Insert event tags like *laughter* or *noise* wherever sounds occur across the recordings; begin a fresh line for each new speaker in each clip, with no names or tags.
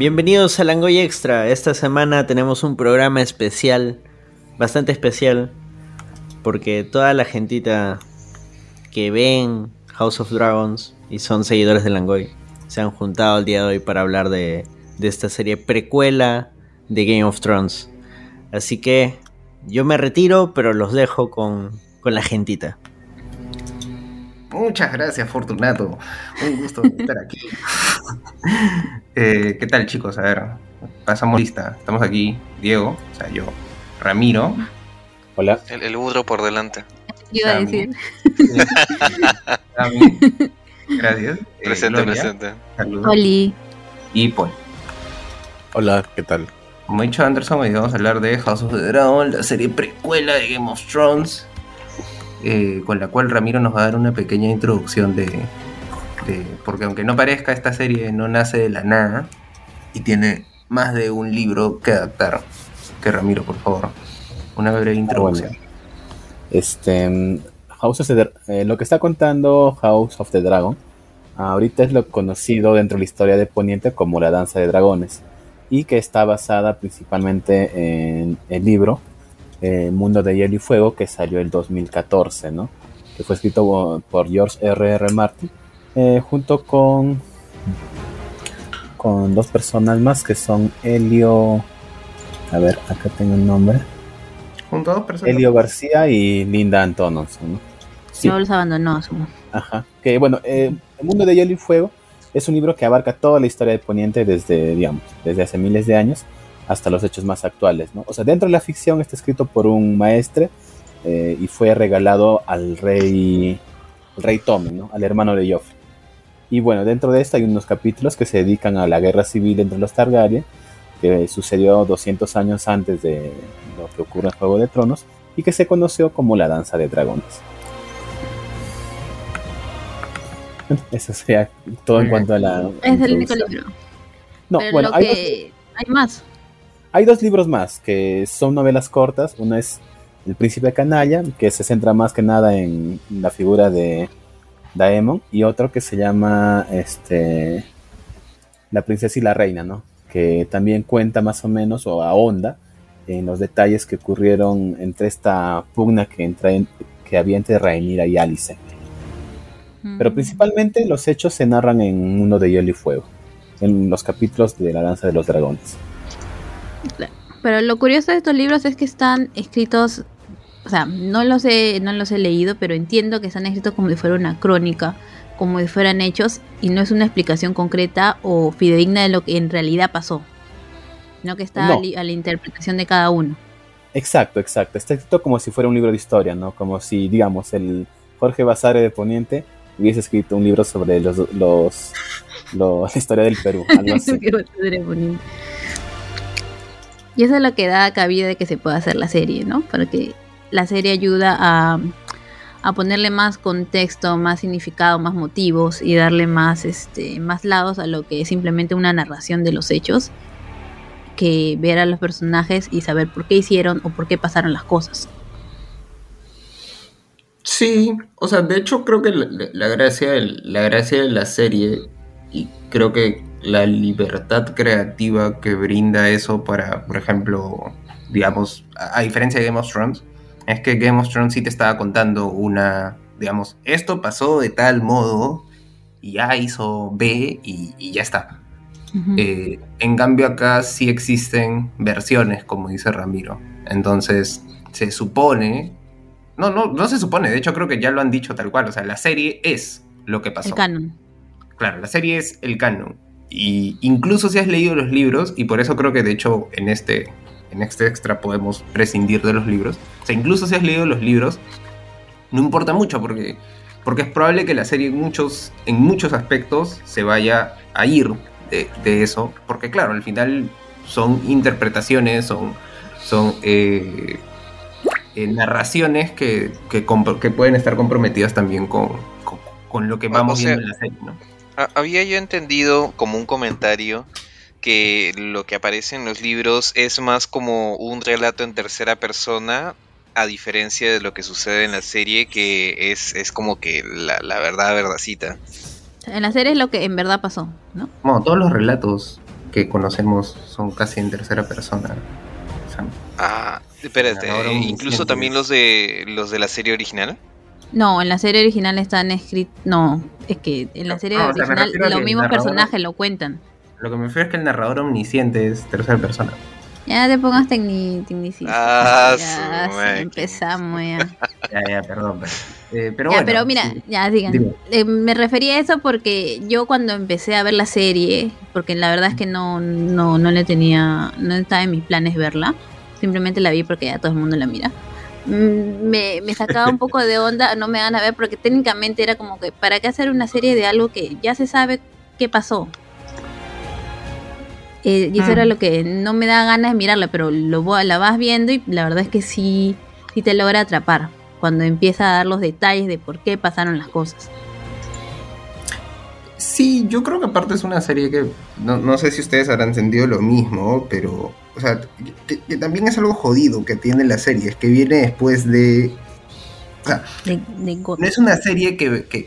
Bienvenidos a Langoy Extra. Esta semana tenemos un programa especial, bastante especial, porque toda la gentita que ven House of Dragons y son seguidores de Langoy se han juntado el día de hoy para hablar de, de esta serie precuela de Game of Thrones. Así que yo me retiro, pero los dejo con, con la gentita.
Muchas gracias, Fortunato. Un gusto estar aquí. *laughs* Eh, ¿Qué tal, chicos? A ver, pasamos lista. Estamos aquí, Diego, o sea, yo, Ramiro.
Hola.
El, el Udro por delante.
Iba a decir. *laughs*
Sammy. Gracias. Eh,
Presente, presente.
saludos.
Oli.
Y Paul.
Hola, ¿qué tal?
Como ha dicho Anderson, hoy vamos a hablar de House of the Dragon, la serie precuela de Game of Thrones, eh, con la cual Ramiro nos va a dar una pequeña introducción de, de- Porque aunque no parezca, esta serie no nace de la nada y tiene más de un libro que adaptar. Que Ramiro, por favor, una breve introducción.
Este, mm, House of the eh, lo que está contando House of the Dragon ahorita es lo conocido dentro de la historia de Poniente como la Danza de Dragones y que está basada principalmente en el libro eh, Mundo de Hielo y Fuego que salió el 2014, ¿no? Que fue escrito por- George R. R. Martin eh, junto con con dos personas más que son Helio a ver, acá tengo el nombre.
Junto a dos personas.
Elio García y Linda Antononson. ¿no? Sí,
No los abandonó,
ajá. Que bueno, eh, El mundo de hielo y fuego es un libro que abarca toda la historia de Poniente desde, digamos, desde hace miles de años hasta los hechos más actuales, ¿no? O sea, dentro de la ficción está escrito por un maestre eh, y fue regalado al rey, al rey Tommen, ¿no? Al hermano de Joffrey. Y bueno, dentro de esto hay unos capítulos que se dedican a la guerra civil entre los Targaryen, que sucedió 200 años antes de lo que ocurre en Juego de Tronos, y que se conoció como la Danza de Dragones. Eso sería todo en cuanto a la...
Es el único libro.
No,
Pero
bueno,
lo
hay, dos,
que... hay más.
Hay dos libros más que son novelas cortas. Una es El Príncipe Canalla, que se centra más que nada en la figura de Daemon, y otro que se llama este, La Princesa y la Reina, ¿no? Que también cuenta más o menos o ahonda en los detalles que ocurrieron entre esta pugna que, entra en- que había entre Rhaenyra y Alice. Pero
Mm.
principalmente los hechos se narran en Mundo de Hielo y Fuego, en los capítulos de la Danza de los Dragones.
Pero lo curioso de estos libros es que están escritos, o sea, no los he, no los he leído, pero entiendo que están escritos como si fuera una crónica, como si fueran hechos, y no es una explicación concreta o fidedigna de lo que en realidad pasó, sino que está
No.
a, la interpretación de cada uno.
Exacto, exacto. Está escrito como si fuera un libro de historia, ¿no? Como si, digamos, el Jorge Basare de Poniente hubiese escrito un libro sobre los, los, los- la historia del Perú. *laughs* Algo así.
Y eso es lo que da cabida de que se pueda hacer la serie, ¿no? Porque la serie ayuda a, a ponerle más contexto, más significado, más motivos y darle más, este, más lados a lo que es simplemente una narración de los hechos que ver a los personajes y saber por qué hicieron o por qué pasaron las cosas.
Sí, o sea, de hecho creo que la, gracia, la gracia de la serie y creo que la libertad creativa que brinda eso para, por ejemplo, digamos, a, diferencia de Game of Thrones, es que Game of Thrones sí te estaba contando una, digamos, esto pasó de tal modo y A hizo B y, y ya está. Eh, en cambio acá sí existen versiones, como dice Ramiro. Entonces se supone, no, no, no se supone, de hecho creo que ya lo han dicho tal cual, o sea, la serie es lo que pasó.
El canon.
Claro, la serie es el canon. Y incluso si has leído los libros, y por eso creo que de hecho en este, en este extra podemos prescindir de los libros. O sea, incluso si has leído los libros, no importa mucho porque, porque es probable que la serie en muchos, en muchos aspectos se vaya a ir de, de eso. Porque claro, al final son interpretaciones, son, son eh, eh, narraciones que, que, que pueden estar comprometidas también con, con, con lo que vamos
o sea,
viendo en la serie, ¿no?
Ha- Había yo entendido como un comentario que lo que aparece en los libros es más como un relato en tercera persona, a diferencia de lo que sucede en la serie, que es, es como que la, la verdad, verdadcita.
En la serie es lo que en verdad pasó, ¿no?
Bueno, todos los relatos que conocemos son casi en tercera persona. O sea,
Ah, espérate, eh, incluso también los de los de la serie original.
No, en la serie original están escritos. No, es que en la serie
No, o sea, me
original los mismos personajes lo cuentan.
lo que me refiero es que el narrador omnisciente es tercera persona.
Ya te pongas tecni tecnicista.
Ah,
ya, sí, empezamos ya. *laughs*
Ya, ya, perdón. Pero, eh, pero
Ya,
bueno,
pero mira,
sí.
ya digan. Eh, me refería a eso porque yo cuando empecé a ver la serie, porque la verdad es que no, no, no le tenía, no estaba en mis planes verla, simplemente la vi porque ya todo el mundo la mira. Mm, Me, me sacaba un poco de onda, no me van a ver porque técnicamente era como que, ¿para qué hacer una serie de algo que ya se sabe qué pasó? Eh, y eso
Mm.
era lo que no me da ganas de mirarla, pero lo, la vas viendo y la verdad es que sí, sí te logra atrapar cuando empieza a dar los detalles de por qué pasaron las cosas.
Sí, yo creo que aparte es una serie que no, no sé si ustedes habrán sentido lo mismo, pero o sea, que, que también es algo jodido que tiene la serie, es que viene después de o sea,
De, de Gotham.
no es una serie que, que,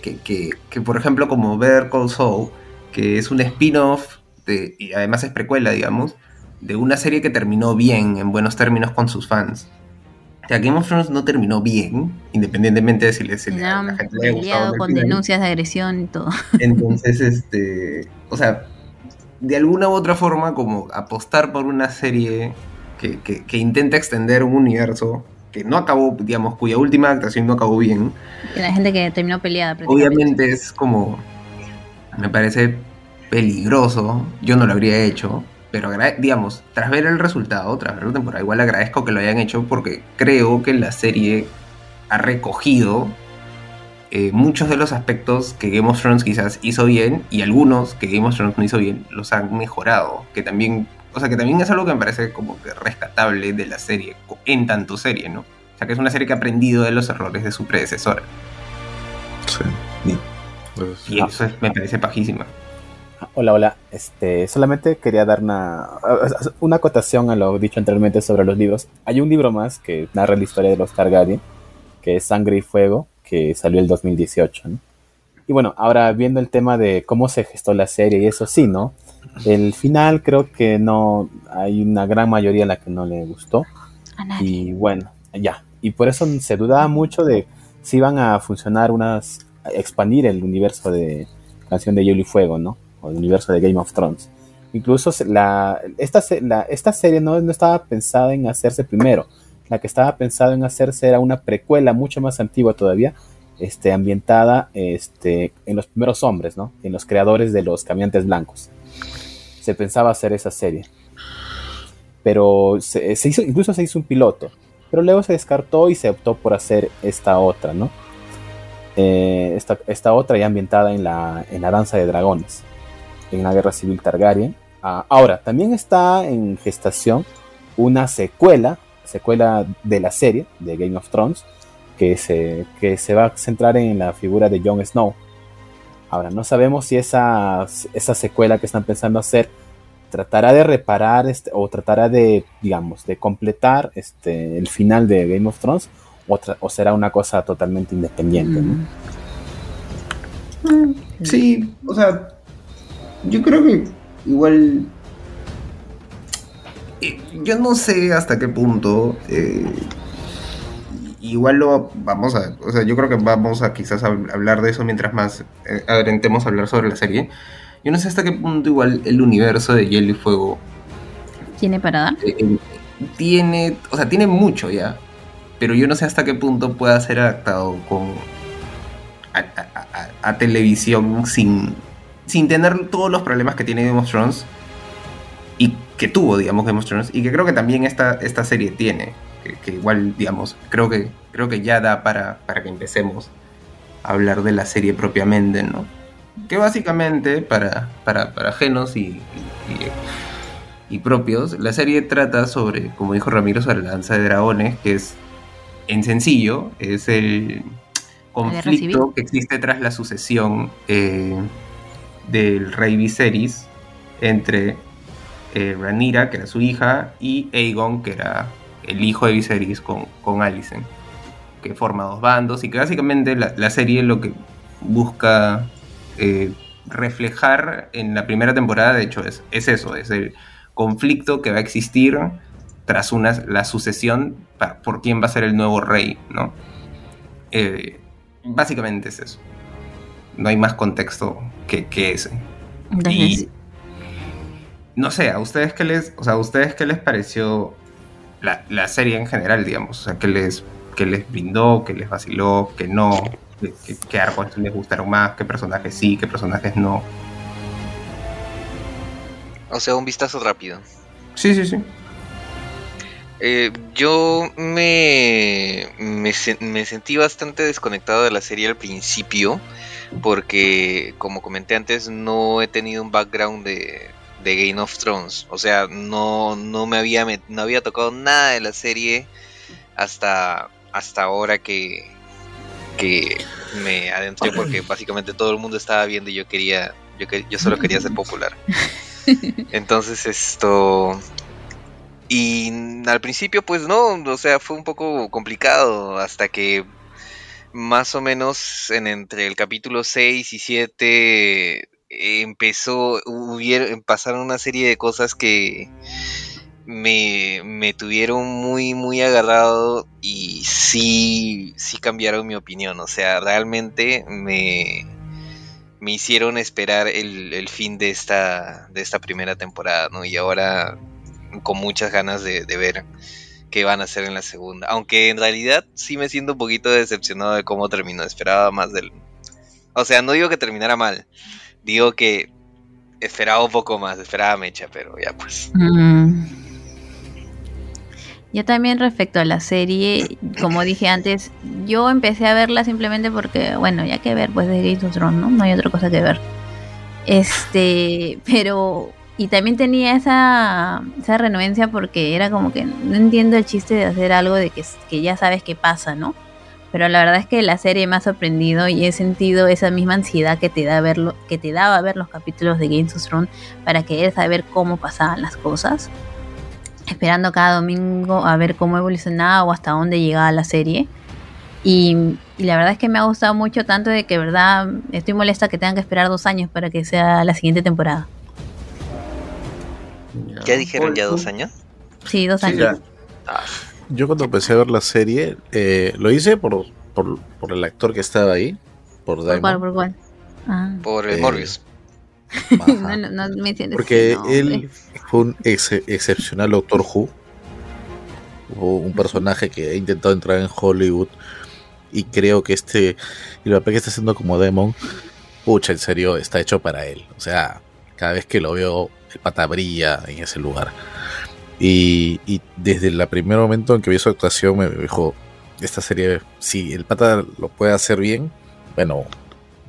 que, por ejemplo, como Better Call Saul, que es un spin-off, y además es precuela, digamos, de una serie que terminó bien, en buenos términos con sus fans. O sea, Game of Thrones no terminó bien, independientemente de si le, si le-
No,
la gente le haya gustado
con denuncias de agresión y todo.
Entonces, este, o sea, de alguna u otra forma, como apostar por una serie que, que, que intenta extender un universo que no acabó, digamos, cuya última actuación no acabó bien,
Y la gente que terminó peleada
obviamente es como, me parece peligroso, yo no lo habría hecho, pero digamos, tras ver el resultado, tras ver la temporada, igual agradezco que lo hayan hecho porque creo que la serie ha recogido eh, muchos de los aspectos que Game of Thrones quizás hizo bien y algunos que Game of Thrones no hizo bien los han mejorado, que también, o sea, que también es algo que me parece como que rescatable de la serie, en tanto serie, ¿no? O sea, que es una serie que ha aprendido de los errores de su predecesora.
Sí. Pues,
Y eso es- me parece pajísima.
Hola, hola. Este, solamente quería dar una, una acotación a lo dicho anteriormente sobre los libros. Hay un libro más que narra la historia de los Targaryen, que es Sangre y Fuego, que salió el 2018. ¿no? Y bueno, ahora viendo el tema de cómo se gestó la serie y eso sí, ¿no? El final creo que no hay una gran mayoría a la que no le gustó.
A nadie.
Y bueno, ya. Y por eso se dudaba mucho de si iban a funcionar unas. a expandir el universo de Canción de Hielo y Fuego, ¿no? O el universo de Game of Thrones. Incluso la, esta, la- esta serie no, no estaba pensada en hacerse primero. La que estaba pensada en hacerse era una precuela mucho más antigua todavía, este, ambientada este, en los primeros hombres, ¿no? En los creadores de los caminantes blancos. Se pensaba hacer esa serie pero se hizo, incluso se hizo un piloto, pero luego se descartó y se optó por hacer esta otra, ¿no? Eh, esta, esta otra ya ambientada en la, en la danza de dragones, en la guerra civil Targaryen. Ah, ahora, también está en gestación una secuela, secuela de la serie de Game of Thrones, que se, que se va a centrar en la figura de Jon Snow. Ahora, no sabemos si esa, esa secuela que están pensando hacer tratará de reparar este, o tratará de, digamos, de completar este, el final de Game of Thrones o, será una cosa totalmente independiente. ¿no?
Mm.
Sí, o sea, yo creo que igual. Eh, Yo no sé hasta qué punto. eh, igual lo vamos a. O sea, yo creo que vamos a quizás hab- hablar de eso mientras más eh, adelantemos a hablar sobre la serie. Yo no sé hasta qué punto igual el universo de Hielo y Fuego
¿Tiene para dar?
eh, eh, tiene, o sea, tiene mucho ya, pero yo no sé hasta qué punto pueda ser adaptado con a, a- a- a televisión sin, sin tener todos los problemas que tiene Game of Thrones y que tuvo, digamos, Game of Thrones y que creo que también esta, esta serie tiene, que, que igual, digamos, creo que, creo que ya da para, para que empecemos a hablar de la serie propiamente, ¿no? Que básicamente, para, para, para ajenos y- y- propios, la serie trata sobre, como dijo Ramiro, sobre la danza de dragones, que es, en sencillo, es el conflicto que existe tras la sucesión eh, del rey Viserys entre eh, Rhaenyra, que era su hija, y Aegon, que era el hijo de Viserys con, con Alicent, que forma dos bandos y que básicamente la, la serie lo que busca eh,
reflejar en la primera temporada, de hecho, es, es eso, es el conflicto que va a existir tras una, la sucesión por quién va a ser el nuevo rey, ¿no? Eh, básicamente es eso. No hay más contexto que, que ese.
Entonces,
Y- No sé, ¿a ustedes qué les, o sea, ¿a ustedes qué les pareció la, la serie en general, digamos? O sea, ¿qué les, qué les brindó, qué les vaciló, qué no? ¿Qué, qué- qué arcos les gustaron más? ¿Qué personajes sí, qué personajes no?
O sea, un vistazo rápido.
Sí, sí, sí.
Eh, yo me, me sentí bastante desconectado de la serie al principio porque, como comenté antes, no he tenido un background de, de Game of Thrones. O sea, no, no me había, no había tocado nada de la serie hasta, hasta ahora que, que me adentré porque *clears throat* básicamente todo el mundo estaba viendo y yo quería, yo, que- yo solo quería ser popular. *laughs* Entonces esto... Y al principio pues no, o sea, fue un poco complicado hasta que más o menos en entre el capítulo 6 y 7 empezó, hubieron, pasaron una serie de cosas que me, me tuvieron muy, muy agarrado y sí, sí cambiaron mi opinión, o sea, realmente me, me hicieron esperar el, el fin de esta, de esta primera temporada, ¿no? Y ahora con muchas ganas de, de ver qué van a hacer en la segunda. Aunque en realidad sí me siento un poquito decepcionado de cómo terminó. Esperaba más del... O sea, no digo que terminara mal. Digo que esperaba un poco más. Esperaba mecha, pero ya pues.
Mm. Yo también respecto a la serie, como dije antes, yo empecé a verla simplemente porque, bueno, ya que ver, pues de Game of Thrones, ¿no? No hay otra cosa que ver. Este, *laughs* pero, y también tenía esa, esa renuencia porque era como que no entiendo el chiste de hacer algo de que, que ya sabes qué pasa, ¿no? Pero la verdad es que la serie me ha sorprendido y he sentido esa misma ansiedad que te da verlo, que te daba ver los capítulos de Game of Thrones para querer saber cómo pasaban las cosas. Esperando cada domingo a ver cómo evolucionaba o hasta dónde llegaba la serie. Y, y la verdad es que me ha gustado mucho tanto de que, verdad, estoy molesta que tengan que esperar dos años para que sea la siguiente temporada.
¿Ya dijeron ya dos años?
Sí, dos
Sí,
años.
ya. Yo cuando empecé a ver la serie, eh, lo hice por, por, por el actor que estaba ahí, por
¿Por cuál?
Diamond.
¿Por cuál? Ah.
Por el
Eh,
Morbius. *laughs*
No, no, no menciones
Porque él fue un ex- excepcional Doctor Who. Un personaje que ha intentado entrar en Hollywood. Y creo que este. Y el papel que está haciendo como Demon. Pucha, en serio, está hecho para él. O sea, cada vez que lo veo, el pata brilla en ese lugar. Y, desde el primer momento en que vi su actuación, me dijo: Esta serie, si el pata lo puede hacer bien, bueno,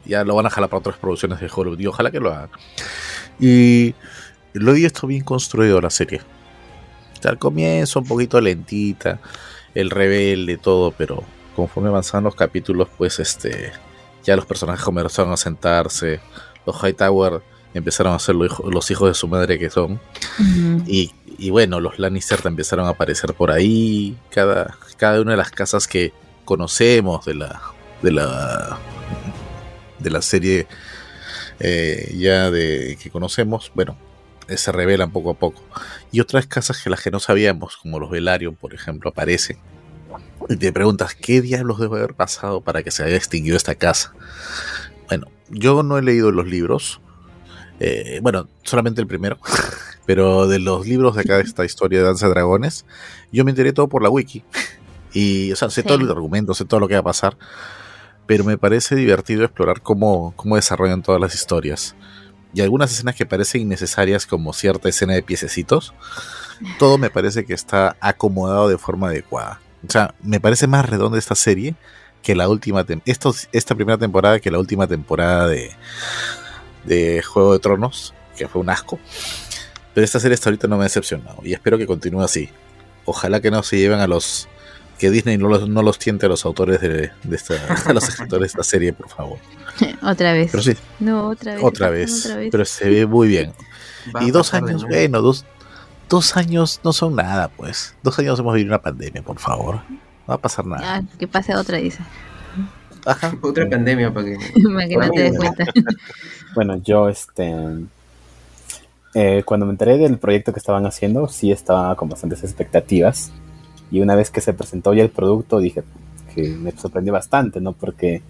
ya lo van a jalar para otras producciones de Hollywood. Y ojalá que lo hagan. Y lo he visto bien construido la serie. Al comienzo un poquito lentita, el rebelde, todo, pero conforme avanzaban los capítulos, pues este ya los personajes comenzaron a sentarse, los Hightower empezaron a ser los hijos, de su madre que son, y bueno, los Lannister empezaron a aparecer por ahí, cada, cada una de las casas que conocemos de la, de la, de la serie eh, ya de que conocemos, bueno, eh, se revelan poco a poco. Y otras casas que las que no sabíamos, como los Velaryon, por ejemplo, aparecen. Y te preguntas, ¿qué diablos debe haber pasado para que se haya extinguido esta casa? Bueno, yo no he leído los libros. Eh, bueno, solamente el primero. *laughs* Pero de los libros de acá de esta historia de Danza de Dragones, yo me enteré todo por la wiki. Y, o sea, sé
Sí.
todo el argumento, sé todo lo que va a pasar. Pero me parece divertido explorar cómo, cómo desarrollan todas las historias. Y algunas escenas que parecen innecesarias, como cierta escena de piececitos, todo me parece que está acomodado de forma adecuada. O sea, me parece más redonda esta serie que la última esta primera temporada que la última temporada de, de Juego de Tronos, que fue un asco. Pero esta serie hasta ahorita no me ha decepcionado y espero que continúe así. Ojalá que no se lleven a los. que Disney no los, no los tiente a los autores de, de esta. *laughs* a los escritores de esta serie, por favor. *laughs*
otra vez.
Pero sí,
No, otra vez.
otra
Otra
vez. Pero se ve muy bien.
Va
Y dos años, bueno, dos, dos años no son nada, pues. Dos años hemos vivido una pandemia, por favor. No va a pasar nada.
Ah, que pase otra, dice.
Ajá. *laughs*
Otra pandemia para que... *laughs*
Para que no te des cuenta. *laughs*
Bueno, yo, este. eh, cuando me enteré del proyecto que estaban haciendo, sí estaba con bastantes expectativas. Y una vez que se presentó ya el producto, dije que me sorprendió bastante, ¿no? Porque,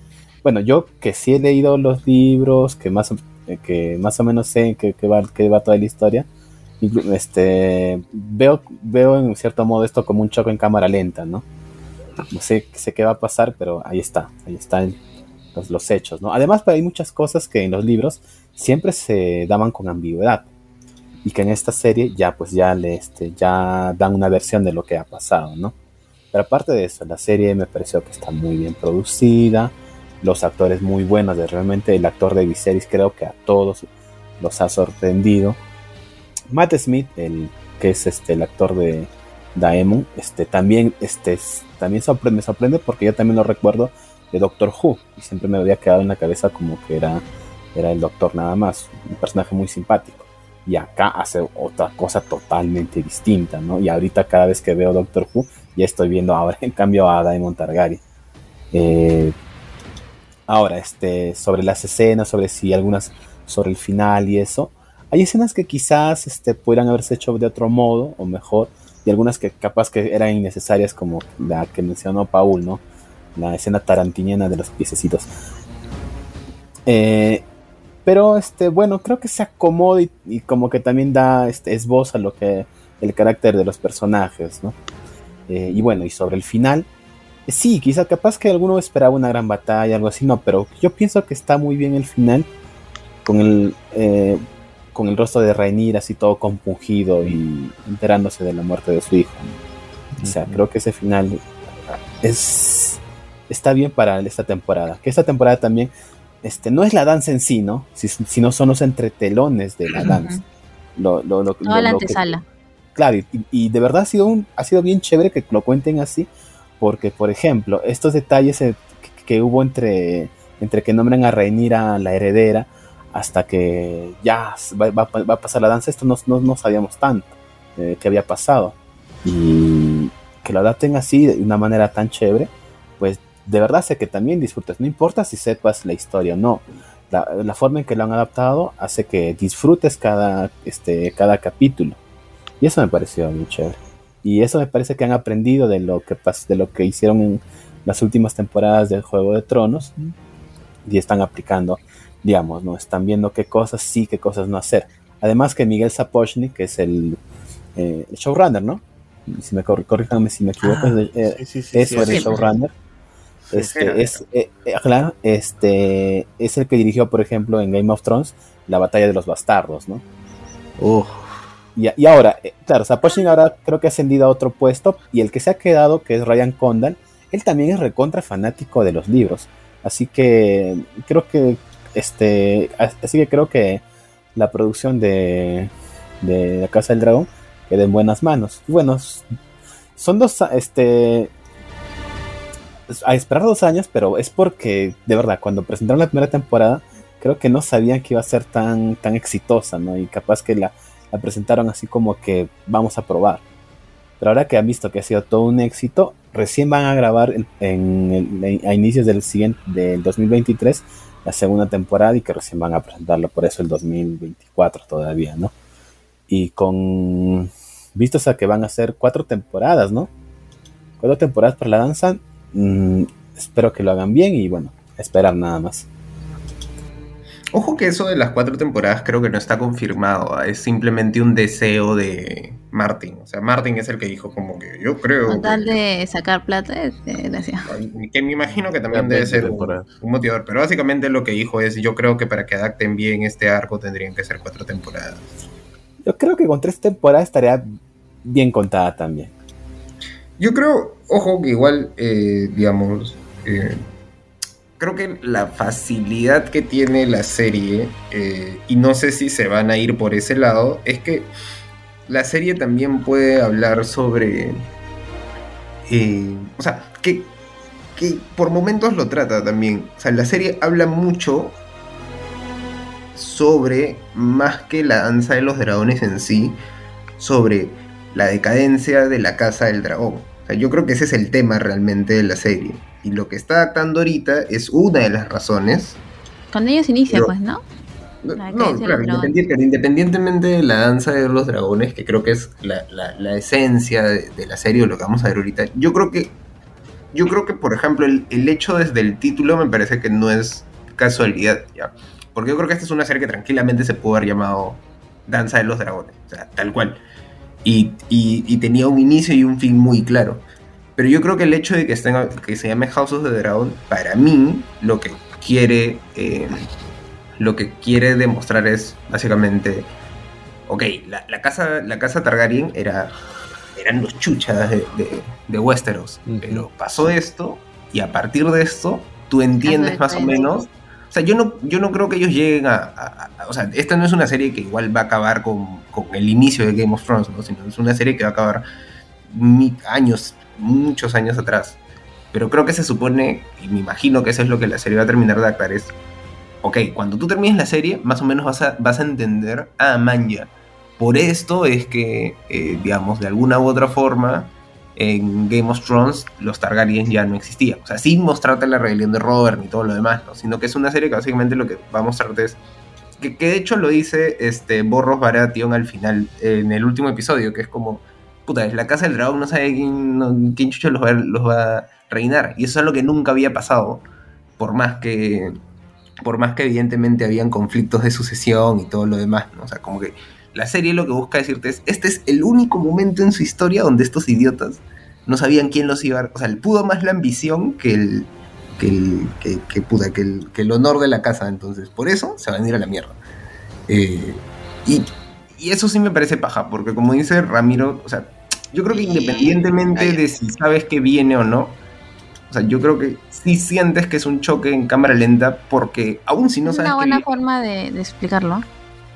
bueno, yo que sí he leído los libros, que más, o- eh, que más o menos sé que, que va, que va toda la historia, este, veo, veo en cierto modo esto como un choque en cámara lenta, ¿no? No sé, qué va a pasar, pero ahí está, ahí están los, los hechos, ¿no? Además, pues, hay muchas cosas que en los libros siempre se daban con ambigüedad y que en esta serie ya pues ya le este, ya dan una versión de lo que ha pasado, ¿no? Pero aparte de eso, la serie me pareció que está muy bien producida, los actores muy buenos, de realmente el actor de Viserys creo que a todos los ha sorprendido. Matt Smith, el que es este el actor de Daemon, este también este es- también sorprende, me sorprende porque yo también lo recuerdo de Doctor Who y siempre me había quedado en la cabeza como que era era el doctor nada más, un personaje muy simpático. Y acá hace otra cosa totalmente distinta, ¿no? Y ahorita cada vez que veo Doctor Who, ya estoy viendo ahora *laughs* en cambio a Daemon Targaryen. Eh, ahora, este, sobre las escenas, sobre si algunas, sobre el final y eso, hay escenas que quizás este, pudieran haberse hecho de otro modo o mejor, y algunas que capaz que eran innecesarias, como la que mencionó Paul, ¿no? La escena tarantiniana de los piececitos. Eh, pero este, bueno, creo que se acomoda y, como que también da este, esboza lo que el carácter de los personajes, ¿no? Eh, y bueno, y sobre el final, sí, quizá capaz que alguno esperaba una gran batalla, algo así, no, pero yo pienso que está muy bien el final, con el, eh, con el rostro de Rainir así todo compungido y enterándose de la muerte de su hijo. ¿no? O sea, creo que ese final es está bien para esta temporada. Que esta temporada también este, no es la danza en sí, ¿no? Si- Sino son los entretelones de la danza. Lo, lo- lo- lo-
la
lo que-
antesala.
claro, y, y de verdad ha sido, un, ha sido bien chévere que lo cuenten así, porque, por ejemplo, estos detalles eh, que, que hubo entre, entre que nombran a Rhaenyra la heredera hasta que ya va, va- va a pasar la danza, esto no, no, no sabíamos tanto eh, había pasado. Y que lo adapten así de una manera tan chévere, pues de verdad sé que también disfrutes, no importa si sepas la historia o no. La, la forma en que lo han adaptado hace que disfrutes cada, este, cada capítulo. Y eso me pareció muy chévere. Y eso me parece que han aprendido de lo que de lo que hicieron en las últimas temporadas del Juego de Tronos y están aplicando, digamos, no están viendo qué cosas sí, qué cosas no hacer. Además que Miguel Sapochnik, que es el, eh, el showrunner, ¿no? Si me cor- corríjanme si me equivoco, es, de- eh,
Sí, sí, sí,
es
sí,
el showrunner. Este,
era,
es, eh, claro, este, es el que dirigió, por ejemplo, en Game of Thrones, la batalla de los bastardos, ¿no?
Uf,
Y, y ahora, claro, Sapochnik ahora creo que ha ascendido a otro puesto y el que se ha quedado, que es Ryan Condal, él también es recontra fanático de los libros. Así que creo que, este, as- así que creo que la producción de, de La Casa del Dragón queda en buenas manos. Bueno, son dos, este, a esperar dos años, pero es porque, de verdad, cuando presentaron la primera temporada, creo que no sabían que iba a ser tan, tan exitosa, ¿no? Y capaz que la, la presentaron así como que vamos a probar. Pero ahora que han visto que ha sido todo un éxito, recién van a grabar en, a inicios del siguiente del 2023 la segunda temporada y que recién van a presentarlo por eso el 2024 todavía, ¿no? Y con vistos a que van a ser cuatro temporadas, ¿no? Cuatro temporadas para la danza, mm, espero que lo hagan bien y bueno, esperar nada más.
Ojo que eso de las cuatro temporadas creo que no está confirmado, es simplemente un deseo de Martin. O sea, Martin es el que dijo como que yo creo
Con tal
que,
de sacar plata, este, gracias.
que me imagino que también debe
20
ser un motivador. Pero básicamente lo que dijo es yo creo que para que adapten bien este arco tendrían que ser cuatro temporadas.
Yo creo que con tres temporadas estaría bien contada también.
Yo creo, ojo, que igual, eh, digamos, eh, creo que la facilidad que tiene la serie, eh, y no sé si se van a ir por ese lado, es que la serie también puede hablar sobre... eh, o sea, que, que por momentos lo trata también. O sea, la serie habla mucho sobre, más que la danza de los dragones en sí, sobre la decadencia de la casa del dragón.
O sea, yo creo que ese es el tema realmente de la serie. Y lo que está adaptando ahorita es una de las razones.
Cuando ellos inician,
Pero-
pues, ¿no?
No, no, claro, independiente- independientemente de la danza de los dragones, que creo que es la, la- la esencia de, de la serie o lo que vamos a ver ahorita, yo creo que, yo creo que por ejemplo, el, el hecho desde el título me parece que no es casualidad, ¿ya? Porque yo creo que esta es una serie que tranquilamente se pudo haber llamado Danza de los Dragones, o sea, tal cual. Y, y- y tenía un inicio y un fin muy claro. Pero yo creo que el hecho de que, estén- que se llame House of the Dragon, para mí, lo que quiere, eh, lo que quiere demostrar es básicamente, ok, la, la casa, la casa Targaryen era, eran los chuchas de, de, de Westeros, pero pasó esto y a partir de esto tú entiendes más o menos. O sea, yo no, yo no creo que ellos lleguen a, a- a- O sea, esta no es una serie que igual va a acabar con, con el inicio de Game of Thrones, ¿no? Sino es una serie que va a acabar años, muchos años atrás. Pero creo que se supone, y me imagino que eso es lo que la serie va a terminar de adaptar, es, ok, cuando tú termines la serie, más o menos vas a, vas a entender, ah, man, ya, por esto es que, eh, digamos, de alguna u otra forma, en Game of Thrones los Targaryen ya no existían. O sea, sin mostrarte la rebelión de Robert ni todo lo demás, ¿no? Sino que es una serie que básicamente lo que va a mostrarte es... Que, que de hecho lo dice este Borros Baratheon al final, en el último episodio, que es como... Puta, es la casa del dragón no sabe quién, quién chucho los va, los va a reinar. Y eso es lo que nunca había pasado. Por más que... Por más que evidentemente habían conflictos de sucesión y todo lo demás, ¿no? O sea, como que la serie lo que busca decirte es, este es el único momento en su historia donde estos idiotas no sabían quién los iba a... O sea, le pudo más la ambición que el... Que el, que, que, puta, que, el, que el honor de la casa, entonces por eso se van a ir a la mierda. Eh, y, y eso sí me parece paja, porque como dice Ramiro, o sea, yo creo que
Y-
independientemente de si sabes que viene o no, o sea, yo creo que sí sientes que es un choque en cámara lenta, porque aún si no
es
sabes
una
que
buena
vi-
forma de, de explicarlo.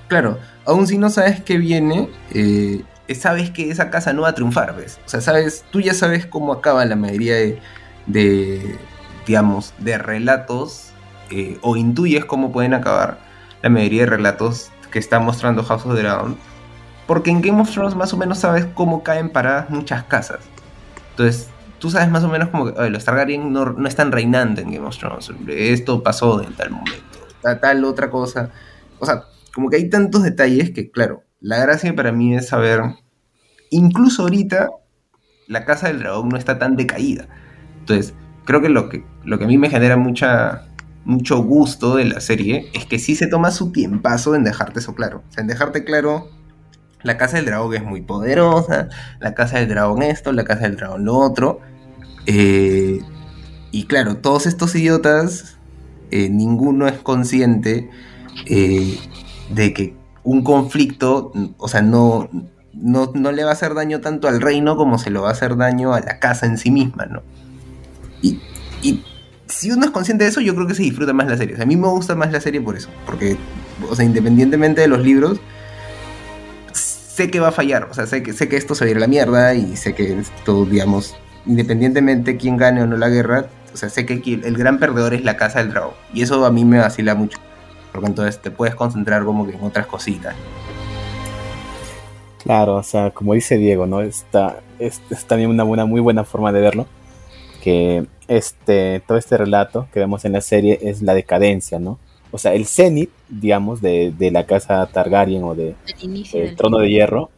Claro, aún si no sabes qué viene, eh, sabes que esa casa no va a triunfar, ¿ves? O sea, sabes, tú ya sabes cómo acaba la mayoría de, de, digamos, de relatos, eh, o intuyes cómo pueden acabar la mayoría de relatos que está mostrando House of the Dragon. Porque en Game of Thrones más o menos sabes cómo caen paradas muchas casas. Entonces, tú sabes más o menos como que "Oye, los Targaryen no, no están reinando en Game of Thrones. Esto pasó en tal momento. Tal, tal otra cosa. O sea, como que hay tantos detalles que, claro, la gracia para mí es saber. Incluso ahorita, la casa del dragón no está tan decaída. Entonces, creo que lo que, lo que a mí me genera mucha, mucho gusto de la serie es que sí se toma su tiempazo en dejarte eso claro. O sea, en dejarte claro, la casa del dragón es muy poderosa, la casa del dragón esto, la casa del dragón lo otro. Eh, y claro, todos estos idiotas, eh, ninguno es consciente eh, de que un conflicto, o sea, no, no, no le va a hacer daño tanto al reino como se lo va a hacer daño a la casa en sí misma, ¿no? Y, y si uno es consciente de eso, yo creo que se disfruta más la serie. O sea, a mí me gusta más la serie por eso, porque, o sea, independientemente de los libros, sé que va a fallar, o sea, sé que, sé que esto se va la mierda y sé que esto, digamos, independientemente quién gane o no la guerra, o sea, sé que el gran perdedor es la casa del dragón. Y eso a mí me vacila mucho. Porque entonces te puedes concentrar como que en otras cositas.
Claro, o sea, como dice Diego, ¿no? Está, es, es también una buena, muy buena forma de verlo. Que este, todo este relato que vemos en la serie es la decadencia, ¿no? O sea, el cenit, digamos, de, de la casa Targaryen o de,
El del
trono de hierro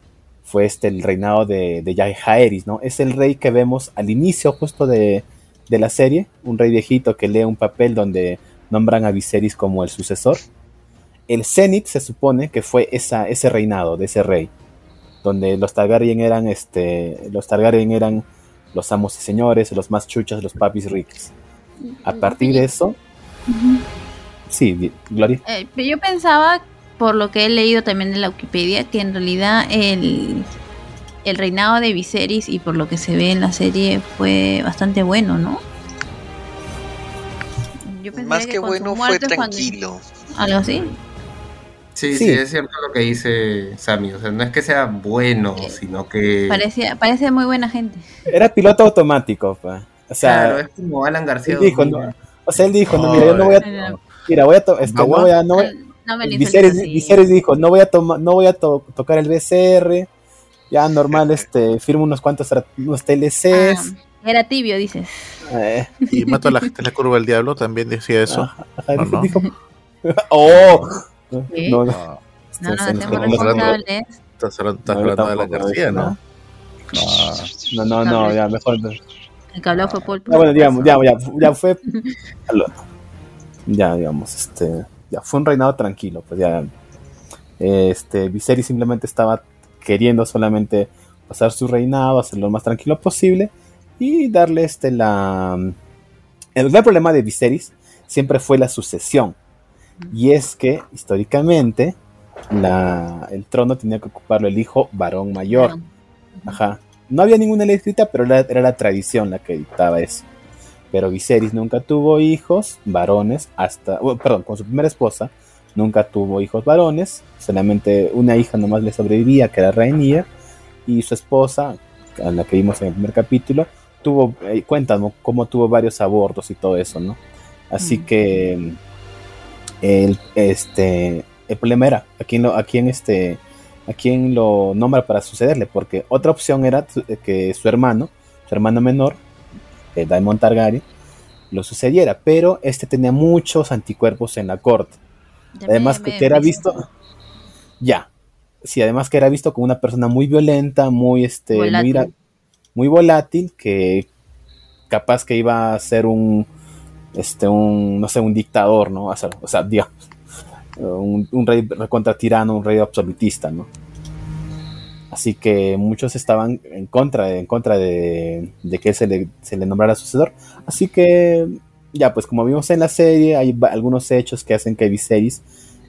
fue este el reinado de, de Jaehaerys, ¿no? Es el rey que vemos al inicio justo de, de la serie, un rey viejito que lee un papel donde nombran a Viserys como el sucesor. El cenit se supone que fue esa, ese reinado de ese rey, donde los Targaryen eran este, los Targaryen eran los amos y señores, los más chuchos, los papis ricos. A partir de eso, sí, Gloria.
Eh, pero yo pensaba, por lo que he leído también en la Wikipedia, que en realidad el, el reinado de Viserys y por lo que se ve en la serie fue bastante bueno, ¿no? Yo
Más que
su
bueno, fue
cuando-
tranquilo.
Algo así.
Sí,
Sí.
sí, es cierto lo que dice Sammy. O sea, no es que sea bueno,
Eh,
sino que.
Parecía, parece muy buena gente.
Era piloto automático, pa. o sea,
claro, es como Alan García.
él dijo,
2000.
no, o sea, él dijo, no, mira, yo no voy a, mira, voy a, este, no voy a, no voy-
No me
dijo, no voy a tomar, no voy a to- tocar el BCR, ya normal, *laughs* este, firmo unos cuantos unos TLCs.
Ah, era tibio, dices.
eh,
Y mato a la gente en la curva del diablo, también decía eso.
ajá, ajá,
No, no.
dijo- *laughs* *laughs* ¡Oh! No, no,
No,
No, responsables.
estás hablando, estás
no,
hablando de la García, ¿no?
¿no? No, no, ya, mejor.
El que habló fue Paul.
Ya, bueno, digamos, ya, ya, ya fue. *laughs* Ya, digamos, este. Ya fue un reinado tranquilo, pues ya. Este, Viserys simplemente estaba queriendo solamente pasar su reinado, hacerlo lo más tranquilo posible y darle este la. El gran problema de Viserys siempre fue la sucesión. Y es que, históricamente, la, el trono tenía que ocuparlo el hijo varón mayor. Ajá. No había ninguna ley escrita, pero era, era la tradición la que dictaba eso. Pero Viserys nunca tuvo hijos varones hasta, bueno, perdón, con su primera esposa nunca tuvo hijos varones, solamente una hija nomás le sobrevivía, que era Rhaenyra, y su esposa, a la que vimos en el primer capítulo, tuvo, eh, cuéntanos cómo tuvo varios abortos y todo eso, ¿no? Así
Mm.
que el, este, el problema era a quién, lo, a quién este, a quién lo nombra para sucederle, porque otra opción era tu- que su hermano, su hermano menor, eh, Daemon Targaryen, lo sucediera, pero este tenía muchos anticuerpos en la corte. Además que, que era visto, ya, sí, además que era visto como una persona muy violenta, muy este,
Volátil.
muy volátil, que capaz que iba a ser un, este, un, no sé, un dictador, ¿no? O sea, o sea, un, un rey contra tirano, un rey absolutista, ¿no? Así que muchos estaban en contra, en contra de, de que se le, se le nombrara sucesor. Así que, ya, pues como vimos en la serie, hay algunos hechos que hacen que Viserys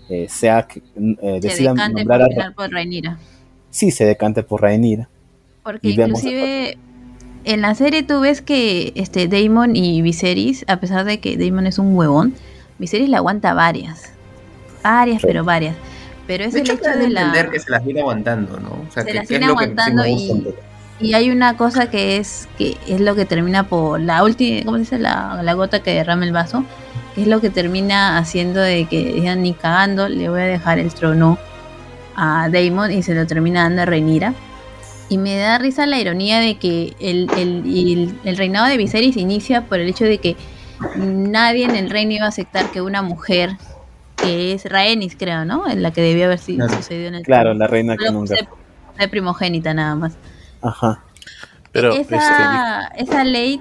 eh, sea, eh,
Se
decida
decante
nombrar
por
a...
por Rhaenyra.
Sí, se decante por Rhaenyra.
Porque
Y vemos-
inclusive en la serie tú ves que este Damon y Viserys, a pesar de que Damon es un huevón, Viserys le aguanta varias. Varias,
Sí.
pero varias. Pero es
De
el
hecho,
de la...
entender que se las viene aguantando, ¿no? O sea,
Se
que,
las viene
que
aguantando y- hay una cosa que es que es lo que termina por la última, ¿cómo se dice? La, la gota que derrama el vaso, que es lo que termina haciendo de que digan ni cagando, le voy a dejar el trono a Damon y se lo termina dando a Rhaenyra. Y me da risa la ironía de que el, el, el- el reinado de Viserys inicia por el hecho de que nadie en el reino iba a aceptar que una mujer, que es Rhaenys creo, ¿no? En la que debió haber sido
Claro.
sucedido en el
Claro, la reina que nunca...
fue primogénita nada más.
Ajá.
Pero este,
esa, esa ley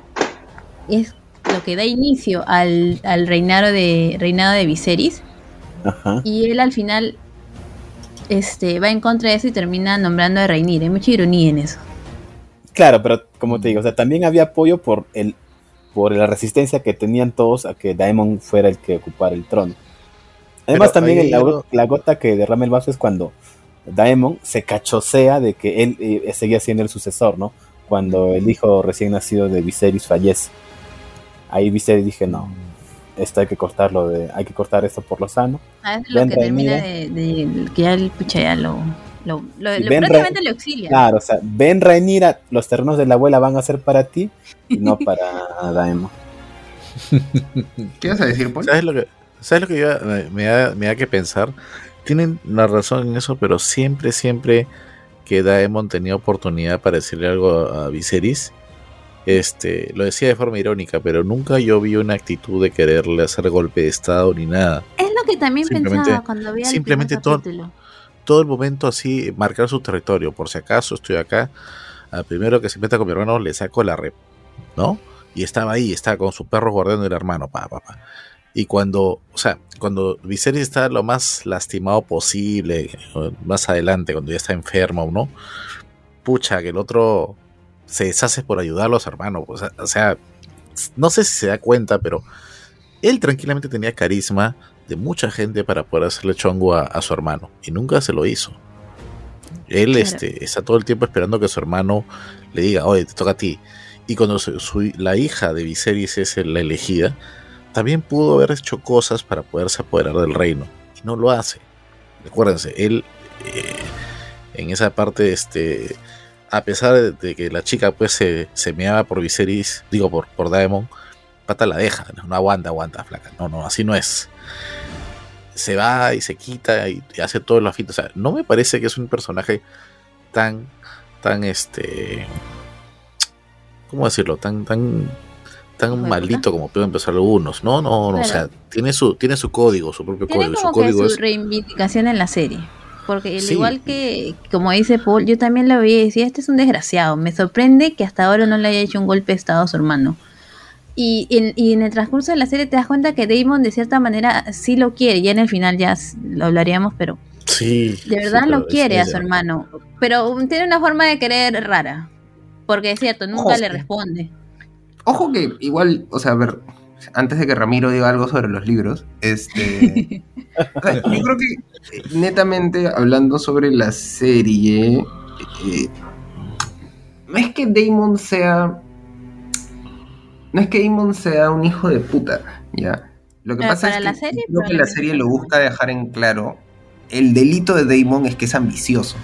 es lo que da inicio al, al reinado de reinado de Viserys
Ajá.
y él al final este va en contra de eso y termina nombrando a Rhaenyra. Hay mucha ironía en eso.
Claro, pero como te digo, o sea, también había apoyo por el por la resistencia que tenían todos a que Daemon fuera el que ocupara el trono. Además,
Pero
también la gota que derrama el vaso es cuando Daemon se cachosea de que él eh, seguía siendo el sucesor, ¿no? Cuando el hijo recién nacido de Viserys fallece. Ahí Viserys dije, no, esto hay que cortarlo, de, hay que cortar esto por lo sano.
Ah, es lo
Ben
que termina de, de- que ya el pucha ya lo, lo, lo- lo- prácticamente le auxilia.
Claro, o sea, ven Rhaenyra, los terrenos de la abuela van a ser para ti y no *laughs* para Daemon. *laughs*
¿Qué vas a decir, Paul?
¿Sabes lo que, ¿sabes lo que yo- me, me da, me da que pensar? Tienen la razón en eso, pero siempre, siempre que Daemon tenía oportunidad para decirle algo a Viserys, este, lo decía de forma irónica, pero nunca yo vi una actitud de quererle hacer golpe de estado ni nada.
Es lo que también
Simplemente-
pensaba cuando
simplemente
el
todo-
primer capítulo.
Todo el momento así, marcar su territorio, por si acaso estoy acá, al primero que se meta con mi hermano le saco la rep, ¿no? Y estaba ahí, estaba con su perro guardando el hermano, pa, pa, pa. Y cuando, o sea, cuando Viserys está lo más lastimado posible, o más adelante, cuando ya está enfermo, ¿no? Pucha, que el otro se deshace por ayudar a los hermanos. O sea, o sea, no sé si se da cuenta, pero él tranquilamente tenía carisma de mucha gente para poder hacerle chongo a, a su hermano. Y nunca se lo hizo. Él
Claro.
este, está todo el tiempo esperando que su hermano le diga, oye, te toca a ti. Y cuando su- su- la hija de Viserys es la elegida, también pudo haber hecho cosas para poderse apoderar del reino. Y no lo hace. Recuérdense, él eh, en esa parte, este, a pesar de, que la chica pues se, se meaba por Viserys, digo por, por Daemon, pata la deja, no, no aguanta, aguanta, flaca. No, no, así no es. Se va y se quita y, y hace todo lo afito. O sea, no me parece que es un personaje tan tan este ¿cómo decirlo? tan tan tan
¿Hijo de
malito como pueden empezar algunos. No, no, no, o sea, tiene su tiene su código, su propio
Tiene
código, su
como que
código
su
es
reivindicación en la serie. Porque al
Sí.
igual que, como dice Paul, yo también lo vi y decía, este es un desgraciado. Me sorprende que hasta ahora no le haya hecho un golpe de estado a su hermano. Y en, y en el transcurso de la serie te das cuenta que Damon de cierta manera sí lo quiere. Ya en el final ya lo hablaríamos, pero
sí,
de verdad
sí,
lo quiere a su hermano. Pero tiene una forma de querer rara. Porque es cierto, nunca
Ojo.
le responde.
Ojo que igual, o sea, a ver, antes de que Ramiro diga algo sobre los libros, este... *laughs* o sea, yo creo que eh, netamente hablando sobre la serie, eh, no es que Damon sea... No es que Damon sea un hijo de puta, ¿ya? Lo que pasa es
la
que
serie,
creo que la serie lo busca dejar en claro. El delito de Damon es que es ambicioso.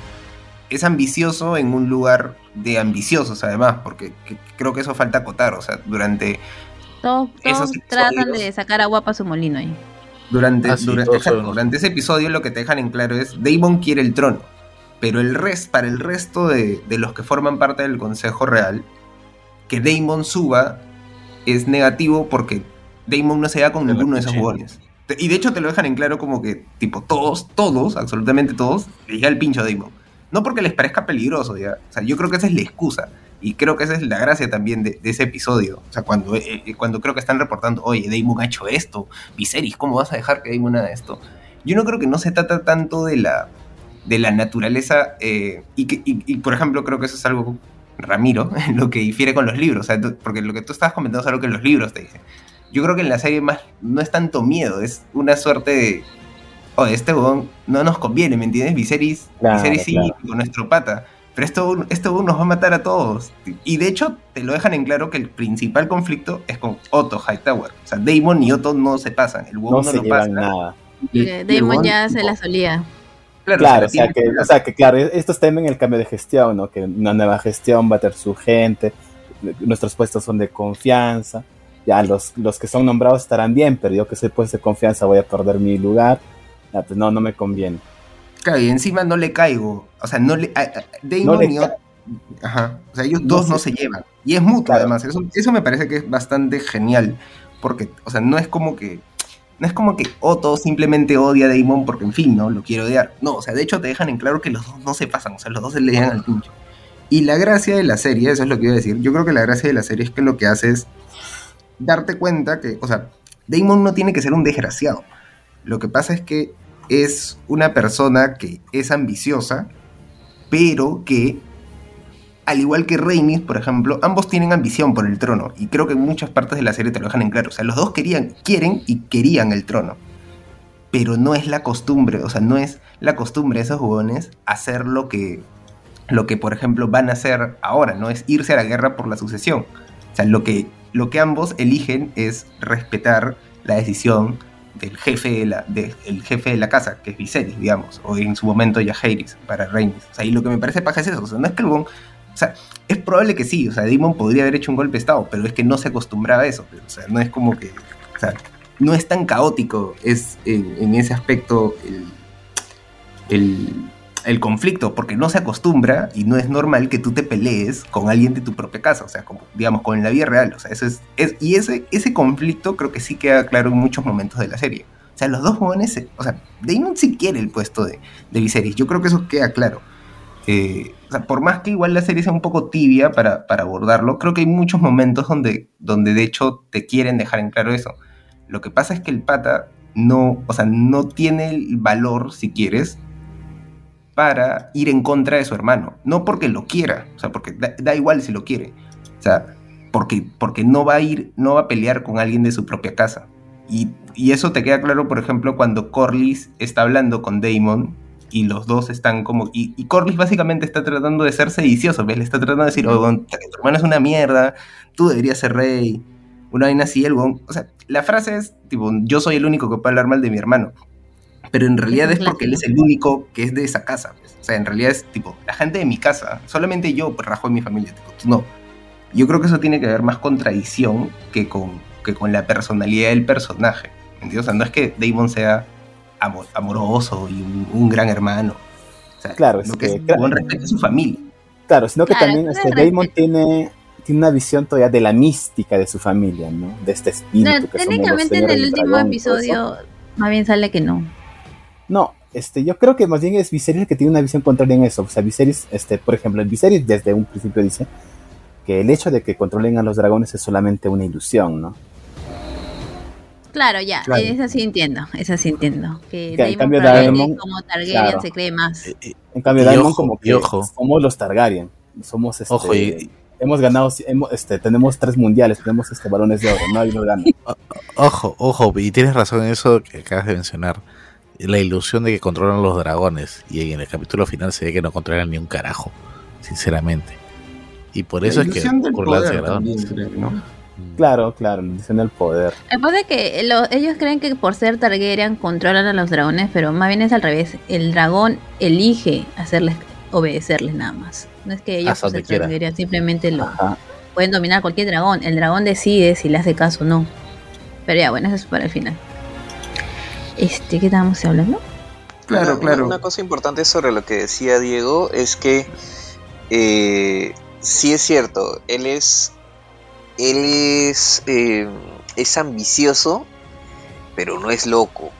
Es ambicioso en un lugar de ambiciosos, además, porque que- creo que eso falta acotar. O sea, durante,
Todos, tratan de sacar agua para su molino ahí.
durante,
Ah, sí,
durante ese episodio lo que te dejan en claro es Damon quiere el trono. Pero el res, para el resto de, de los que forman parte del Consejo Real, que Damon suba es negativo porque Damon no se da con ninguno de esos jugones. Y de hecho te lo dejan en claro como que, tipo, todos, todos, absolutamente todos, les llega el pincho a Damon. No porque les parezca peligroso, ya. O sea, yo creo que esa es la excusa. Y creo que esa es la gracia también de, de ese episodio. O sea, cuando, eh, eh, cuando creo que están reportando, oye, Damon ha hecho esto, Viserys, ¿cómo vas a dejar que Damon haga esto? Yo no creo que no se trata tanto de la, de la naturaleza. eh, y, que, y, y, por ejemplo, creo que eso es algo, Ramiro, *laughs* lo que difiere con los libros. O sea, porque lo que tú estabas comentando es algo que los libros te dicen. Yo creo que en la serie más no es tanto miedo, es una suerte de. Oye, este huevón no nos conviene, ¿me entiendes? Viserys,
Claro,
Viserys sí,
claro.
con nuestro pata. Pero esto, huevón nos va a matar a todos. Y de hecho, te lo dejan en claro que el principal conflicto es con Otto Hightower. O sea, Damon y Otto no se pasan. El
No
no,
se
lo
llevan
pasa.
nada.
y-
Damon ya se la solía.
Claro,
Claro,
se
o sea, que, o sea, que claro, estos temen el cambio de gestión, ¿no? Que una nueva gestión va a tener su gente, nuestros puestos son de confianza, ya los, los que son nombrados estarán bien, pero yo que soy puesto de confianza voy a perder mi lugar, ya, pues no, no me conviene.
Claro, y encima no le caigo. O sea, no le. a- a- Damon
No le
y. Ajá. O sea, ellos
No
dos no se llevan. Y es mutuo,
Claro.
además. Eso, eso me parece que es bastante genial. Porque, o sea, no es como que. No es como que Otto simplemente odia a Damon porque, en fin, ¿no? Lo quiere odiar. No, o sea, de hecho te dejan en claro que los dos no se pasan. O sea, los dos se le llegan al pincho. Y la gracia de la serie, eso es lo que iba a decir. Yo creo que la gracia de la serie es que lo que hace es darte cuenta que, o sea, Damon no tiene que ser un desgraciado. Lo que pasa es que es una persona que es ambiciosa, pero que, al igual que Rhaenys, por ejemplo, ambos tienen ambición por el trono. Y creo que en muchas partes de la serie te lo dejan en claro. O sea, los dos querían, quieren y querían el trono. Pero no es la costumbre, o sea, no es la costumbre de esos jugones hacer lo que, lo que, por ejemplo, van a hacer ahora, ¿no? Es irse a la guerra por la sucesión. O sea, lo que, lo que ambos eligen es respetar la decisión del jefe de el jefe de la casa, que es Viserys, digamos, o en su momento Jaehaerys para Rhaenys. O sea, y lo que me parece paja es eso, o sea, no es que el huevón- o sea, es probable que sí, o sea, Daemon podría haber hecho un golpe de estado, pero es que no se acostumbraba a eso, o sea, no es como que, o sea, no es tan caótico, es en, ese aspecto el, el conflicto, porque no se acostumbra y no es normal que tú te pelees con alguien de tu propia casa, o sea, como, digamos, con la vida real, o sea, eso es, y ese, ese conflicto creo que sí queda claro en muchos momentos de la serie. O sea, los dos jóvenes, o sea, Daemon sí quiere el puesto de, de Viserys, yo creo que eso queda claro. Eh, o sea, por más que igual la serie sea un poco tibia para, para abordarlo, creo que hay muchos momentos donde, donde de hecho te quieren dejar en claro eso. Lo que pasa es que el pata no, o sea, no tiene el valor, si quieres, para ir en contra de su hermano. No porque lo quiera, o sea, porque da, igual si lo quiere. O sea, porque, porque no va a ir, no va a pelear con alguien de su propia casa. Y, y eso te queda claro, por ejemplo, cuando Corlys está hablando con Damon y los dos están como... Y, y Corlys básicamente está tratando de ser sedicioso, ¿ves? Le está tratando de decir, oh, tu hermano es una mierda, tú deberías ser rey, una vaina así, el O sea, la frase es, tipo, yo soy el único que puede hablar mal de mi hermano. Pero en realidad
Es
porque él es el único que es de esa casa. pues. O sea, en realidad es tipo, la gente de mi casa, solamente yo pues, rajo en mi familia, tipo, tú no. Yo creo que eso tiene que ver más con tradición que con, que con la personalidad del personaje. ¿entiendes? O sea, no es que Damon sea amor- amoroso y un, un gran hermano. O sea,
Claro, es
lo que,
que-
es, huevón respeta a su familia.
Claro, sino que
Claro,
también este. Damon tiene, tiene una visión todavía de la mística de su familia, ¿no? De este espíritu
No,
que somos los
técnicamente en el último episodio más bien sale que no.
No, este, yo creo que más bien es Viserys el que tiene una visión contraria en eso. O sea, Viserys, este, por ejemplo, el Viserys desde un principio dice que el hecho de que controlen a los dragones es solamente una ilusión, ¿no?
Claro, ya,
Claro.
esa sí entiendo, esa sí entiendo. Que
Que en cambio Daemon-
como Targaryen
claro.
se cree más.
Eh, eh,
En cambio, Daemon
ojo,
como que
ojo.
somos los Targaryen. Somos este,
Ojo, y-
hemos ganado, hemos, este, tenemos tres mundiales, tenemos este balones de oro, no hay gana. *laughs*
Ojo, ojo, y tienes razón en eso que acabas de mencionar. La ilusión de que controlan los dragones. Y en el capítulo final se ve que no controlan ni un carajo, sinceramente. Y por eso
La
es que burlan
poder
dragones.
también, creo, ¿no?
Claro, claro, la ilusión del poder.
Después de que lo- ellos creen que por ser Targaryen controlan a los dragones, pero más bien es al revés. El dragón elige hacerles obedecerles nada más. No es que ellos por ser. Targaryen simplemente lo
Ajá.
pueden dominar cualquier dragón. El dragón decide si le hace caso o no. Pero ya, bueno, eso es para el final. Este, ¿qué estábamos hablando?
Claro,
Una-
claro.
Una cosa importante sobre lo que decía Diego es que eh, sí es cierto, él es él es eh, es ambicioso, pero no es loco.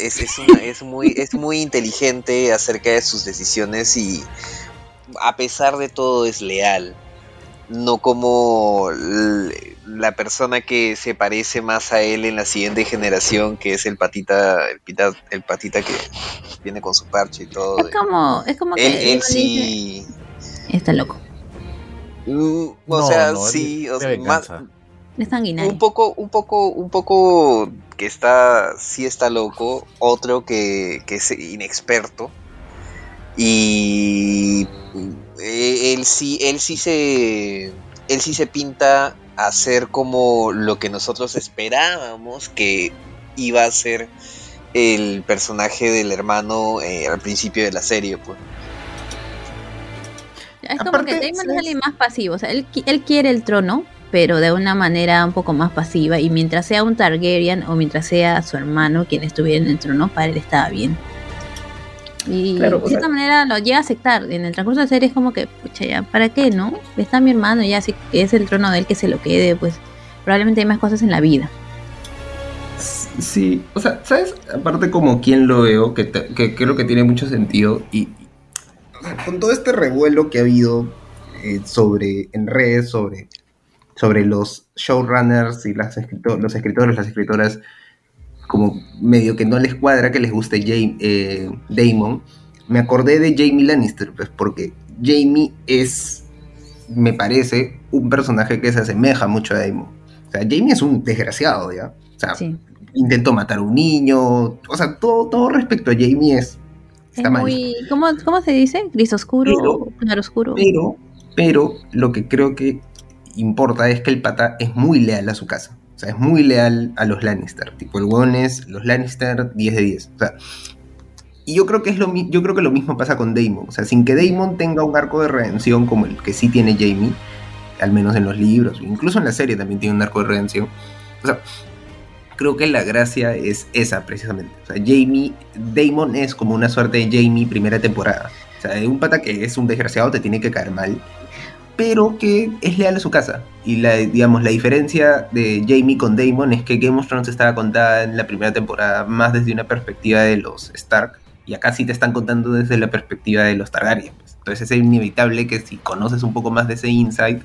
Es, es, una- es muy es muy inteligente acerca de sus decisiones y a pesar de todo es leal. No como la persona que se parece más a él en la siguiente generación, que es el patita, el, pita- el patita que viene con su parche y todo.
Es como, es como que
Él, él
uno dice,
sí.
está loco.
mm, o
No,
sea,
no, él
sí. o sea, más-
Es sanguinario.
un poco, un poco, un poco que está, sí está loco. Otro que, que es inexperto. Y eh, él sí, él sí se, él sí se pinta a ser como lo que nosotros esperábamos que iba a ser el personaje del hermano eh, al principio de la serie, pues.
Es como
Aparte,
que Damon es más pasivo. O sea, él, él quiere el trono, pero de una manera un poco más pasiva. Y mientras sea un Targaryen o mientras sea su hermano quien estuviera en el trono, para él estaba bien. Y
Claro,
de cierta manera lo llega a aceptar. En el transcurso de la serie es como que, pucha, ya, ¿para qué, no? Está mi hermano, ya, si es el trono de él que se lo quede, pues probablemente hay más cosas en la vida.
Sí, o sea, ¿sabes? Aparte como quien lo veo, que, te- que creo que tiene mucho sentido y, y, o sea, con todo este revuelo que ha habido eh, sobre en redes sobre sobre los showrunners y las los escritores, las escritoras como medio que no les cuadra que les guste Jam- eh, Damon, me acordé de Jamie Lannister, pues porque Jamie es, me parece, un personaje que se asemeja mucho a Damon. O sea, Jamie es un desgraciado, ¿ya? O sea,
Sí.
intentó matar a un niño, o sea, todo, todo respecto a Jamie es está
es
mal.
muy, ¿cómo, ¿Cómo se dice? ¿Gris oscuro
Pero-
claro oscuro?
Pero, pero lo que creo que importa es que el pata es muy leal a su casa. Sea, es muy leal a los Lannister. Tipo, el weón es los Lannister 10 de 10. O sea, y yo creo que es lo yo creo que lo mismo pasa con Daemon. O sea, sin que Daemon tenga un arco de redención como el que sí tiene Jamie, al menos en los libros, incluso en la serie también tiene un arco de redención. O sea, creo que la gracia es esa precisamente. O sea, Jamie, Daemon es como una suerte de Jamie primera temporada. O sea, un pata que es un desgraciado te tiene que caer mal, pero que es leal a su casa. Y la, digamos, la diferencia de Jamie con Daemon es que Game of Thrones estaba contada en la primera temporada más desde una perspectiva de los Stark, y acá sí te están contando desde la perspectiva de los Targaryen. pues. Entonces es inevitable que si conoces un poco más de ese insight,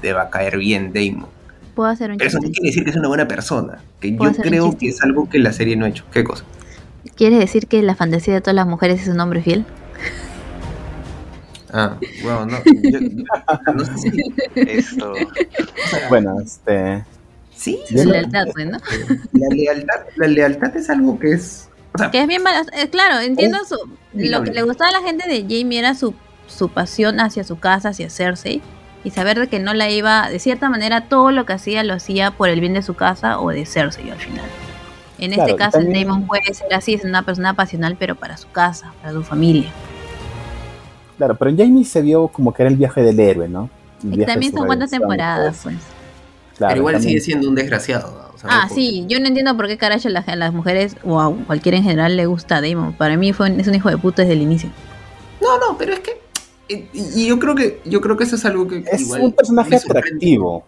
te va a caer bien Daemon.
Puedo hacer un
Pero eso no quiere decir que es una buena persona, que
¿Puedo
yo creo que es algo que la serie no ha hecho. ¿Qué cosa?
¿Quieres decir que la fantasía de todas las mujeres es un hombre fiel?
Ah, bueno, no, yo- yo- no sé si...
Esto.
Bueno, este.
Sí,
La
no-
lealtad, pues, ¿no?
la lealtad, la lealtad es algo que es... O sea,
Que es bien bala- eh, claro, entiendo su, lo que le gustaba a la gente de Jamie era su, su pasión hacia su casa, hacia Cersei, y saber de que no la iba, de cierta manera, todo lo que hacía lo hacía por el bien de su casa o de Cersei al final. En
Claro,
este caso, el
también-
Daemon puede ser así, es una persona pasional, pero para su casa, para su familia.
Claro, pero en Jamie se vio como que era el viaje del héroe, ¿no?
Y también son cuántas temporadas,
pues. Claro,
pero igual
también-
sigue siendo un desgraciado. ¿no? O sea,
Ah, sí, yo no entiendo por qué carajo a las, a las mujeres o a cualquiera en general le gusta Daemon. Para mí fue, es un hijo de puta desde el inicio.
No, no, pero es que Y, y yo creo que yo creo que eso es algo que
Es
igual
un personaje atractivo.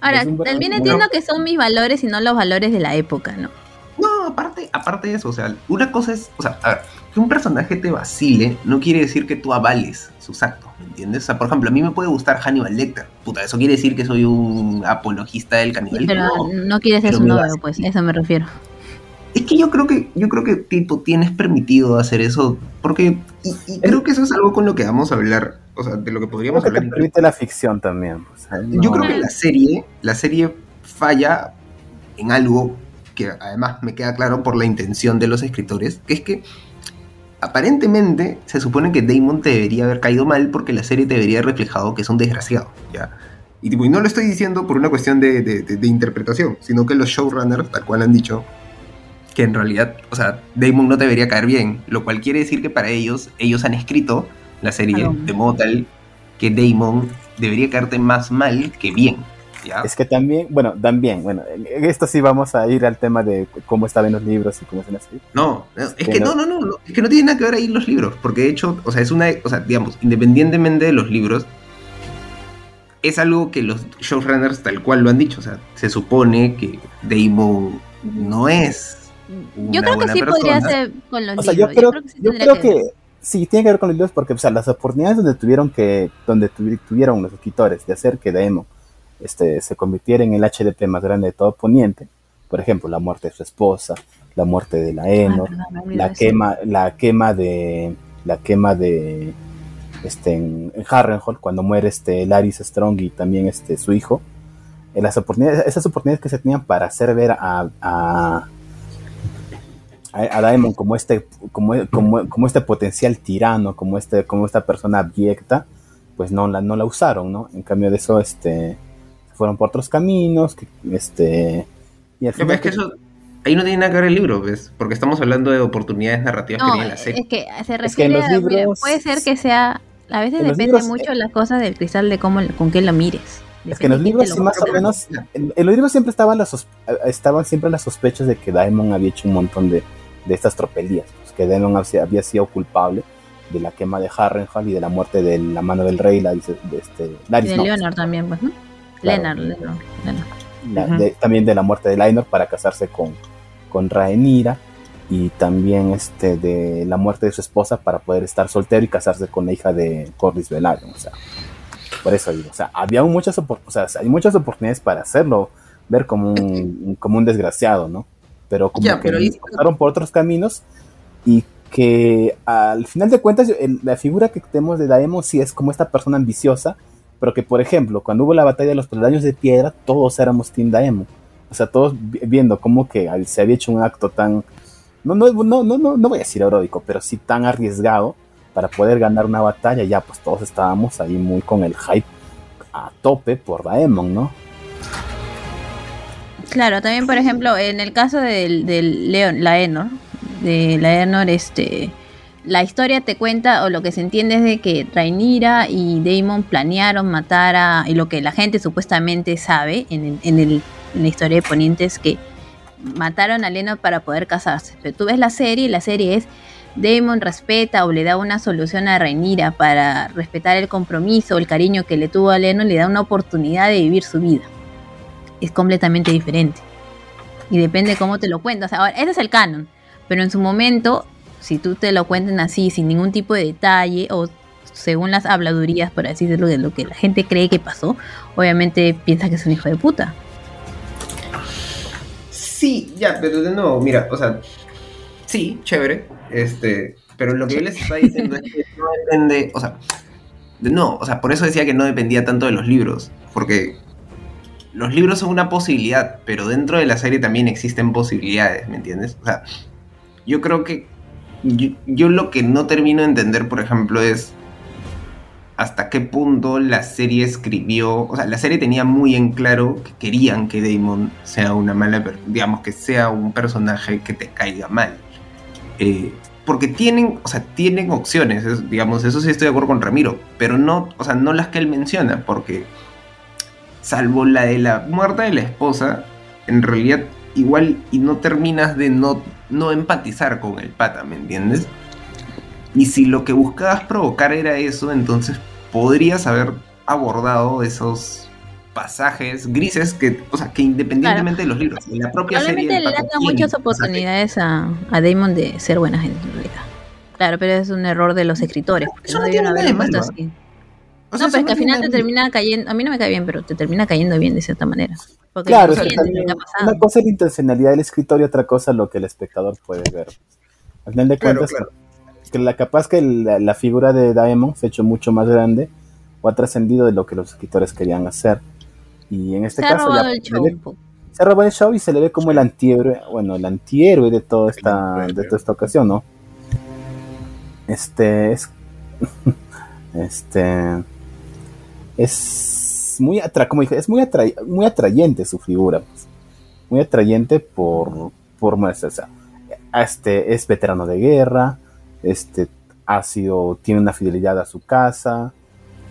Ahora,
un
también entiendo que son mis valores y no los valores de la época, ¿no?
No, aparte, aparte de eso, o sea, una cosa es, o sea, a ver, que un personaje te vacile no quiere decir que tú avales sus actos, ¿me entiendes? O sea, por ejemplo, a mí me puede gustar Hannibal Lecter, puta, eso quiere decir que soy un apologista del canibalismo.
Pero
No.
no quieres ser su novio, pues, a eso me refiero.
Es que yo creo que, yo creo que tipo tienes permitido hacer eso, porque, y, y creo que eso es algo con lo que vamos a hablar, o sea, de lo que
Creo
podríamos
que
hablar.
te permite la ficción también. o sea,
Yo creo que la serie, la serie falla en algo que además me queda claro por la intención de los escritores, que es que aparentemente se supone que Damon te debería haber caído mal porque la serie te debería haber reflejado que es un desgraciado, ¿ya? Y, tipo, y no lo estoy diciendo por una cuestión de, de- de- de interpretación, sino que los showrunners, tal cual han dicho, que en realidad, o sea, Damon no te debería caer bien, lo cual quiere decir que para ellos, ellos han escrito la serie de modo tal que Damon debería caerte más mal que bien, ¿ya?
Es que también, bueno, también, bueno, en esto sí vamos a ir al tema de cómo estaban los libros y cómo en la serie.
No, es
que
que
no-
no, no, es que no tiene nada que ver ahí los libros, porque de hecho, o sea, es una, o sea, digamos, independientemente de los libros, es algo que los showrunners tal cual lo han dicho, o sea, se supone que Damon no es
Yo creo que sí podría ser con los
O sea,
libros.
yo creo,
sí
yo
tendría
creo que sí, tiene que ver con los libros porque, o sea, las oportunidades donde tuvieron que, donde tuvi- tuvieron los escritores de hacer que Daemon este, se convirtiera en el HDP más grande de todo Poniente, por ejemplo, la muerte de su esposa, la muerte de la Enor, la
eso.
quema, la quema de, la quema de, este, en, en Harrenhal, cuando muere este Laris Strong y también este su hijo, eh, las oportunidades, esas oportunidades que se tenían para hacer ver a, a, a, a Daemon como este, como, como, como este potencial tirano, como este, como esta persona abyecta, pues no la, no la usaron, ¿no? En cambio de eso, este, fueron por otros caminos, que, este, y al final
es que eso, ahí no tiene nada que ver el libro, ¿ves? Porque estamos hablando de oportunidades narrativas que
No,
tiene la serie.
es que se
en
refiere
los
a. mira,
libros-
puede ser que sea. A veces depende
libros,
mucho
eh,
las cosas del cristal de cómo con qué lo mires.
Es que en los libros
lo
más o menos, en, en los libros siempre estaban las estaban siempre las sospechas de que Daemon había hecho un montón de, de estas tropelías, pues, que Daemon había, había sido culpable de la quema de Harrenhal y de la muerte de la mano del rey, la, de este,
Y de
no,
Leonard también, pues, ¿no?
Claro.
Leonard, Leonard, Leonard.
la-
Ujú.
de- también de la muerte de Laenor para casarse con, con Rhaenyra y también este de la muerte de su esposa para poder estar soltero y casarse con la hija de Corlys Velaryon, o sea, por eso digo, o sea, había muchas o sea, hay muchas oportunidades para hacerlo ver como un, como un desgraciado, ¿no? Pero como
Ya,
que
pero
pasaron por otros caminos y que al final de cuentas el- la figura que tenemos de Daemon sí es como esta persona ambiciosa, pero que por ejemplo, cuando hubo la batalla de los peldaños de piedra, todos éramos Team Daemon. O sea, todos vi- viendo cómo que se había hecho un acto tan no no no no no, no voy a decir heroico, pero sí tan arriesgado para poder ganar una batalla, ya pues todos estábamos ahí muy con el hype a tope por Daemon, ¿no?
Claro, también por ejemplo, en el caso del, del Leon, la Enor, de la Enor, este, la historia te cuenta, o lo que se entiende es de que Rhaenyra y Daemon planearon matar a, y lo que la gente supuestamente sabe en, el- en, el, en la historia de Poniente es que mataron a Lenor para poder casarse. Pero tú ves la serie y la serie es Daemon respeta o le da una solución a Rhaenyra para respetar el compromiso, el cariño que le tuvo a Lenor, le da una oportunidad de vivir su vida es completamente diferente. Y depende cómo te lo cuentas. Ahora, ese es el canon. Pero en su momento, si tú te lo cuentan así, sin ningún tipo de detalle, o según las habladurías, por así decirlo, de lo que la gente cree que pasó, obviamente piensa que es un hijo de puta.
Sí, ya, pero de nuevo, mira, o sea, sí, chévere, este, pero lo que yo les estaba diciendo es que no depende, o sea, de nuevo, o sea, por eso decía que no dependía tanto de los libros, porque los libros son una posibilidad, pero dentro de la serie también existen posibilidades, ¿me entiendes? O sea, yo creo que yo, lo que no termino de entender, por ejemplo, es hasta qué punto la serie escribió, o sea, la serie tenía muy en claro que querían que Damon sea una mala, digamos, que sea un personaje que te caiga mal. Eh, porque tienen, o sea, tienen opciones, es- digamos, eso sí estoy de acuerdo con Ramiro, pero no, o sea, no las que él menciona, porque salvo la de la muerte de la esposa, en realidad igual y no terminas de no, no empatizar con el pata, ¿me entiendes?
Y si lo que buscabas provocar era eso, entonces podrías haber abordado esos pasajes grises que, o sea, que independientemente de los libros, en la propia serie.
Probablemente
de
le dan muchas oportunidades a, a Damon de ser buena gente en realidad. Claro, pero es un error de los escritores, porque
Eso
no
tiene nada de
puesto
malo,
así.
O sea,
no, pero es que al final te termina cayendo, a mí no me cae bien, pero te termina cayendo bien de cierta manera. Porque
Claro, es que también una cosa es la intencionalidad del escritor y otra cosa lo que el espectador puede ver. Al final de cuentas,
claro.
que la capaz que la, la figura de Daemon se ha hecho mucho más grande o ha trascendido de lo que los escritores querían hacer. Y en este
Se ha
caso
el
se
show
robó el show y se le ve como el antihéroe, bueno, el antihéroe de toda esta,
antihéroe.
de toda esta ocasión, ¿no? Este es *laughs* este es muy atra como dije, es muy atra- muy atrayente su figura, pues. muy atrayente por por o sea, este es veterano de guerra, este ha sido tiene una fidelidad a su casa,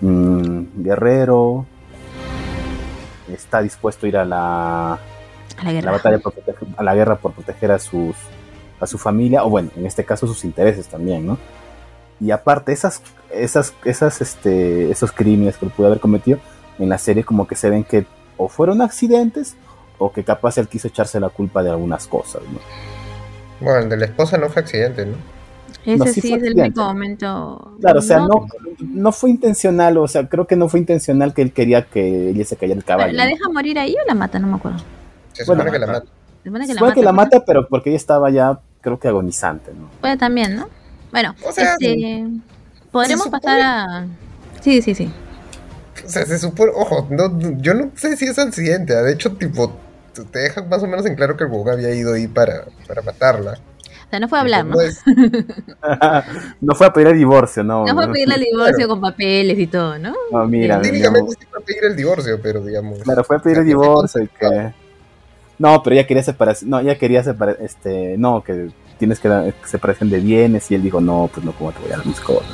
mm, guerrero, está dispuesto a ir a la
A la
la
guerra.
batalla por proteger- a la guerra por proteger a sus a su familia o bueno en este caso sus intereses también no y aparte esas esas esas este esos crímenes que él pudo haber cometido en la serie como que se ven que o fueron accidentes o que capaz él quiso echarse la culpa de algunas cosas no
Bueno, el de la esposa no fue accidente, ¿no?
Ese
No,
sí,
sí
es el único momento.
claro o sea no no fue intencional o sea creo que no fue intencional que él quería que ella se cayera el caballo
¿La deja morir ahí o la mata? No me acuerdo.
Se
Bueno,
supone que la
mata.
mata.
Se supone que la
Supongo que la mata pero porque ella estaba ya creo que agonizante no
Puede también, ¿no? Bueno,
O sea,
este, podremos
se
pasar a... Sí, sí, sí.
O sea, se supone, ojo, no, yo no sé si es accidente. De hecho, tipo, te dejan más o menos en claro que el huevón había ido ahí para, para matarla.
O sea, no fue a hablar, ¿no?
es- *laughs*
no fue a pedir el divorcio no
No fue a pedirle el divorcio
Claro.
con papeles y todo, ¿no?
No, mira.
Técnicamente sí fue a pedir el divorcio, pero digamos.
Claro, fue a pedir el divorcio y que... No, pero ella quería separación, no, ella quería separar, este, no, que tienes que dar separación de bienes y él dijo, no, pues no, ¿cómo te voy a dar mis cosas?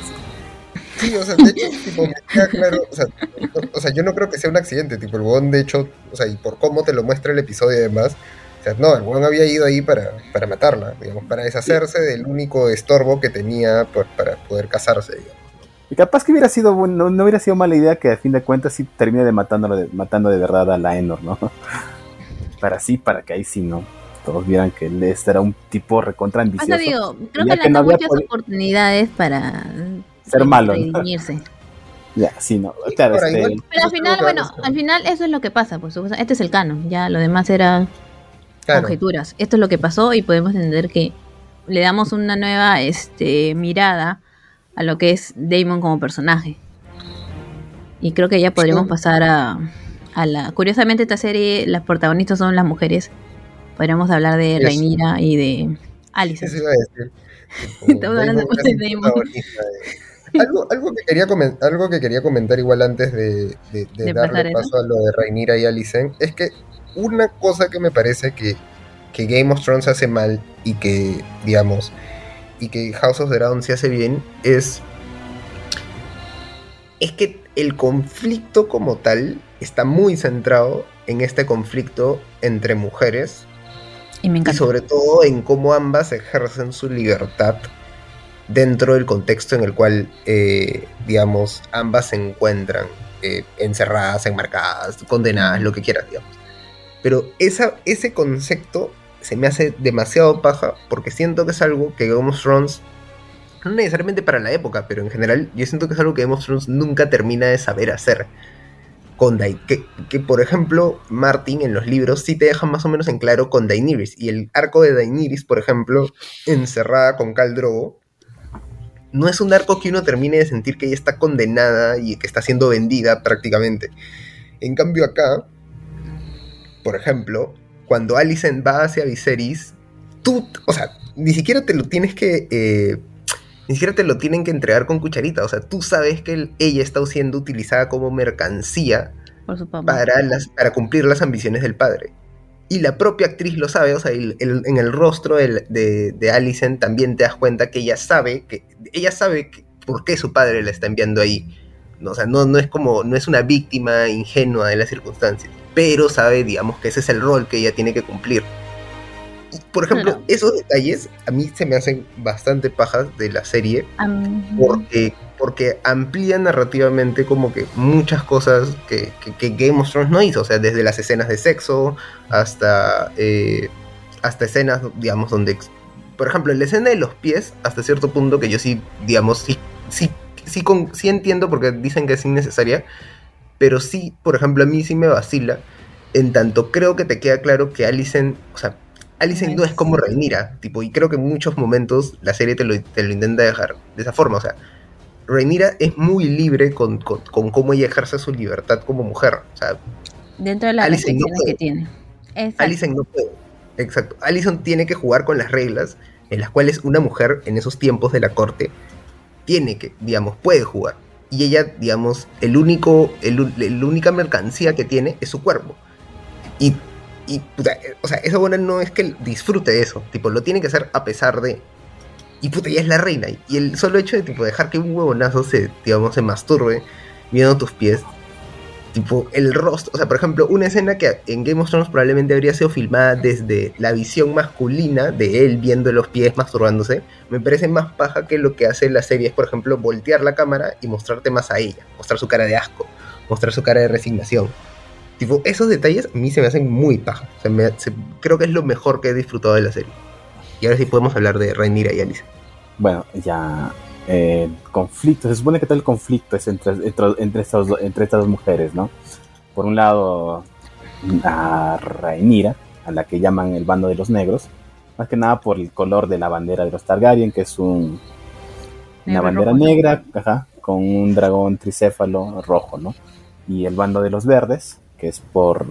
Sí, o sea, de hecho, *laughs* tipo, me queda claro, o sea, no- o sea, yo no creo que sea un accidente, tipo, el huevón, de hecho, o sea, y por cómo te lo muestra el episodio y demás, o sea, no, el huevón había ido ahí para, para matarla, digamos, para deshacerse del único estorbo que tenía por- para poder casarse, digamos.
Y capaz que hubiera sido, no, no hubiera sido mala idea que a fin de cuentas sí termine de matándolo de, matando de verdad a Laenor, ¿no? *laughs* Para sí, para que ahí sí, ¿no? Todos vieran que él este era un tipo recontra
O
ambicioso.
sea, digo, creo que
que
le
no
muchas oportunidades para...
Ser
eh,
malo. *laughs* Ya, sí, ¿no? Claro, este,
igual-
Pero al final, bueno, al final eso es lo que pasa, pues, o sea, este es el canon, ya lo demás era
Claro,
conjeturas. Esto es lo que pasó y podemos entender que le damos una nueva este, mirada a lo que es Damon como personaje. Y creo que ya podríamos
Sí.
pasar a, a la... Curiosamente esta serie, las protagonistas son las mujeres. Podríamos hablar de
Eso.
Rhaenyra y de Alicent.
eso iba a decir. *laughs*
Estamos hablando de Damon.
Algo, algo, que quería algo que quería comentar igual antes de, de- de
De pasar
darle paso a lo de Rhaenyra y Alicent es que una cosa que me parece que, que Game of Thrones hace mal y que, digamos, y que House of the Dragon se hace bien es, es que el conflicto como tal está muy centrado en este conflicto entre mujeres
Y me
y
encanta.
sobre todo en cómo ambas ejercen su libertad dentro del contexto en el cual, eh, digamos, ambas se encuentran eh, encerradas, enmarcadas, condenadas, lo que quieras, digamos. Pero esa, ese concepto se me hace demasiado paja porque siento que es algo que Game of Thrones, no necesariamente para la época, pero en general, yo siento que es algo que Game of Thrones nunca termina de saber hacer. Con Dai- que, que, por ejemplo, Martin en los libros sí te deja más o menos en claro con Daenerys. Y el arco de Daenerys, por ejemplo, encerrada con Khal Drogo, no es un arco que uno termine de sentir que ella está condenada y que está siendo vendida prácticamente. En cambio acá, por ejemplo, cuando Alicent va hacia Viserys, tú, o sea, ni siquiera te lo tienes que... eh, ni siquiera te lo tienen que entregar con cucharita. O sea, tú sabes que el- ella está siendo utilizada como mercancía
Por su papá.
para, las, para cumplir las ambiciones del padre. Y la propia actriz lo sabe, o sea, el- el- en el rostro del- de, de Alicent también te das cuenta que ella sabe que ella sabe que- por qué su padre la está enviando ahí. O sea, no, no es como, no es una víctima ingenua de las circunstancias, pero sabe, digamos, que ese es el rol que ella tiene que cumplir. Por ejemplo,
Claro.
esos detalles a mí se me hacen bastante pajas de la serie
Am-
porque, porque amplía narrativamente como que muchas cosas que, que- que Game of Thrones no hizo, o sea, desde las escenas de sexo hasta, eh, hasta escenas, digamos, donde, por ejemplo, en la escena de los pies, hasta cierto punto que yo sí, digamos, sí, sí, sí, con- sí entiendo porque dicen que es innecesaria, pero sí, por ejemplo, a mí sí me vacila, en tanto creo que te queda claro que Alicent, o sea, Alicent no es como Rhaenyra, tipo, y creo que en muchos momentos la serie te lo, te lo intenta dejar de esa forma, o sea, Rhaenyra es muy libre con, con- con cómo ella ejerce su libertad como mujer, o sea,
dentro de las
Alicent no puede.
que tiene. Exacto.
Alicent no puede. Exacto. Alicent tiene que jugar con las reglas en las cuales una mujer en esos tiempos de la corte tiene que, digamos, puede jugar. Y ella, digamos, el único, el, la única mercancía que tiene es su cuerpo. Y, y puta, eh, o sea, esa buena no es que disfrute de eso, tipo, lo tiene que hacer a pesar de. Y puta, ella es la reina. Y el solo hecho de tipo dejar que un huevonazo se, digamos, se masturbe viendo tus pies, tipo el rostro, o sea, por ejemplo, una escena que en Game of Thrones probablemente habría sido filmada desde la visión masculina de él viendo los pies masturbándose, me parece más paja que lo que hace la serie es, por ejemplo, voltear la cámara y mostrarte más a ella, mostrar su cara de asco, mostrar su cara de resignación. Tipo, esos detalles a mí se me hacen muy paja. O sea, me- se- creo que es lo mejor que he disfrutado de la serie. Y ahora sí podemos hablar de Rhaenyra y Alice.
Bueno, ya. Eh, conflicto. Se supone que todo el conflicto es entre, entre, entre, estas, entre estas dos mujeres, ¿no? Por un lado, a Rhaenyra, a la que llaman el bando de los negros. Más que nada por el color de la bandera de los Targaryen, que es un, una bandera
rojo, ¿no?
negra, ajá, con un dragón tricéfalo rojo, ¿no? Y el bando de los verdes, es por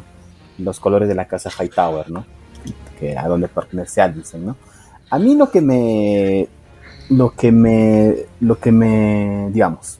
los colores de la casa Hightower, ¿no? Que a donde pertenece Alicent, ¿no? A mí lo que me lo que me lo que me digamos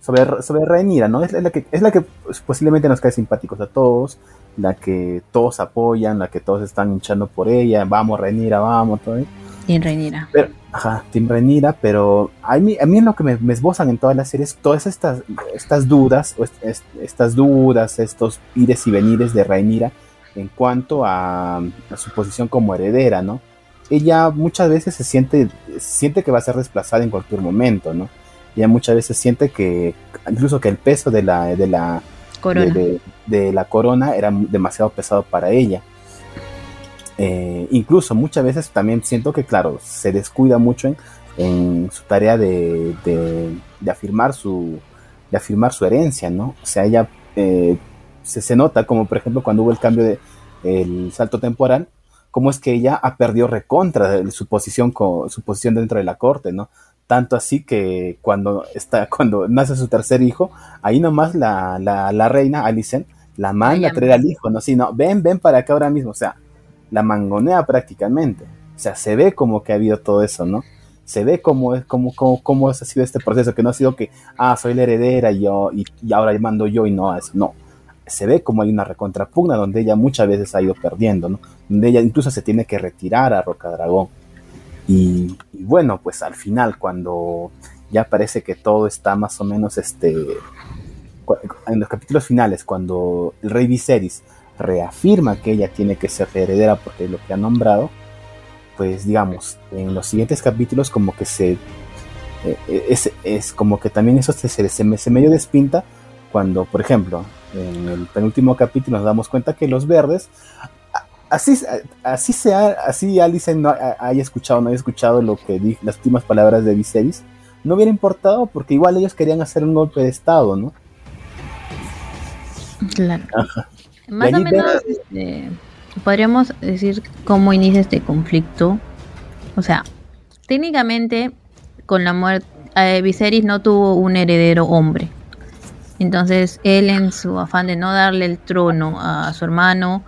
sobre sobre Rhaenyra, ¿no? Es la que es la que posiblemente nos cae simpáticos a todos, la que todos apoyan, la que todos están hinchando por ella, vamos Rhaenyra, vamos, todo.
Y Rhaenyra.
Pero, ajá, Team Rhaenyra, pero a mí, a mí lo que me, me esbozan en todas las series, todas estas, estas dudas, o est- est- estas dudas, estos ires y venires de Rhaenyra en cuanto a, a su posición como heredera, ¿no? Ella muchas veces se siente, siente que va a ser desplazada en cualquier momento, ¿no? Ella muchas veces siente que, incluso que el peso de la, de la,
Corona.
de, de- de la corona era demasiado pesado para ella. Eh, incluso muchas veces también siento que, claro, se descuida mucho en, en su tarea de, de- de afirmar su, de afirmar su herencia, ¿no? O sea, ella eh, se, se nota como, por ejemplo, cuando hubo el cambio de el salto temporal, cómo es que ella ha perdido recontra su posición, co- su posición dentro de la corte, ¿no? Tanto así que cuando, está, *laughs* cuando nace su tercer hijo, ahí nomás la, la, la reina Alicent la manda a traer al hijo, ¿no? Sí, no, ven, ven para acá ahora mismo, o sea, la mangonea prácticamente. O sea, se ve como que ha habido todo eso, ¿no? Se ve cómo es, cómo, cómo, cómo ha sido este proceso, que no ha sido que, ah, soy la heredera y yo, y, ahora mando yo y no, eso, no. Se ve como hay una recontrapugna donde ella muchas veces ha ido perdiendo, ¿no? Donde ella incluso se tiene que retirar a Rocadragón. Y, y bueno, pues al final, cuando ya parece que todo está más o menos este. En los capítulos finales, cuando el rey Viserys reafirma que ella tiene que ser heredera porque es lo que ha nombrado, pues digamos, en los siguientes capítulos como que se... eh, es, es como que también eso se, se, se me- se medio despinta cuando, por ejemplo, en el penúltimo capítulo nos damos cuenta que los verdes, así, así sea, así Alice no ha- haya escuchado, no haya escuchado lo que di- las últimas palabras de Viserys, no hubiera importado porque igual ellos querían hacer un golpe de estado, ¿no?
Claro.
Y
Más o menos este, podríamos decir cómo inicia este conflicto. O sea, técnicamente con la muerte Viserys no tuvo un heredero hombre. Entonces él en su afán de no darle el trono a su hermano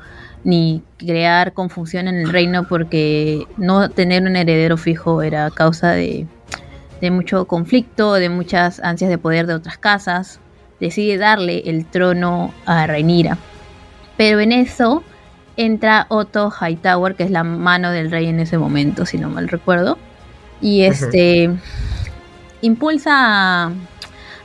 ni crear confusión en el reino porque no tener un heredero fijo era causa de, de mucho conflicto, de muchas ansias de poder de otras casas, decide darle el trono a Rhaenyra. Pero en eso entra Otto Hightower, que es la mano del rey en ese momento, si no mal recuerdo. Y este impulsa a,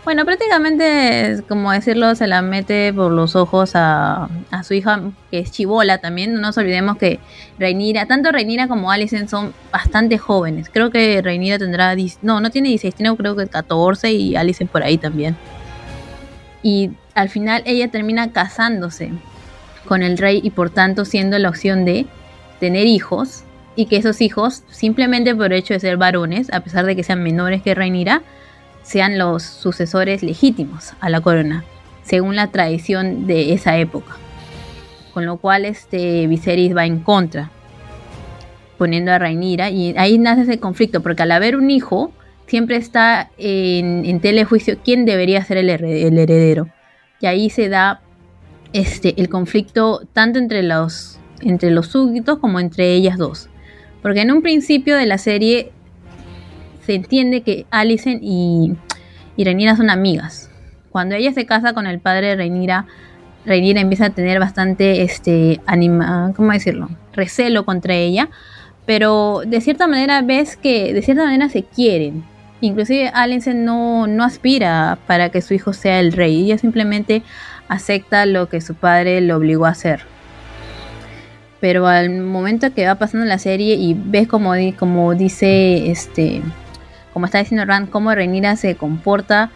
Bueno, prácticamente, es como decirlo, se la mete por los ojos a, a su hija, que es chivola también. No nos olvidemos que Reinira, tanto Reinira como Alicent son bastante jóvenes. Creo que Reinira tendrá, 10 no, no tiene 16, tiene creo que 14 y Alicent por ahí también. Y al final ella termina casándose con el rey y por tanto siendo la opción de tener hijos y que esos hijos, simplemente por el hecho de ser varones, a pesar de que sean menores que Reinira, sean los sucesores legítimos a la corona, según la tradición de esa época. Con lo cual este Viserys va en contra, poniendo a Rhaenyra y ahí nace ese conflicto, porque al haber un hijo, siempre está en, telejuicio quién debería ser el, el heredero. Y ahí se da este, el conflicto tanto entre los, entre los súbditos como entre ellas dos. Porque en un principio de la serie se entiende que Alicent y, y son amigas. Cuando ella se casa con el padre de Rhaenyra, Rhaenyra empieza a tener bastante, este, anima, ¿cómo decirlo? Recelo contra ella. Pero de cierta manera ves que de cierta manera se quieren. Inclusive Alicent no, no aspira para que su hijo sea el rey. Ella simplemente acepta lo que su padre le obligó a hacer. Pero al momento que va pasando la serie y ves como, como dice este como está diciendo Rand, cómo Rhaenyra se comporta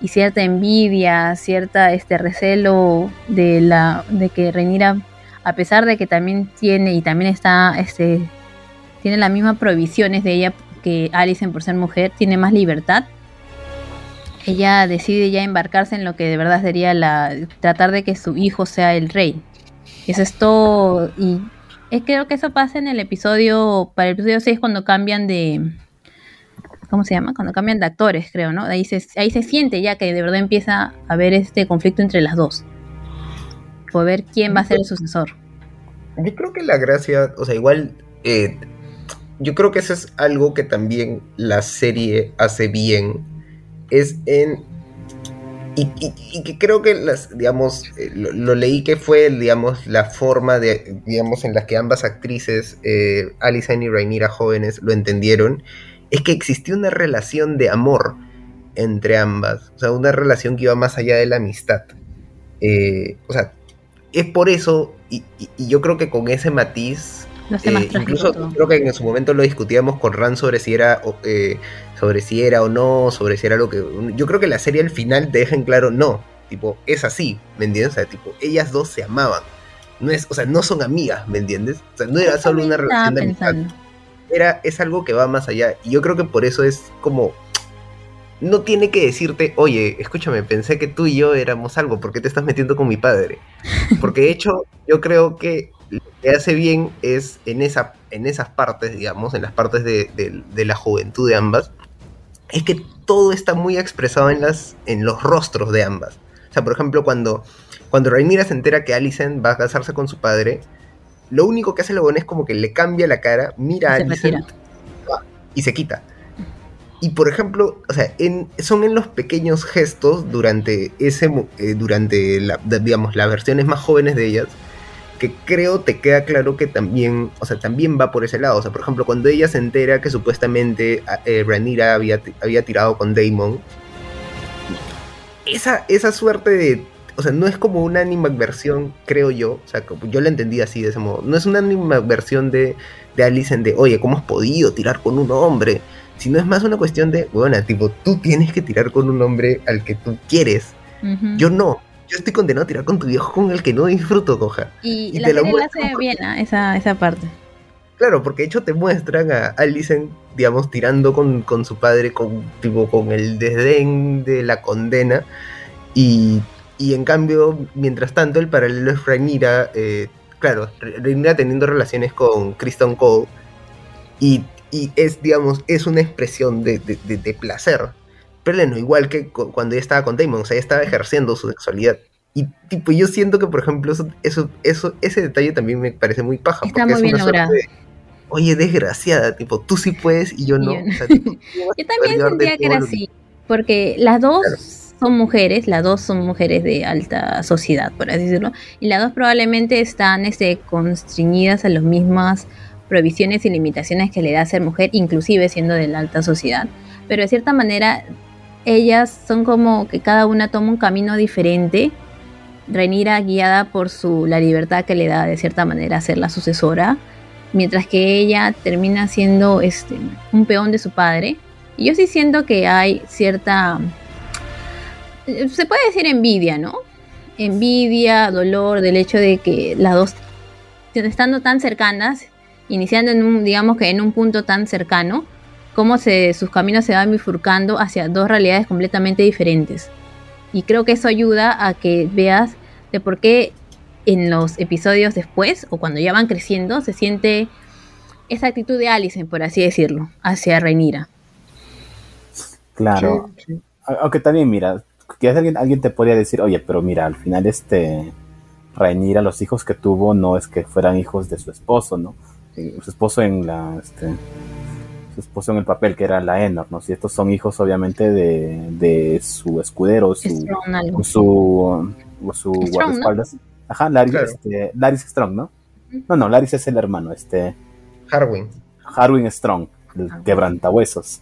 y cierta envidia, cierta este recelo de la de que Rhaenyra a pesar de que también tiene y también está este tiene las mismas prohibiciones de ella que Alicent por ser mujer, tiene más libertad. Ella decide ya embarcarse en lo que de verdad sería la tratar de que su hijo sea el rey. Eso es todo y es, creo que eso pasa en el episodio para el episodio 6 cuando cambian de ¿cómo se llama? Cuando cambian de actores, creo, ¿no? Ahí se, ahí se siente ya que de verdad empieza a haber este conflicto entre las dos. Por ver quién va a ser el sucesor.
Yo creo que la gracia, o sea, igual, eh, yo creo que eso es algo que también la serie hace bien, es en... Y, y- y que creo que las, digamos, eh, lo, lo leí que fue, digamos, la forma de, digamos, en la que ambas actrices, eh, Alicent y Rhaenyra jóvenes, lo entendieron, es que existía una relación de amor entre ambas, o sea, una relación que iba más allá de la amistad. Eh, o sea, es por eso, y, y- y yo creo que con ese matiz,
más
eh, incluso creo que en su momento lo discutíamos con Ran sobre si era eh, sobre si era o no, sobre si era lo que. Yo creo que la serie al final te deja en claro no. Tipo, es así, ¿me entiendes? O sea, tipo, ellas dos se amaban. No es, o sea, no son amigas, ¿me entiendes? O sea, no era solo una relación de amistad. Era, es algo que va más allá. Y yo creo que por eso es como. No tiene que decirte, oye, escúchame, pensé que tú y yo éramos algo, ¿por qué te estás metiendo con mi padre? Porque de hecho, yo creo que lo que hace bien es en, esa, en esas partes, digamos, en las partes de, de- de la juventud de ambas, es que todo está muy expresado en, las, en los rostros de ambas. O sea, por ejemplo, cuando, cuando Rhaenyra se entera que Alicent va a casarse con su padre, lo único que hace lo bueno es como que le cambia la cara, mira a
se
Alicent y se quita. Y por ejemplo, o sea, en- son en los pequeños gestos durante ese eh, durante la, digamos, las versiones más jóvenes de ellas que creo te queda claro que también, o sea, también va por ese lado. O sea, por ejemplo, cuando ella se entera que supuestamente a- eh, Rhaenyra había, había tirado con Daemon, esa, esa suerte de, o sea, no es como una animadversión, creo yo, o sea, yo la entendí así de ese modo, no es una animadversión de, de Alicent de, oye, ¿cómo has podido tirar con un hombre? Sino es más una cuestión de, bueno, tipo, tú tienes que tirar con un hombre al que tú quieres. Yo no. Yo estoy condenado a tirar con tu viejo con el que no disfruto, coja.
y,
y
la
te
la
muestran
hace bien, ¿ah? esa, esa parte.
Claro, porque de hecho te muestran a Alicent, digamos, tirando con, con su padre, con, tipo, con el desdén de la condena. Y, y en cambio, mientras tanto, el paralelo es Rhaenyra, eh, claro, Rhaenyra teniendo relaciones con Kristen Cole. Y, y es, digamos, es una expresión de, de- de- de placer. Pleno, igual que cu- cuando ella estaba con Damon, o sea, ella estaba ejerciendo su sexualidad. Y tipo, yo siento que, por ejemplo, eso, eso, eso, ese detalle también me parece muy paja.
Está
porque
muy
es
bien logrado.
de, Oye, desgraciada, tipo, tú sí puedes y yo no.
Yo no.
O sea, tipo, *laughs*
Yo también sentía que era así, porque las dos
Claro.
son mujeres, las dos son mujeres de alta sociedad, por así decirlo, y las dos probablemente están este, constreñidas a las mismas prohibiciones y limitaciones que le da ser mujer, inclusive siendo de la alta sociedad. Pero de cierta manera ellas son como que cada una toma un camino diferente. Rhaenyra guiada por su la libertad que le da de cierta manera ser la sucesora, mientras que ella termina siendo este un peón de su padre. Y yo sí siento que hay cierta se puede decir envidia, ¿no? Envidia, dolor del hecho de que las dos estando tan cercanas, iniciando un digamos que en un punto tan cercano, cómo se, sus caminos se van bifurcando hacia dos realidades completamente diferentes. Y creo que eso ayuda a que veas de por qué en los episodios después, o cuando ya van creciendo, se siente esa actitud de Alicent, por así decirlo, hacia Rhaenyra.
Claro. Aunque también, mira, quizás alguien, alguien te podría decir, oye, pero mira, al final este Rhaenyra, los hijos que tuvo no es que fueran hijos de su esposo, ¿no? Eh, Su esposo en la, este, su esposo en el papel que era la Enor, ¿no? Si estos son hijos obviamente de, de su escudero, su,
Strong
su, su
Strong,
guardaespaldas. Ajá, Laris,
Claro.
este, Laris Strong, ¿no? No, no, Laris es el hermano, este,
Harwin.
Harwin Strong, el
Ah.
quebrantahuesos.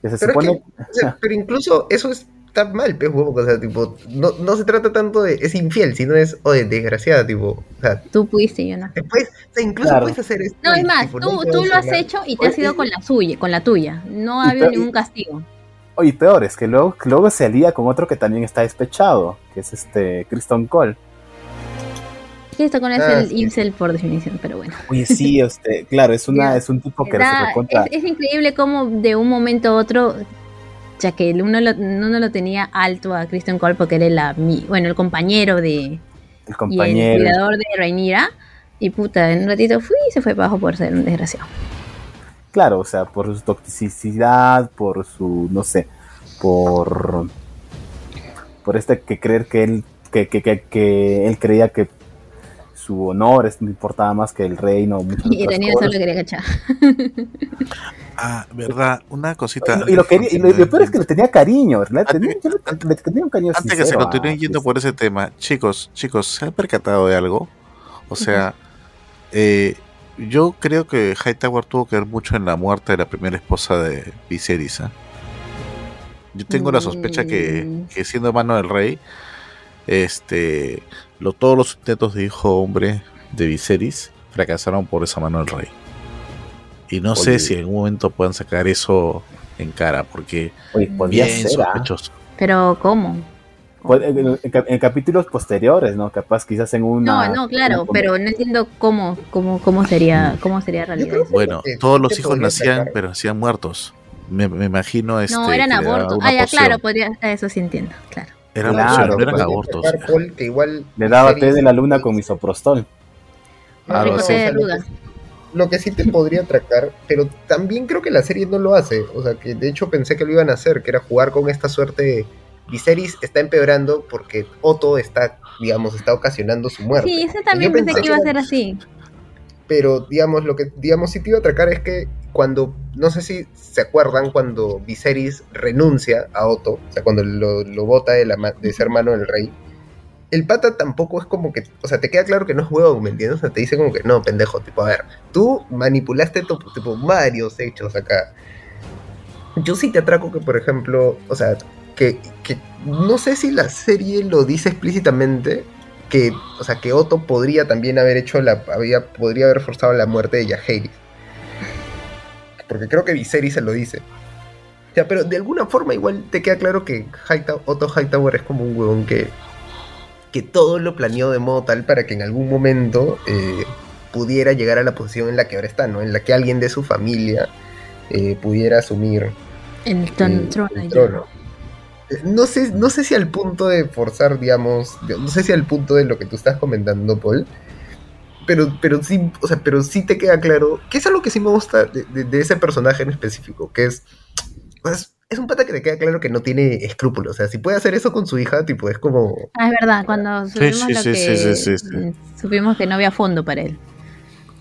Que se
Pero, es
supone,
que- pero incluso eso está mal, pues, huevo. O sea, tipo, no, no se trata tanto de es infiel, sino es, oye, desgraciada, tipo. O sea,
Tú pudiste, yo no.
después, o sea, incluso
Claro.
puedes hacer esto.
No, es más,
tipo,
tú,
no
tú lo has hecho y te has ido con la suya, con la tuya. No ha habido ningún castigo.
oye, peor, es que luego, luego se alía con otro que también está despechado, que es este Kristen Cole.
Que esto con es
Ah,
el
sí.
incel por definición, pero bueno.
Oye, sí, este, claro, es una, *laughs* es un tipo que
Da-
se recontra,
es, es increíble cómo de un momento a otro, ya que uno lo, uno lo tenía alto a Christian Cole porque él era mi, bueno, el compañero de
el
y el
compañero.
cuidador de Rhaenyra. Y puta, en un ratito fui y se fue para abajo por ser un desgraciado.
Claro, o sea, por su toxicidad, por su, no sé, por por este que creer que él que, que, que, que él creía que su honor es- no importaba más que el reino
Y
cosas.
solo quería cachar.
Ah, verdad, una cosita.
Y, y lo quería, y lo, peor es que le tenía cariño, ¿verdad?
Antes-
Tenía, yo le, le tenía un cariño
Antes que se continúen yendo por ese tema, chicos, chicos, ¿se han percatado de algo? O sea, eh, yo creo que Hightower tuvo que ver mucho en la muerte de la primera esposa de Viserys. ¿ah? Yo tengo la sospecha que,
Mm.
que siendo mano del rey, este, lo, todos los intentos de hijo hombre de Viserys fracasaron por esa mano del rey. Y no sé si en algún momento puedan sacar eso en cara, porque
Oye, podía
bien
ser, ¿ah?
sospechoso.
Pero, ¿cómo?
Pues, En, en- en cap- en capítulos posteriores, ¿no? Capaz quizás en una...
No, no, claro,
una-
pero no entiendo cómo, cómo, cómo sería, cómo sería realidad.
Bueno,
Eh,
todos los hijos nacían,
sacar.
pero nacían muertos. Me, me imagino este.
no, eran abortos. Ah, ya, claro, podría, eso sí entiendo, claro.
Eran
Claro,
no eran
pues.
abortos.
Que igual
Le daba té de la luna con misoprostol.
Así.
té de
lo que-
ruda.
Lo que sí te podría atracar, pero también creo que la serie no lo hace. O sea, que de hecho pensé que lo iban a hacer, que era jugar con esta suerte de Viserys está empeorando porque Otto está, digamos, está ocasionando su muerte.
Sí, ese también pensé
pensé
que iba a ser así.
Pero, digamos, lo que, digamos, sí te iba a atracar es que cuando, no sé si se acuerdan cuando Viserys renuncia a Otto, o sea, cuando lo, lo bota de, la, de ser mano del rey, el pata tampoco es como que, o sea, te queda claro que no es huevón, ¿me entiendes? O sea, te dice como que, no, pendejo, tipo, a ver, tú manipulaste tipo, varios hechos acá. Yo sí te atraco que, por ejemplo, o sea, que, que no sé si la serie lo dice explícitamente, que, o sea, que Otto podría también haber hecho la, había, podría haber forzado la muerte de Yaharis. Porque creo que Viserys se lo dice. O sea, pero de alguna forma igual te queda claro que Hightower- Otto Hightower es como un huevón que, que todo lo planeó de modo tal para que en algún momento eh, pudiera llegar a la posición en la que ahora está, ¿no? En la que alguien de su familia eh, pudiera asumir
El
el-
trono. ya.
Eh, No sé, no sé si al punto de forzar, digamos, no sé si al punto de lo que tú estás comentando, Paul, pero, pero sí, o sea, pero sí te queda claro, que es algo que sí me gusta de, de- de ese personaje en específico, que es, es, es un pata que te queda claro que no tiene escrúpulos, o sea, si puede hacer eso con su hija, tipo, es como,
Ah, es verdad, cuando supimos
sí,
lo
sí,
que
sí, sí, sí, sí.
supimos que no había fondo para él.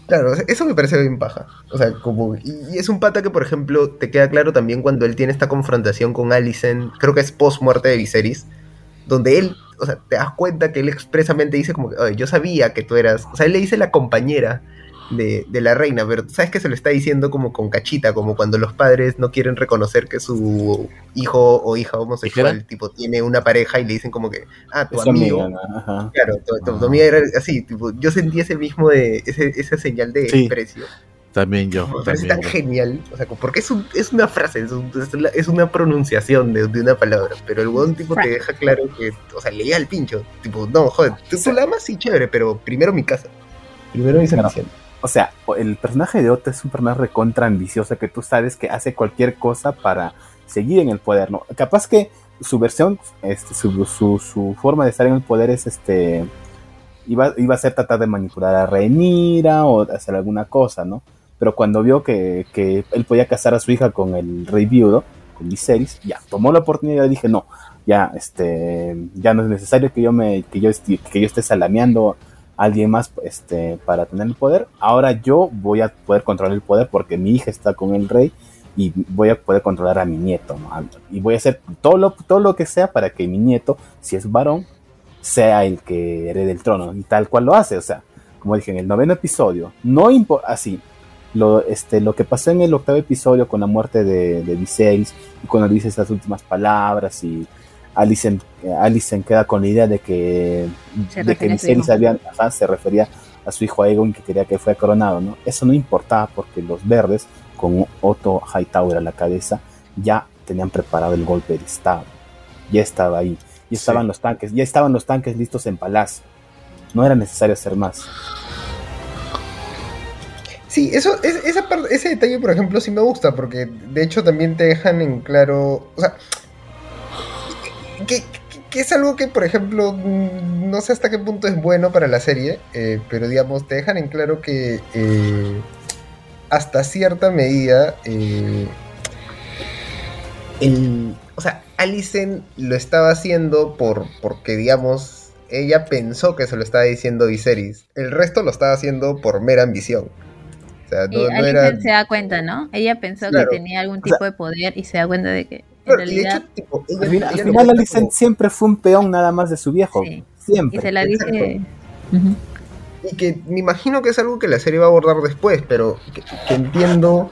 Claro, eso me parece bien paja. O sea, como. Y, y es un pata que, por ejemplo, te queda claro también cuando él tiene esta confrontación con Alicent, creo que es post muerte de Viserys, donde él, o sea, te das cuenta que él expresamente dice como que, "Oye, yo sabía que tú eras. O sea, él le dice la compañera de, de la reina, pero sabes que se lo está diciendo como con cachita, como cuando los padres no quieren reconocer que su hijo o hija homosexual tipo tiene una pareja y le dicen como que, ah, tu
Es
amigo,
amiga, ¿no? Ajá.
claro, tu, tu- tu
Ah.
amiga era así, tipo, yo sentí ese mismo de, ese, esa señal de
Sí.
desprecio.
También yo.
Me parece
También
tan
yo.
genial, o sea, porque es, un- es una frase, es, un- es la- es una pronunciación de, de una palabra, pero el buen tipo te deja claro que, o sea, le llega al pincho, tipo, no, joder, tú, tú la amas, sí, chévere, pero primero mi casa, primero mi
Claro.
servicio.
O sea, el personaje de Otto es un personaje recontra ambicioso que tú sabes que hace cualquier cosa para seguir en el poder, ¿no? Capaz que su versión, este, su, su, su forma de estar en el poder es este. Iba, iba a ser tratar de manipular a Rhaenyra o hacer alguna cosa, ¿no? Pero cuando vio que, que él podía casar a su hija con el rey viudo, con Viserys, ya, tomó la oportunidad y dije, no, ya, este, ya no es necesario que yo me, que yo esté, que yo esté salameando a alguien más, este, para tener el poder. Ahora yo voy a poder controlar el poder porque mi hija está con el rey y voy a poder controlar a mi nieto. Y voy a hacer todo lo, todo lo que sea para que mi nieto, si es varón, sea el que herede el trono y tal cual lo hace, o sea, como dije en el noveno episodio, no impo- así, lo, este, lo que pasó en el octavo episodio con la muerte de, de Viserys y cuando dice esas últimas palabras y Alicent, eh, Alicent queda con la idea de que,
Se
de que Viserys
hijo.
había, ajá, se refería a su hijo Aegon que quería que fuera coronado, ¿no? Eso no importaba porque los verdes, con Otto Hightower a la cabeza, ya tenían preparado el golpe de estado. Ya estaba ahí. Ya estaban
Sí.
los tanques, ya estaban los tanques listos en palacio. No era necesario hacer más.
Sí, eso, es- ese detalle, por ejemplo, sí me gusta, porque de hecho también te dejan en claro, o sea, que, es algo que, por ejemplo, no sé hasta qué punto es bueno para la serie, eh, pero digamos, te dejan en claro que eh, hasta cierta medida, eh, el, o sea, Alicent lo estaba haciendo por, porque, digamos, ella pensó que se lo estaba diciendo Viserys, el resto lo estaba haciendo por mera ambición. Sea, no,
Y
no era...
Se da cuenta, ¿no? Ella pensó
Claro.
que tenía algún
O sea-
tipo de poder y se da cuenta de que en
Claro, y de
realidad
hecho, tipo, ella-
Al final, al final Alicent
como-
siempre fue un peón nada más de su viejo.
Sí.
Siempre.
y se la dice.
Exacto. Y que me imagino que es algo que la serie va a abordar después, pero que, que entiendo,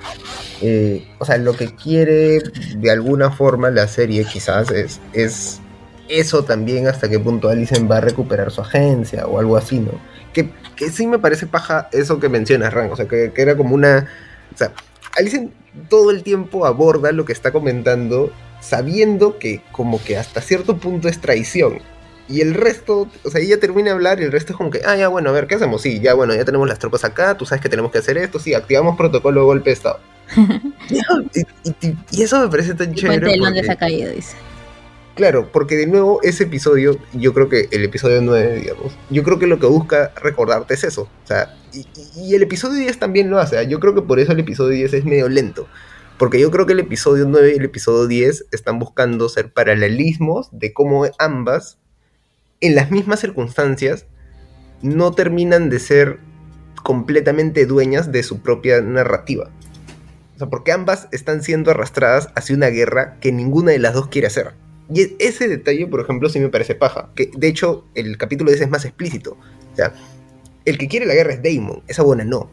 eh, o sea, lo que quiere de alguna forma la serie quizás es, es eso también hasta qué punto Alicent va a recuperar su agencia o algo así, ¿no? Que, que sí me parece paja eso que mencionas, Ran, o sea, que, que era como una... O sea, Alicent todo el tiempo aborda lo que está comentando sabiendo que como que hasta cierto punto es traición. Y el resto, o sea, ella termina de hablar y el resto es como que, ah, ya, bueno, a ver, ¿qué hacemos? Sí, ya, bueno, ya tenemos las tropas acá, tú sabes que tenemos que hacer esto, sí, activamos protocolo de golpe de Estado. *laughs* y, y- y eso me parece tan
El
chévere.
puente de Londres
porque-
ha caído, dice.
Claro, porque de nuevo ese episodio, yo creo que el episodio 9, digamos, yo creo que lo que busca recordarte es eso. O sea, y, y- el episodio 10 también lo hace. ¿ah? Yo creo que por eso el episodio 10 es medio lento. Porque yo creo que el episodio 9 y el episodio 10 están buscando ser paralelismos de cómo ambas, en las mismas circunstancias, no terminan de ser completamente dueñas de su propia narrativa. O sea, porque ambas están siendo arrastradas hacia una guerra que ninguna de las dos quiere hacer. Y e- ese detalle, por ejemplo, sí me parece paja. Que de hecho, el capítulo 10 es más explícito. O sea, el que quiere la guerra es Daemon, esa buena no.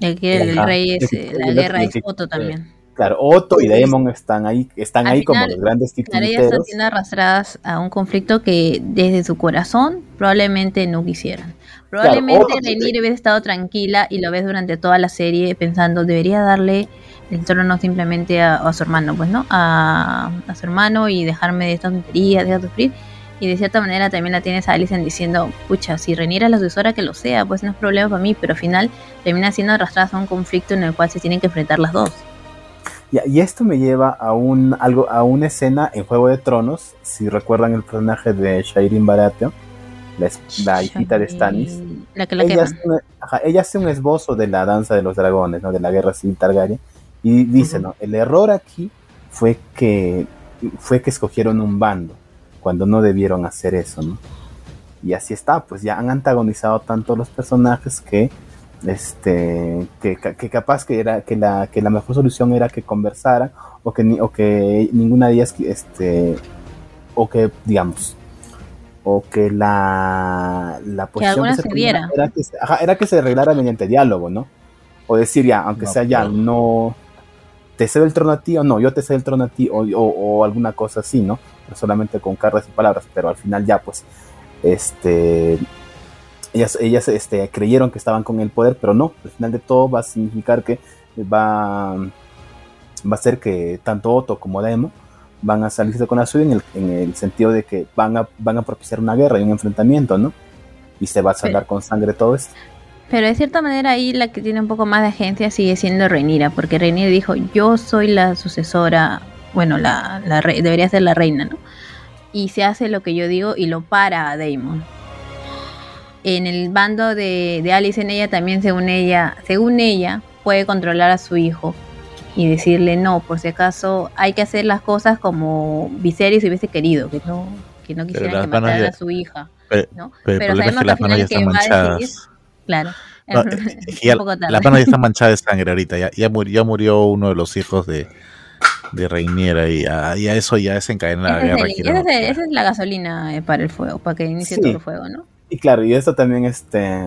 El que el
Ajá.
rey es eh, la guerra es Otto también.
Claro, Otto y Daemon están ahí, están
Al
ahí como
final,
los grandes
Claro, ellas están
titulares.
siendo arrastradas a un conflicto que desde su corazón probablemente no quisieran. Probablemente
Otto-
Rhaenyra hubiese estado tranquila y lo ves durante toda la serie pensando debería darle el trono simplemente a, a su hermano, pues no, a, a su hermano y dejarme de estas tonterías, de sufrir. Y de cierta manera también la tienes a Alicent diciendo, pucha, si es la sucesora que lo sea, pues no es problema para mí, pero al final termina siendo arrastradas a un conflicto en el cual se tienen que enfrentar las dos.
Y, y esto me lleva a un algo a una escena en Juego de Tronos, si recuerdan el personaje de Shairin Baratheon, la, la hijita de Stannis.
La que la
Ella hace, una- ajá, ella hace un esbozo de la danza de los dragones, ¿no? de la guerra civil Targaryen, y dice. ¿no? El error aquí fue que fue que escogieron un bando cuando no debieron hacer eso, ¿no? Y así está, pues ya han antagonizado tanto los personajes que este que, que capaz que era que la que la mejor solución era que conversaran o que ni- o que ninguna de ellas este o que digamos o que la, la posición
alguna
se
diera.
era que se, ajá, era que se arreglara mediante diálogo, ¿no? O decir ya, aunque
No,
sea ya,
pero-
no te cedo el trono a ti o no, yo te cedo el trono a ti o, o- o alguna cosa así, ¿no? Solamente con cartas y palabras, pero al final ya pues, este, ellas, ellas este, creyeron que estaban con el poder, pero no, al final de todo va a significar que va, va a ser que tanto Otto como Demo van a salirse con la suya en el, en el sentido de que van a, van a propiciar una guerra y un enfrentamiento, ¿no? Y se va a saldar con sangre todo esto.
Pero de cierta manera ahí la que tiene un poco más de agencia sigue siendo Rhaenyra, porque Rhaenyra dijo, yo soy la sucesora, bueno, la, la re- debería ser la reina, ¿no? Y se hace lo que yo digo y lo para a Daemon. En el bando de, de Alice en ella también, según ella, según ella, puede controlar a su hijo y decirle no, por si acaso hay que hacer las cosas como Viserys hubiese querido, que no, que no quisiera que
ya-
a su hija,
Pero,
¿no?
pero
Pero
es
sabemos
que
al
manos ya
final
están
que va a decidir,
manchadas.
Claro. *laughs*
No, *laughs*
tarde.
las manos ya están manchadas de sangre ahorita. Ya, ya, murió, ya murió uno de los hijos de, de Reiniera y a, y a eso ya desencadena la
es
guerra.
el- es esa es la gasolina eh, para el fuego, para que inicie
Sí.
todo el fuego, ¿no?
Y claro, y esto también, este...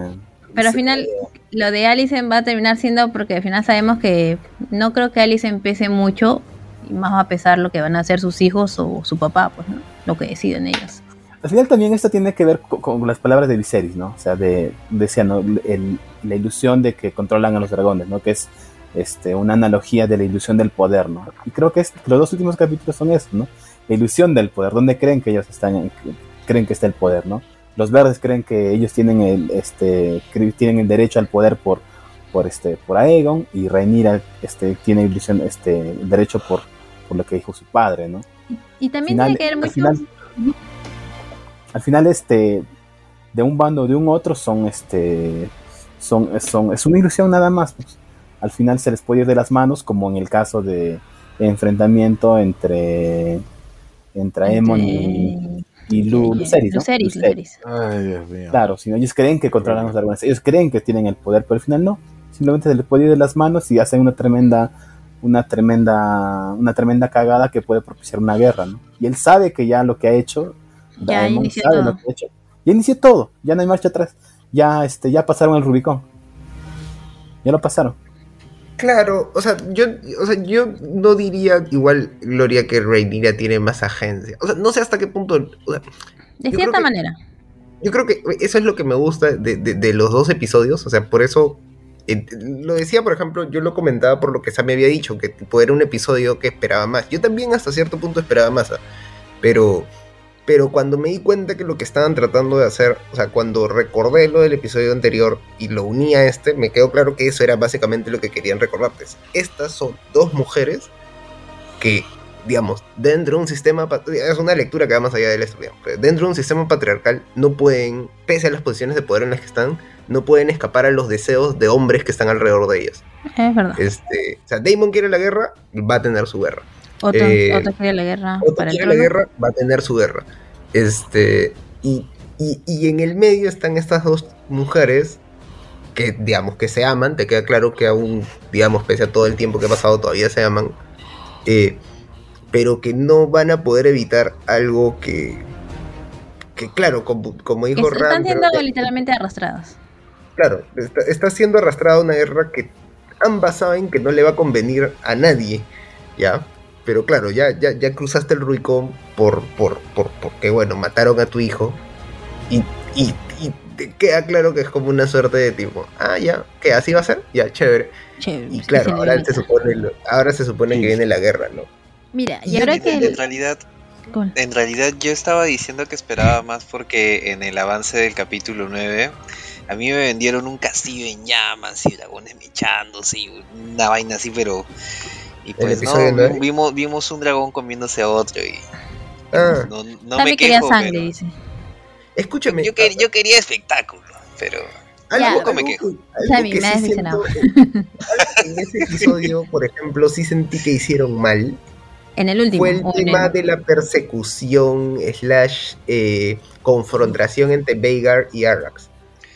Pero al final, lo de Alicent va a terminar siendo porque al final sabemos que no creo que Alicent pese mucho, y más va a pesar lo que van a hacer sus hijos o su papá, pues, ¿no? Lo que deciden ellos.
Al final también esto tiene que ver co- con, las palabras de Viserys, ¿no? O sea, de, decía, ¿no? El- la ilusión de que controlan a los dragones, ¿no? Que es este, una analogía de la ilusión del poder, ¿no? Y creo que es- los dos últimos capítulos son eso, ¿no? La ilusión del poder, ¿dónde creen que ellos están, en- creen que está el poder, ¿no? Los verdes creen que ellos tienen el, este, tienen el derecho al poder por, por, este, por Aegon y Rhaenyra este, tiene ilusión, este, el derecho por, por lo que dijo su padre, ¿no?
Y también
final-
tiene que ver mucho...
final- al final este de un bando o de un otro son este son, son es una ilusión nada más pues. al final se les puede ir de las manos como en el caso de enfrentamiento entre entre Aemon y, y Lu, Lucerys, ¿no?
Lucerys,
Lucerys.
Lucerys.
Ay, Dios mío.
Claro, si no, ellos creen que controlan los dragones, ellos creen que tienen el poder, pero al final no. Simplemente se les puede ir de las manos y hacen una tremenda, una tremenda, una tremenda cagada que puede propiciar una guerra, ¿no? Y él sabe que ya lo que ha hecho,
Ya
Daemon
inició
sabe
todo.
lo que ha hecho. Ya inició todo, ya no hay marcha atrás. Ya, este, ya pasaron el Rubicón. Ya lo pasaron.
Claro, o sea, yo, o sea, yo no diría igual, Gloria, que Rhaenyra tiene más agencia. O sea, no sé hasta qué punto. o sea,
De cierta
que-
manera.
yo creo que eso es lo que me gusta de, de- de los dos episodios. O sea, por eso. eh, lo decía, por ejemplo, yo lo comentaba por lo que Sam me había dicho, que tipo, era un episodio que esperaba más. Yo también hasta cierto punto esperaba más. ¿ah? Pero. Pero cuando me di cuenta que lo que estaban tratando de hacer, o sea, cuando recordé lo del episodio anterior y lo uní a este, me quedó claro que eso era básicamente lo que querían recordarles. Estas son dos mujeres que, digamos, dentro de un sistema, es una lectura que va más allá del pero dentro de un sistema patriarcal no pueden, pese a las posiciones de poder en las que están, no pueden escapar a los deseos de hombres que están alrededor de ellas.
Es verdad.
Este, o sea, Damon quiere la guerra, va a tener su guerra.
Otro,
eh,
quiere la guerra
Otro
para el
quiere la
trono.
guerra, va a tener su guerra. Este, y, y, y en el medio están estas dos mujeres que, digamos, que se aman. Te queda claro que aún, digamos, pese a todo el tiempo que ha pasado, todavía se aman. eh, pero que no van a poder evitar algo que, que claro, como, dijo
están
Ram,
siendo
pero-
literalmente arrastradas.
Claro, está, está siendo arrastrada una guerra que ambas saben que no le va a convenir a nadie, ¿ya? Pero claro, ya, ya, ya cruzaste el Rubicón por, por, por, porque, bueno, mataron a tu hijo y, y, y te queda claro que es como una suerte de tipo, ah, ya, ¿qué? ¿Así va a ser? Ya, chévere.
Chévere,
Y
que
claro,
se
ahora se supone, ahora se supone
Sí.
que viene la guerra, ¿no?
Mira, y
Y
ahora
en-
que...
En realidad, en realidad yo estaba diciendo que esperaba más porque en el avance del capítulo 9 a mí me vendieron un castillo en llamas y dragones mechándose y una vaina así, pero... Y pues no, vimos, vimos un dragón comiéndose a otro y
Ah,
no, no me
También quería
quejo,
sangre,
pero-
dice.
escúchame.
yo, quer- yo quería espectáculo, pero...
Algo,
Ya.
Tampoco me
algo
quejo.
que- algo
Sammy,
que
me
sí siento- algo que en ese episodio, por ejemplo, sí sentí que hicieron mal.
En el último.
fue el tema
el-
de la persecución slash eh, confrontación entre Veigar y Arrax.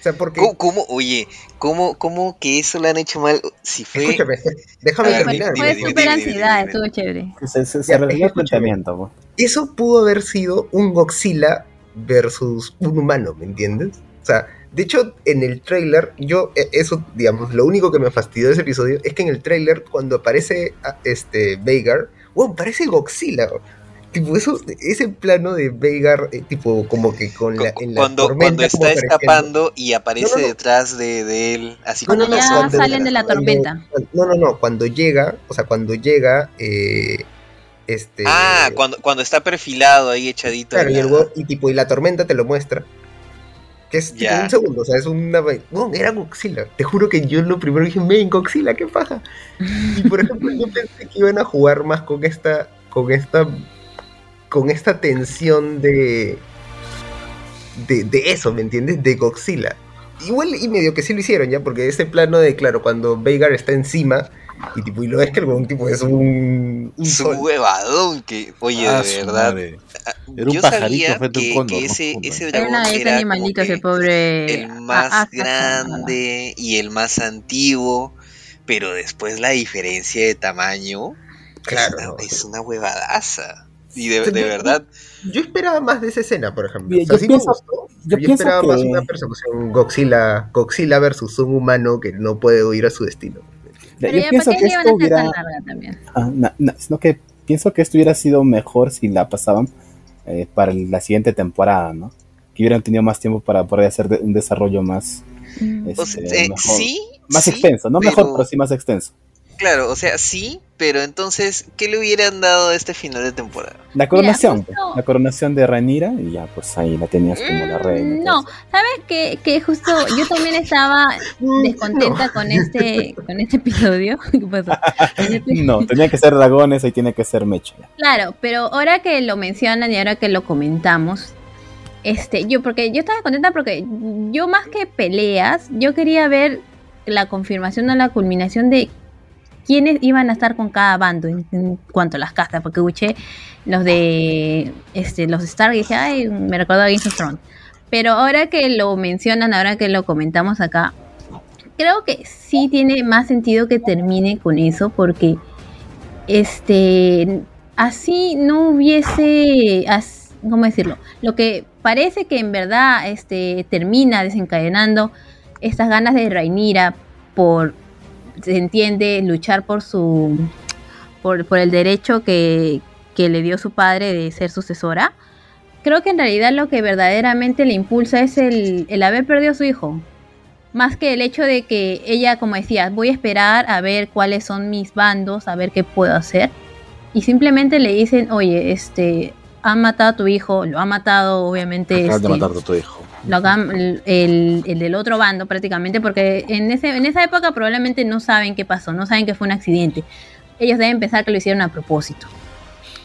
O sea, porque...
¿Cómo, cómo- oye, ¿cómo, ¿cómo que eso lo han hecho mal? Si fue...
Escúchame, déjame terminar.
fue súper ansiedad, estuvo chévere.
Se, se, se reveló el planteamiento.
Eso pudo haber sido un Godzilla versus un humano, ¿me entiendes? O sea, de hecho, en el trailer, yo, e- eso, digamos, lo único que me fastidió de ese episodio es que en el trailer, cuando aparece ah, este Veigar, wow, parece Godzilla. Tipo, eso, ese plano de Veigar, eh, tipo, como que con la, en la
cuando,
tormenta
cuando está escapando y aparece
No, no, no.
detrás de, de él, así
No,
como
no, no,
Ya
cuando-
salen de la
cuando-
tormenta.
No, no, no, cuando llega, o sea, cuando llega, eh, este...
Ah, cuando, cuando está perfilado ahí echadito.
Claro, y, el tipo, y la tormenta te lo muestra. Que es tipo un segundo, o sea, es una... vai- No, era Godzilla. Te juro que yo lo primero dije, ven, Godzilla, qué paja. Y por ejemplo, yo pensé que iban a jugar más con esta... Con esta... Con esta tensión de... De, de eso, ¿me entiendes? De Godzilla. Igual y medio que sí lo hicieron ya, porque ese plano de, claro, cuando Veigar está encima y tipo, y lo ves que el huevón tipo es un... un
un huevadón que, oye,
Ah,
de
su
verdad. ah,
Era un
yo
pajarito
sabía
frente a un
que,
cóndor,
que ese, ese
Era
dragón
ese
era
animalito,
que
ese pobre.
el más grande y el más antiguo, pero después la diferencia de tamaño
Claro.
es, una, es una huevadaza. Y de, de
yo-
verdad,
Yo esperaba más de esa escena, por ejemplo.
Bien,
O sea,
yo
sí
pienso-
gustó.
yo
Yo, esperaba más
que-
una persecución Godzilla, Godzilla versus un humano que no puede huir a su destino.
Pero
yo
ya,
pienso
¿para
que esto hubiera...
también?
Ah, no, no, sino que pienso que esto hubiera sido mejor si la pasaban eh, para la siguiente temporada, ¿no? Que hubieran tenido más tiempo para poder hacer de- un desarrollo más,
Mm.
este,
o sea, eh,
mejor,
sí,
más
sí,
extenso, no
pero-
mejor, pero sí más extenso.
Claro, o sea, sí, pero entonces, ¿qué le hubieran dado a este final de temporada?
La coronación,
justo-
pues, la coronación de Ranira y ya pues ahí la tenías como la reina.
Mm, No, ¿sabes qué? Que justo yo también estaba *laughs* descontenta con este con este episodio. *laughs* ¿Qué pasó? Este- *laughs*
No, tenía que ser dragones, ahí tiene que ser Mecha.
Claro, pero ahora que lo mencionan y ahora que lo comentamos, este, yo, porque yo estaba contenta porque yo más que peleas, yo quería ver la confirmación o la culminación de quiénes iban a estar con cada bando en, cuanto a las castas, porque escuché los de este, los Stark y dije, ay, me recordó a Game of Thrones. Pero ahora que lo mencionan, ahora que lo comentamos acá, creo que sí tiene más sentido que termine con eso, porque este así no hubiese as- cómo decirlo lo que parece que en verdad este termina desencadenando estas ganas de Rhaenyra por se entiende luchar por su por, por el derecho que, que le dio su padre de ser sucesora creo que en realidad lo que verdaderamente le impulsa es el, el haber perdido a su hijo más que el hecho de que ella, como decía, voy a esperar a ver cuáles son mis bandos, a ver qué puedo hacer. Y simplemente le dicen, oye, este, han matado a tu hijo, lo ha matado, obviamente.
Acabas de
este,
matar a tu hijo.
Lo hagan el, el- el del otro bando prácticamente, porque en, ese, en esa época probablemente no saben qué pasó, no saben que fue un accidente. Ellos deben pensar que lo hicieron a propósito.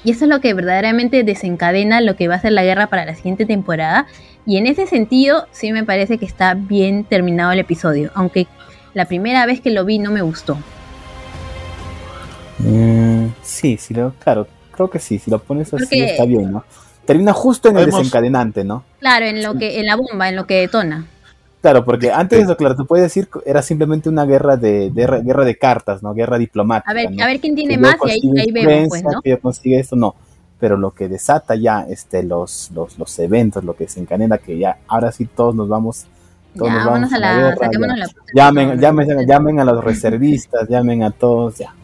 Y eso es lo que verdaderamente desencadena lo que va a ser la guerra para la siguiente temporada. Y en ese sentido, sí me parece que está bien terminado el episodio, aunque la primera vez que lo vi no me gustó.
Mm, sí, sí, lo, claro, creo que sí, si lo pones así
Porque-
está bien, ¿no? Termina justo en el desencadenante, ¿no?
Claro, en lo que, en la bomba, en lo que detona.
Claro, porque antes de eso, claro, tú puedes decir que era simplemente una guerra de, de- guerra de cartas, ¿no? Guerra diplomática.
A ver,
¿no?
a ver quién tiene
que
más y ahí, ahí vemos, pues, ¿no?
que yo consigue esto, no. Pero lo que desata ya este, los, los, los eventos, lo que desencadena, que ya ahora sí todos nos vamos. Todos
Ya,
vamos
a la,
guerra, ya.
la puta
Llamen, llamen, llamen a los reservistas, llamen a todos, ya.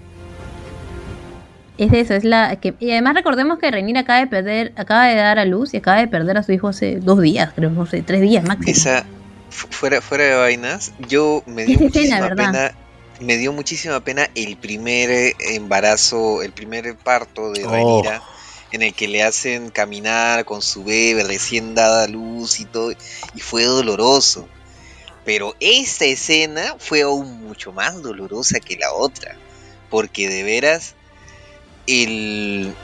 Es eso, es la que y además recordemos que Renir acaba de perder, acaba de dar a luz y acaba de perder a su hijo hace dos días, creo, no sé, tres días máximo.
Esa, fu- fuera, fuera de vainas, yo me dio
escena,
muchísima pena. Me dio muchísima pena el primer eh, embarazo, el primer parto de
Oh.
Rhaenyra, en el que le hacen caminar con su bebé recién dada a luz y todo, y fue doloroso. Pero esta escena fue aún mucho más dolorosa que la otra, porque de veras el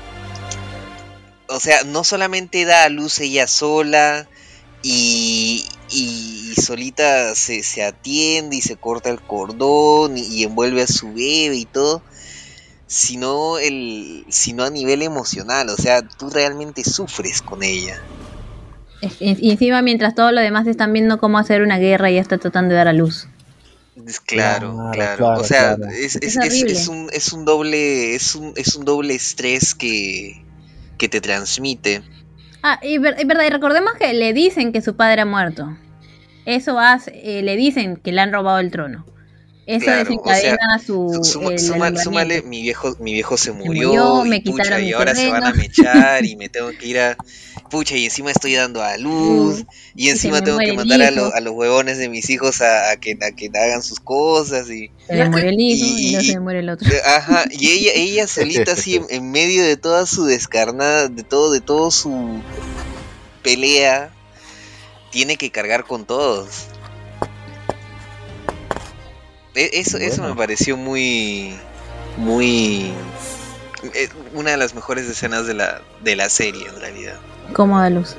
o sea, no solamente da a luz ella sola y, y solita se, se atiende y se corta el cordón y, envuelve a su bebé y todo, sino, el, sino a nivel emocional, o sea, tú realmente sufres con ella.
Y encima mientras todos los demás están viendo cómo hacer una guerra y ella está tratando de dar a luz.
Es Claro,
Claro,
claro.
claro,
o sea,
claro.
es,
Es
es, es-
horrible.
es un, es un doble, es un, es un doble estrés que, que te transmite.
Ah, y ver- es verdad, y recordemos que le dicen que su padre ha muerto. Eso hace, eh, le dicen que le han robado el trono. Eso
Claro,
desencadena su.
Su- suma-
el
suma- súmale, mi viejo, mi viejo se murió,
murió, me
y, pucha,
quitaron
y
mi
ahora se van a mechar y me *laughs* tengo que ir a... Pucha, y encima estoy dando a luz, y
se
encima
me
tengo que mandar a, lo- a los huevones de mis hijos a, a que, a que hagan sus cosas y...
Se le muere el hijo
Y-
y, se le muere el otro. *laughs*
Ajá, y ella, ella solita así en, en medio de toda su descarnada, de todo, de todo su pelea, tiene que cargar con todos. E- Eso, eso me pareció muy, muy, eh, una de las mejores escenas de la, de la serie en realidad.
Cómoda luz.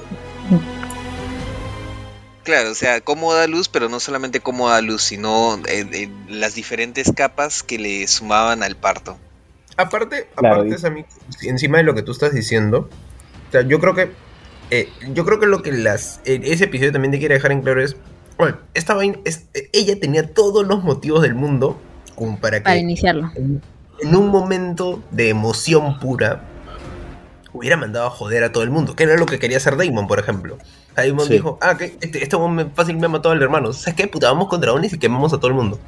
Claro, o sea, cómo da luz, pero no solamente cómo da luz, sino eh, eh, las diferentes capas que le sumaban al parto.
Aparte,
Claro,
aparte
y-
Sammy, encima de lo que tú estás diciendo, o sea, yo creo que eh, yo creo que lo que las eh, ese episodio también te quiere dejar en claro es, bueno, esta vaina es, ella tenía todos los motivos del mundo como para que
Para iniciarlo.
en, en un momento de emoción pura hubiera mandado a joder a todo el mundo, que era lo que quería hacer Damon, por ejemplo. Damon
Sí.
dijo, ah, que este, este hombre fácil me ha matado al hermano. ¿Sabes qué? Puta, vamos con dragones y quemamos a todo el mundo.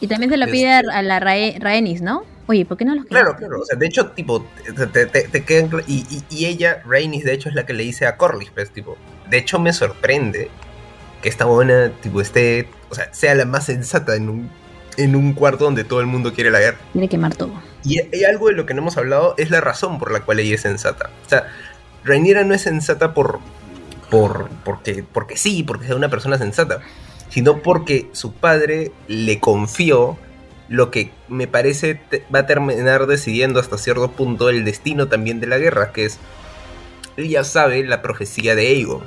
Y también se lo pide a- a la Rae- Rhaenys, ¿no? Oye, ¿por qué no los
Claro,
quemas?
claro. O sea, de hecho, tipo, te, te- te- te quedan cl- y, y, y ella, Rainis, de hecho, es la que le dice a Corlys, pues, tipo. De hecho, me sorprende que esta buena, tipo, esté, o sea, sea la más sensata en un, en un cuarto donde todo el mundo quiere la guerra.
Quiere quemar todo.
Y, y algo de lo que no hemos hablado es la razón por la cual ella es sensata. O sea, Rhaenyra no es sensata por, por porque, porque sí, porque sea una persona sensata, sino porque su padre le confió lo que me parece va a terminar decidiendo hasta cierto punto el destino también de la guerra, que es, ella sabe la profecía de Aegon.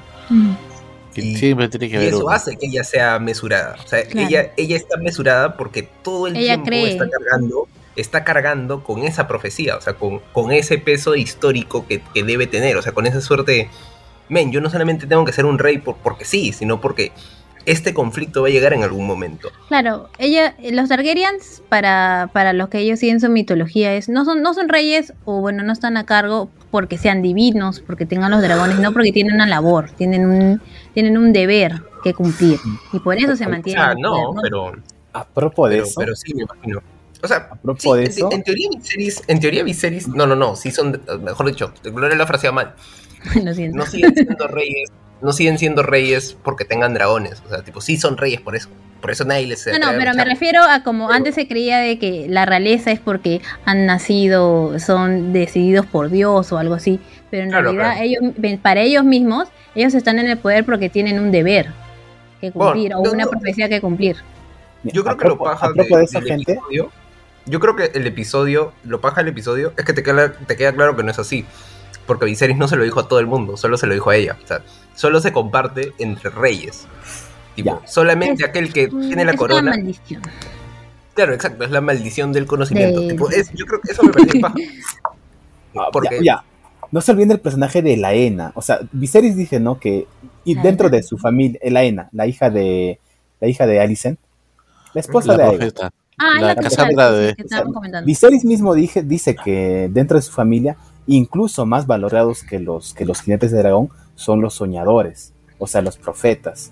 Que
Y-
siempre tiene que
Y
haber
eso
uno.
hace que ella sea mesurada. O sea,
Claro.
ella, ella está mesurada porque todo el
Ella
tiempo
cree.
está cargando, está cargando con esa profecía, o sea, con, con ese peso histórico que, que debe tener, o sea, con esa suerte de, men, yo no solamente tengo que ser un rey por, porque sí, sino porque este conflicto va a llegar en algún momento.
Claro, ella, los Targaryens, para, para los que ellos siguen su mitología, es no son, no son reyes o bueno, no están a cargo porque sean divinos, porque tengan los dragones, no porque tienen una labor, tienen un, tienen un deber que cumplir. Y por eso se
O
mantienen. el
no,
poder, ¿no?
pero,
A propósito de
pero,
eso,
pero sí, me imagino. O sea,
a propósito
sí,
de
en,
eso,
en teoría Viserys, en teoría Viserys, no, no, no, sí son, mejor dicho, Gloria la frasea mal. *laughs*
Lo siento.
no siguen siendo reyes, no siguen siendo reyes porque tengan dragones. O sea, tipo, sí son reyes por eso. Por eso nadie les
No, no,
a
pero me refiero a como
Pero-
antes se creía de que la realeza es porque han nacido, son decididos por Dios o algo así, pero en
Claro,
realidad
claro.
ellos, para ellos mismos, ellos están en el poder porque tienen un deber que
Bueno,
cumplir o
no,
una
no.
profecía que cumplir.
Yo creo
a
que lo paja de-
gente,
episodio. Yo creo que el episodio, lo paja del episodio, es que te queda, te queda claro que no es así. Porque Viserys no se lo dijo a todo el mundo, solo se lo dijo a ella. O sea, solo se comparte entre reyes. Tipo,
Ya.
solamente
Es-
aquel que tiene la
es
corona.
una maldición.
Claro, exacto, es la maldición del conocimiento.
De-
Tipo, es- yo creo que eso me parece *laughs* paja. Porque-
ya, ya. No se olviden del personaje de Laena. O sea, Viserys dice, ¿no? Que y dentro de su familia, Laena, la hija de la hija de Alicent, la esposa
La
de Aegon.
profeta.
Ah,
La
la
Cassandra de-
que.
Viserys mismo dije, dice que dentro de su familia, incluso más valorados que los, que los jinetes de dragón, son los soñadores, o sea, los profetas.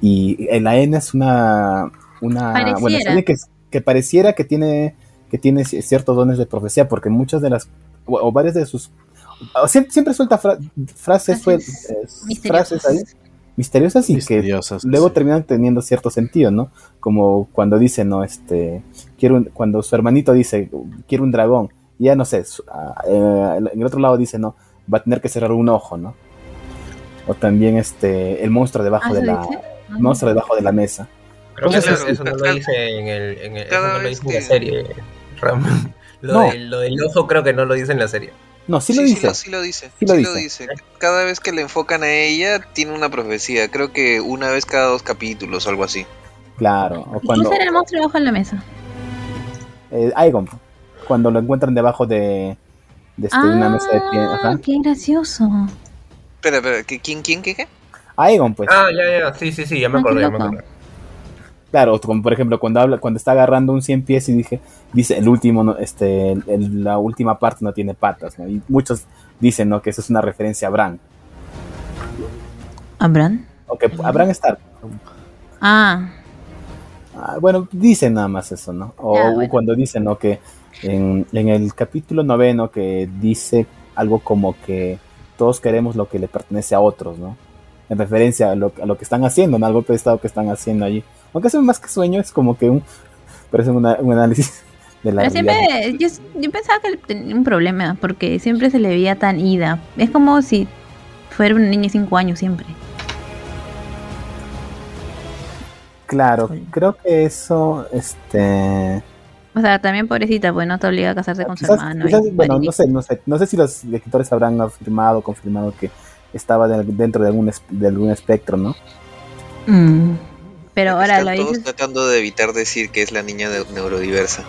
Y el Laena es una, una bueno, es que, que pareciera que tiene, que tiene ci- ciertos dones de profecía, porque muchas de las, o, o varias de sus, o siempre, siempre suelta fra- frases,
Frases
eh,
misteriosas.
frases ahí, misteriosas y que
Misteriosas.
luego
sí.
terminan teniendo cierto sentido, ¿no? Como cuando dice, no, este, quiero un- cuando su hermanito dice, quiero un dragón, y ya no sé, su- ah, eh, en el otro lado dice, no, va a tener que cerrar un ojo, ¿no? O también este, el monstruo debajo
Ah,
de
¿eso
la, el monstruo debajo de la mesa.
Creo que
Claro,
eso, eso no lo dice en el, en el- eso
cada
no lo
vez
dice en la serie. Ram. *laughs* Lo,
No.
del, lo del ojo creo que no lo dice en la serie.
No, sí, lo
sí
dice.
lo, sí lo dice.
Sí lo
sí lo
dice.
dice. Cada vez que le enfocan a ella, tiene una profecía. Creo que una vez cada dos capítulos o algo así.
Claro. O
¿Y
cuando
quién será el monstruo debajo de la mesa?
eh, Aegon, cuando lo encuentran debajo de, de este, una mesa de pie.
Ah,
Ajá.
qué gracioso.
Espera, espera, ¿qué- ¿quién, quién, qué, qué?
Aegon, pues.
Ah, ya, ya, sí, sí, sí, ya me
Ah,
acordé, ya me acordé.
Claro, como por ejemplo cuando habla, cuando está agarrando un 100 pies y dije, dice el último, no, este, el- el- la última parte no tiene patas, ¿no? Y muchos dicen, ¿no? Que eso es una referencia a Bran.
¿Abraham?
Ok, Abraham Stark.
Ah,
Ah, bueno, dicen nada más eso, ¿no? O
bueno.
cuando dicen, ¿no? Que en, en el capítulo noveno que dice algo como que todos queremos lo que le pertenece a otros, ¿no? En referencia a lo, a lo que están haciendo, ¿no? Al golpe de estado que están haciendo allí. Aunque eso más que sueño, es como que un, *laughs* parece una- un análisis *laughs* de la
pero siempre, yo, yo pensaba que tenía un problema, porque siempre se le veía tan ida. Es como si fuera una niña de 5 años siempre.
Claro, creo que eso, este...
O sea, también pobrecita, pues no te obliga a casarte con su
Quizás-
hermano.
quizás,
y
bueno, no sé, no sé, no sé si los escritores habrán afirmado o confirmado que estaba de- dentro de algún, es- de algún espectro, ¿no?
Mm. Pero ahora
Están
lo
todos
dices.
tratando de evitar decir que es la niña de- neurodiversa.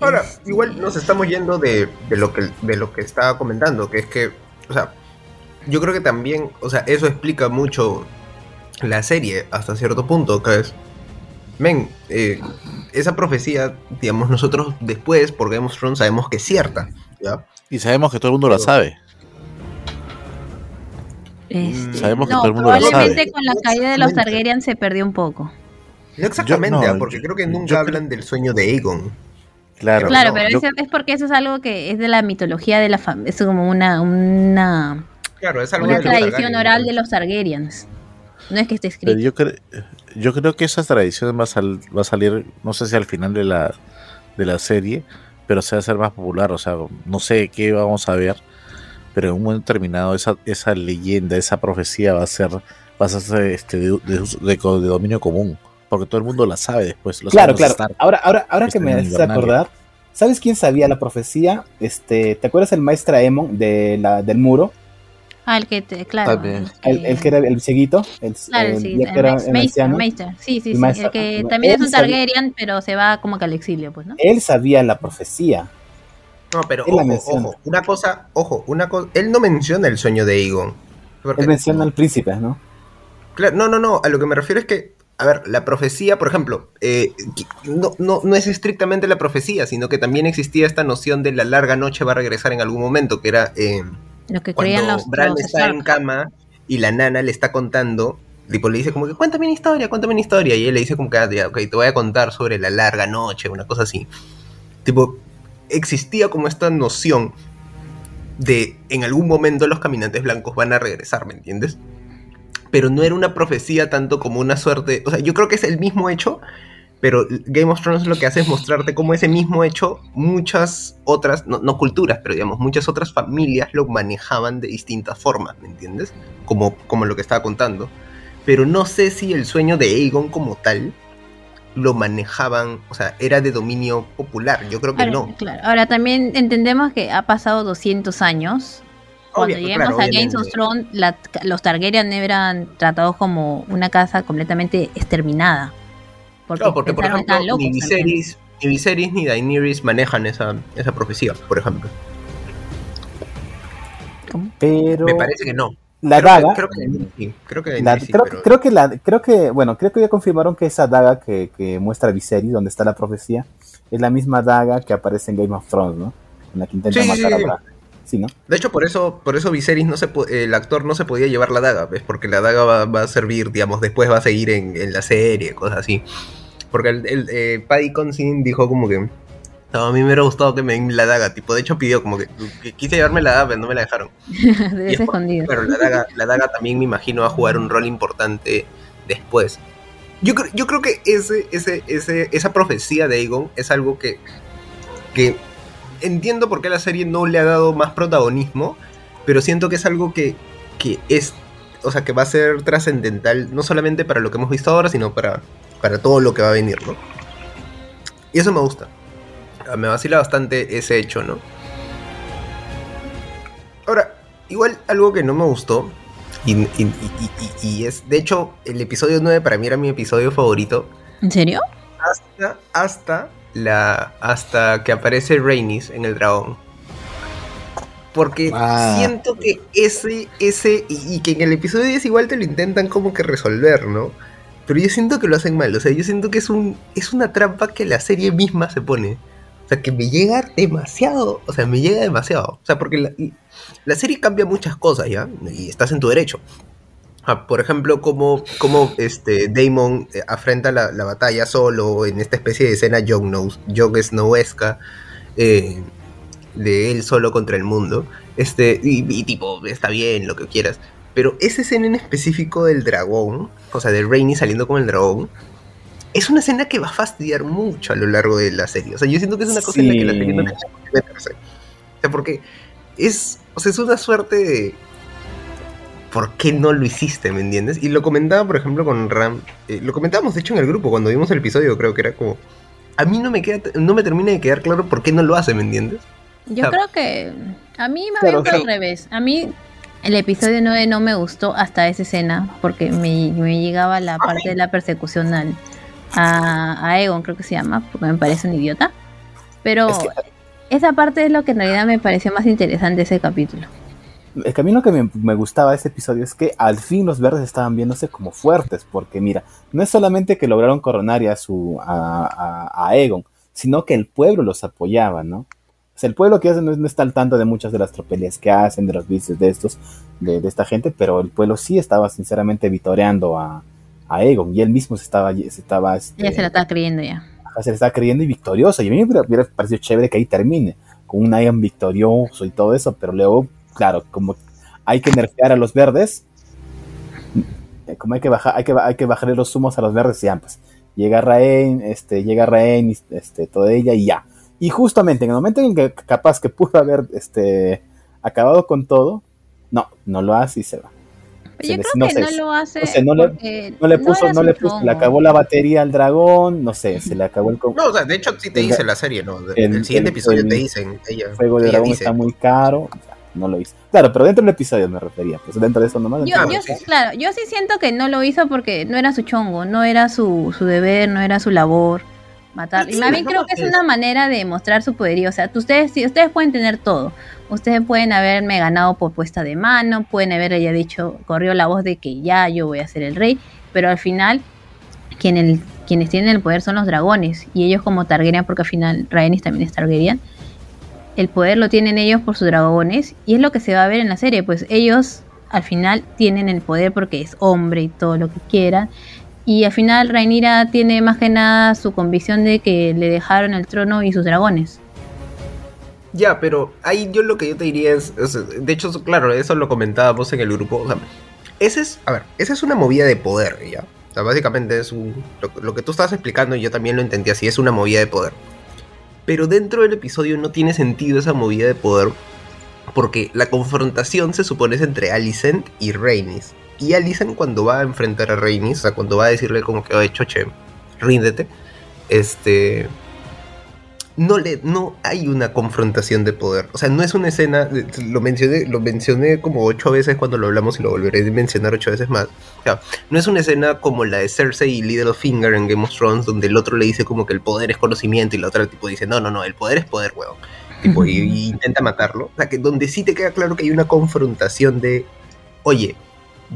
Ahora, igual nos estamos yendo de, de lo que de lo que estaba comentando, que es que, o sea, yo creo que también, o sea, eso explica mucho la serie hasta cierto punto, que es, men, eh, esa profecía, digamos, nosotros después, por Game of Thrones, sabemos que es cierta, ¿ya?
Y sabemos que todo el mundo la sabe.
este,
Sabemos que
no,
todo el mundo la
probablemente
sabe.
con la caída de los. Targaryen se perdió un poco.
No exactamente,
Yo- no,
¿ah? porque
yo-
creo que nunca
yo
hablan del sueño de Aegon.
Claro.
Claro,
no,
pero
yo-
eso es porque eso es algo que es de la mitología de la familia. Es como una, una,
Claro, es algo
una tradición oral de los Targaryens. No es que esté
Pero
escrito.
yo, cre- yo creo que esa tradición va a, sal- va a salir, no sé si al final de la, de la serie, pero se va a hacer más popular. O sea, no sé qué vamos a ver, pero en un momento determinado esa, esa leyenda, esa profecía va a ser, va a ser este, de, de uso- de co- de dominio común. Porque todo el mundo la sabe después. lo
Claro, claro. Ahora, ahora, ahora que
Este,
me
en
haces acordar, ¿sabes quién sabía la profecía? Este, ¿te acuerdas el maestro Emon de la, del muro?
Ah, el que te, claro.
También.
El, el que era el cieguito, el,
Claro,
el-
sí,
que era
Meister,
anciano.
Meister. Sí, sí,
El
sí.
maestro-
El que
no,
también es un
sabía-
Targaryen, pero se va como que al exilio, pues, ¿no?
Él sabía la profecía.
No, pero ojo, una cosa, ojo, una cosa, él no menciona el sueño de Aegon. Porque-
Él menciona al príncipe, ¿no?
Claro, no, no, no, a lo que me refiero es que, a ver, la profecía, por ejemplo, eh, no, no, no es estrictamente la profecía, sino que también existía esta noción de la larga noche va a regresar en algún momento, que era eh,
Lo que creían
cuando
los,
Bran
los
está en
Stark.
cama y la nana le está contando, tipo le dice como que cuéntame una historia, cuéntame una historia, y él le dice como que, ah, ya, ok, te voy a contar sobre la larga noche, una cosa así. Tipo, existía como esta noción de en algún momento los caminantes blancos van a regresar, ¿me entiendes? Pero no era una profecía tanto como una suerte, o sea, yo creo que es el mismo hecho, pero Game of Thrones lo que hace es mostrarte cómo ese mismo hecho muchas otras, no, no culturas, pero digamos, muchas otras familias lo manejaban de distintas formas, ¿me entiendes? Como, como lo que estaba contando. Pero no sé si el sueño de Aegon como tal lo manejaban, o sea, era de dominio popular, yo creo que
Ahora,
no.
claro. Ahora también entendemos que ha pasado 200 años. Cuando
Obvia-
lleguemos
claro,
a Games of. Thrones, la- los Targaryen eran tratados como una casa completamente exterminada. Porque,
por ejemplo,
locos
ni. Viserys, ni Viserys ni Daenerys manejan esa, esa profecía, por ejemplo.
¿Cómo?
Pero
Me parece que no.
la
creo
daga,
Que, creo que sí, creo que
la-
Daenerys sí,
creo,
pero-
creo que la, creo que, bueno, creo que ya confirmaron que esa daga que, que muestra Viserys, donde está la profecía, es la misma daga que aparece en Game of Thrones, ¿no? En la que intenta
Sí, sí,
¿no?
De hecho, por eso, por eso Viserys no se el actor no se podía llevar la daga, ¿ves? Porque la daga va, va a servir, digamos, después va a seguir en, en la serie, cosas así. Porque el, el, eh, Paddy Considine dijo como que no, a mí me hubiera gustado que me den la daga, tipo, de hecho pidió como que, que quise llevarme la daga, pero no me la dejaron. *laughs*
Debe ser escondido.
Pero la daga, la daga también me imagino va a jugar un rol importante después. Yo, creo- yo creo que ese, ese, ese, esa profecía de Aegon es algo que, que entiendo por qué la serie no le ha dado más protagonismo, pero siento que es algo que, que es, o sea, que va a ser trascendental, no solamente para lo que hemos visto ahora, sino para, para todo lo que va a venir, ¿no? Y eso me gusta. Ah, Me vacila bastante ese hecho, ¿no? Ahora, igual algo que no me gustó, y, y- y- y- y es, de hecho, el episodio 9 para mí era mi episodio favorito,
¿En serio?
hasta, hasta, la, hasta que aparece Rhaenys en el dragón. Porque
Ah.
siento que ese, ese, y, y que en el episodio 10 igual te lo intentan como que resolver, ¿no? Pero yo siento que lo hacen mal, o sea, yo siento que es, un, es una trampa que la serie misma se pone. O sea, que me llega demasiado, o sea, me llega demasiado. O sea, porque la, la serie cambia muchas cosas, ¿ya? Y estás en tu derecho. Ah, por ejemplo, cómo, cómo este, Damon eh, afrenta la, la batalla solo en esta especie de escena Jon Snow- Jon Snowesca eh, de él solo contra el mundo. Este, y, y tipo, está bien, lo que quieras. Pero esa escena en específico del dragón, o sea, de Rainy saliendo con el dragón, es una escena que va a fastidiar mucho a lo largo de la serie. O sea, yo siento que es una cosa en la que la serie no
Sí.
tiene que meterse. O sea, porque es, o sea, es una suerte de... ¿Por qué no lo hiciste, me entiendes? Y lo comentaba, por ejemplo, con Ram. eh, lo comentábamos, de hecho, en el grupo, cuando vimos el episodio, creo que era como... A mí no me, queda, no me termina de quedar claro por qué no lo hace, ¿me entiendes?
Yo
Ah.
creo que a mí más bien al
pero-
revés. A mí el episodio 9 no me gustó hasta esa escena porque me, me llegaba la parte de la persecución al, a, a Egon, creo que se llama, porque me parece un idiota. Pero
Es que-
esa parte es lo que en realidad me pareció más interesante de ese capítulo.
Es que a mí lo que me, me gustaba de ese episodio es que al fin los verdes estaban viéndose como fuertes, porque mira, no es solamente que lograron coronar a, su, a, a- a Egon, sino que el pueblo los apoyaba, ¿no? O sea, el pueblo que hace no, no está al tanto de muchas de las tropelías que hacen, de los vicios de estos, de, de esta gente, pero el pueblo sí estaba sinceramente vitoreando a, a Egon, y él mismo se estaba, se estaba este,
Ya se la estaba creyendo ya.
Se le está creyendo y victorioso. Y a mí me hubiera, parecido chévere que ahí termine, con un Ian victorioso y todo eso, pero luego, claro, como hay que nerfear a los verdes, eh, como hay que bajar, hay que, hay que bajarle los humos a los verdes, ya pues. Llega Rain, este, llega Rain, y, este, toda ella y ya. Y justamente en el momento en que capaz que pudo haber este, acabado con todo, no, no lo hace y se va.
Pero
Se
yo
les-
creo
no
que
sé,
no lo hace
no sé, no le-
porque
No le puso, no le puso, le acabó la batería al dragón, no sé, se le acabó el,
No, o sea, de hecho sí te
El-
dice la serie, ¿no?
el-
El, siguiente
el-
episodio
el-
te dicen, ella,
fuego de
ella
dragón
dice.
está muy caro, no lo hizo. Claro, pero dentro del episodio me refería, pues dentro de eso nomás.
Yo,
Claro,
yo
sí,
claro, yo sí siento que no lo hizo porque no era su chongo, no era su, su deber, no era su labor matar. Y
Sí,
más bien creo que es
es-
una manera de mostrar su poderío. O sea, ustedes, sí, ustedes pueden tener todo. Ustedes pueden haberme ganado por puesta de mano, pueden haber ya dicho, corrió la voz de que ya yo voy a ser el rey, pero al final quien el- quienes tienen el poder son los dragones y ellos como Targaryen, porque al final Rhaenys también es Targaryen, el poder lo tienen ellos por sus dragones y es lo que se va a ver en la serie, pues ellos al final tienen el poder porque es hombre y todo lo que quieran y al final Rhaenyra tiene más que nada su convicción de que le dejaron el trono y sus dragones.
Ya, pero ahí yo lo que yo te diría es, de hecho, claro, eso lo comentábamos en el grupo, o sea, es, a ver, esa es una movida de poder, ¿ya? O sea, básicamente es un, lo, lo que tú estabas explicando y yo también lo entendí así, es una movida de poder. Pero dentro del episodio no tiene sentido esa movida de poder porque la confrontación se supone es entre Alicent y Rhaenys. Y Alicent cuando va a enfrentar a Rhaenys, o sea, cuando va a decirle como que, oye, choche, ríndete, este no le no hay una confrontación de poder. O sea, no es una escena. Lo mencioné, lo mencioné como ocho veces cuando lo hablamos y lo volveré a mencionar ocho veces más. O sea, no es una escena como la de Cersei y Littlefinger en Game of Thrones, donde el otro le dice como que el poder es conocimiento y la otra tipo dice, no, no, no, el poder es poder, huevón. Tipo, y, y intenta matarlo. O sea, que donde sí te queda claro que hay una confrontación de, oye,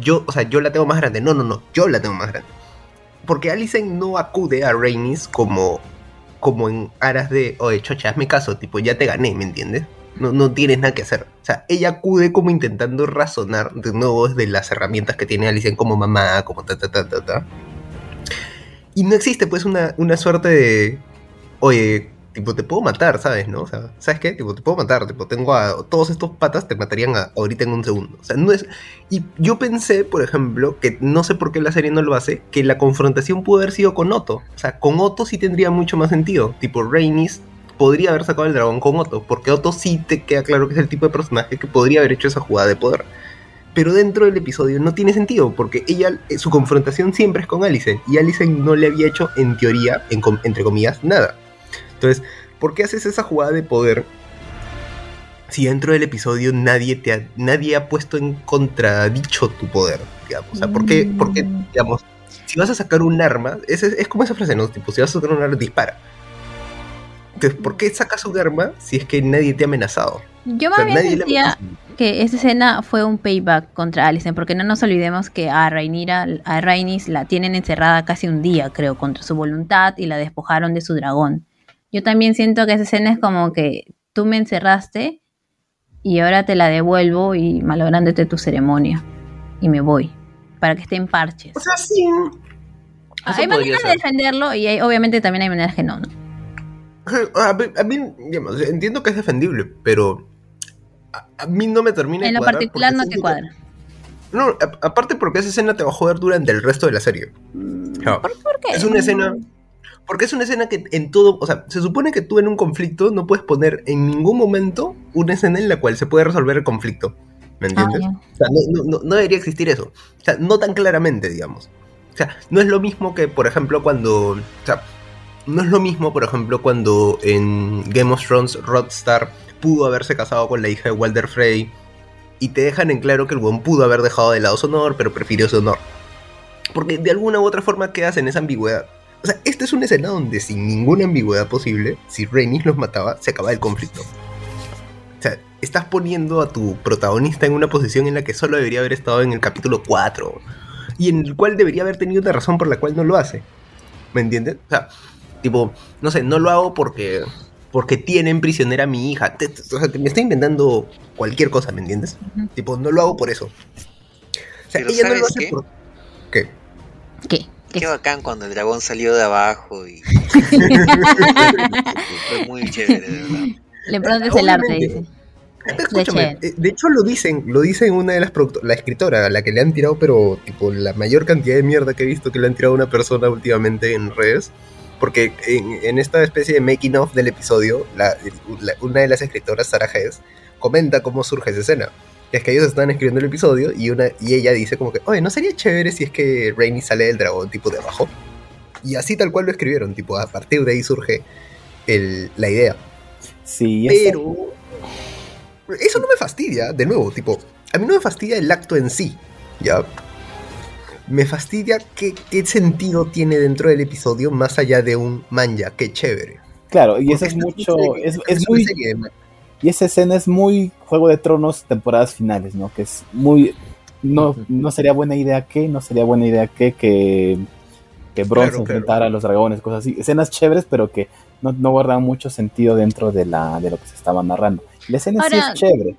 yo, o sea, yo la tengo más grande. No, no, no, yo la tengo más grande. Porque Alicent no acude a Rhaenys como como en aras de, oye, chocha, hazme caso, tipo, ya te gané, ¿me entiendes? No, no tienes nada que hacer. O sea, ella acude como intentando razonar de nuevo desde las herramientas que tiene Alicent como mamá, como ta, ta, ta, ta, ta. Y no existe, pues, una, una suerte de, oye, tipo, te puedo matar, ¿sabes? ¿No? O sea, ¿sabes qué? Tipo, te puedo matar, tipo, tengo a todos estos patas, te matarían a- ahorita en un segundo. O sea, no es... Y yo pensé, por ejemplo, que no sé por qué la serie no lo hace, que la confrontación pudo haber sido con Otto. O sea, con Otto sí tendría mucho más sentido. Tipo, Rhaenys podría haber sacado el dragón con Otto, porque Otto sí te queda claro que es el tipo de personaje que podría haber hecho esa jugada de poder. Pero dentro del episodio no tiene sentido, porque ella, eh, su confrontación siempre es con Alicent, y Alicent no le había hecho, en teoría, en entre comillas, nada. Entonces, ¿por qué haces esa jugada de poder si dentro del episodio nadie te ha, nadie ha puesto en contradicho tu poder? Digamos? O sea, ¿por qué, por qué,
Mm.
digamos, si vas a sacar un arma, es, es como esa frase, ¿no? Tipo, si vas a sacar un arma, dispara. Entonces, ¿por qué sacas un arma si es que nadie te ha amenazado?
Yo
O
más
sea,
bien
amenazó.
que esa escena fue un payback contra Alicent, porque no nos olvidemos que a Rhaenyra, a Rhaenys la tienen encerrada casi un día, creo, contra su voluntad y la despojaron de su dragón. Yo también siento que esa escena es como que tú me encerraste y ahora te la devuelvo y malográndote tu ceremonia y me voy. para que esté en parches.
O sea, sí.
hay maneras de defenderlo y hay- obviamente también hay maneras que no, ¿no?
A mí, a mí, digamos, entiendo que es defendible, pero a, a mí no me termina
En lo particular no te cuadra.
No, aparte porque esa escena te va a joder durante el resto de la serie. No,
¿Por, por qué?
Es una escena. Porque es una escena que en todo. O sea, se supone que tú en un conflicto no puedes poner en ningún momento una escena en la cual se puede resolver el conflicto. ¿Me
Ah,
entiendes? O sea, no, no- no- no debería existir eso. O sea, no tan claramente, digamos. O sea, no es lo mismo que, por ejemplo, cuando. O sea, no es lo mismo, por ejemplo, cuando en Game of Thrones Rod Stark pudo haberse casado con la hija de Walter Frey y te dejan en claro que el buen pudo haber dejado de lado su honor, pero prefirió su honor. Porque de alguna u otra forma quedas en esa ambigüedad. O sea, esta es una escena donde sin ninguna ambigüedad posible, si Rhaenys los mataba, se acaba el conflicto. O sea, estás poniendo a tu protagonista en una posición en la que solo debería haber estado en el capítulo 4. Y en el cual debería haber tenido una razón por la cual no lo hace. ¿Me entiendes? O sea, tipo, no sé, no lo hago porque porque tienen prisionera a mi hija. Te- te- o sea, te- me estoy inventando cualquier cosa, ¿me entiendes? Tipo, no lo hago por eso. O sea,
Pero
ella no lo
¿sabes
hace
qué?
por... ¿Qué?
¿Qué? ¿Qué?
Bacán cuando el dragón salió de abajo y. *laughs* Fue muy chévere, de verdad.
Lo importante es el arte, dice.
Escúchame,
De
eh, de hecho lo dicen, lo dicen una de las producto- la escritora, a la que le han tirado, pero tipo la mayor cantidad de mierda que he visto que le han tirado a una persona últimamente en redes, porque en, en esta especie de making of del episodio, la- la- una de las escritoras, Sarah Hess, comenta cómo surge esa escena. Es que ellos están escribiendo el episodio y una y ella dice como que, oye, ¿no sería chévere si es que Rainy sale del dragón tipo de abajo? Y así tal cual lo escribieron, tipo, a partir de ahí surge el- la idea.
Sí,
Pero eso no me fastidia, de nuevo, tipo, a mí no me fastidia el acto en sí, ¿ya? Me fastidia qué, qué sentido tiene dentro del episodio más allá de un manja, qué chévere.
claro, y
Porque
eso es mucho,
serie-
es, es muy,
serie
y esa escena es muy Juego de Tronos temporadas finales, ¿no? Que es muy, no, no sería buena idea que, no sería buena idea que, que, que Bronn
Claro,
se
claro.
enfrentara a los dragones, cosas así, escenas chéveres, pero que no, no guardaban mucho sentido dentro de la, de lo que se estaba narrando. La escena sí es chévere,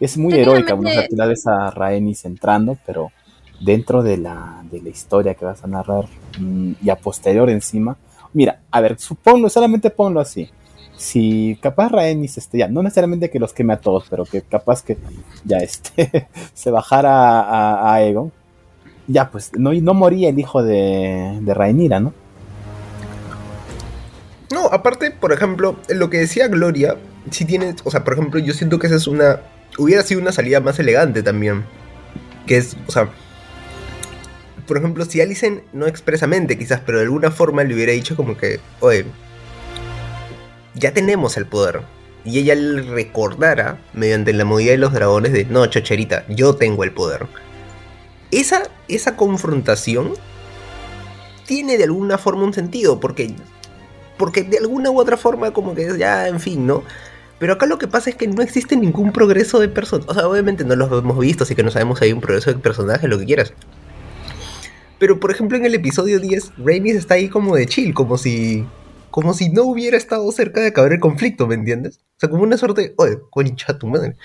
es muy heroica, ¿no? O sea, la ves a Rhaenys entrando, pero dentro de la, de la historia que vas a narrar mm, y a posterior encima, mira, a ver, suponlo, solamente ponlo así. Si capaz Rhaenys, este, ya, no necesariamente que los queme a todos, pero que capaz que ya este, *laughs* se bajara a, a Aegon, ya pues no, no moría el hijo de, de Rhaenyra, ¿no?
No, aparte, por ejemplo, lo que decía Gloria, si tiene, o sea, por ejemplo, yo siento que esa es una, hubiera sido una salida más elegante también. Que es, o sea, por ejemplo, si Alicent, no expresamente quizás, pero de alguna forma le hubiera dicho como que, oye, ya tenemos el poder. Y ella le recordara, mediante la movida de los dragones, de, no, chocherita, yo tengo el poder. Esa, esa confrontación tiene de alguna forma un sentido, porque porque de alguna u otra forma como que ya, en fin, ¿no? Pero acá lo que pasa es que no existe ningún progreso de personaje. O sea, obviamente no los hemos visto, así que no sabemos si hay un progreso de personaje, lo que quieras. Pero, por ejemplo, en el episodio 10, Rhaenys está ahí como de chill, como si... Como si no hubiera estado cerca de acabar el conflicto, ¿me entiendes? O sea, como una suerte de, oye, concha tu madre.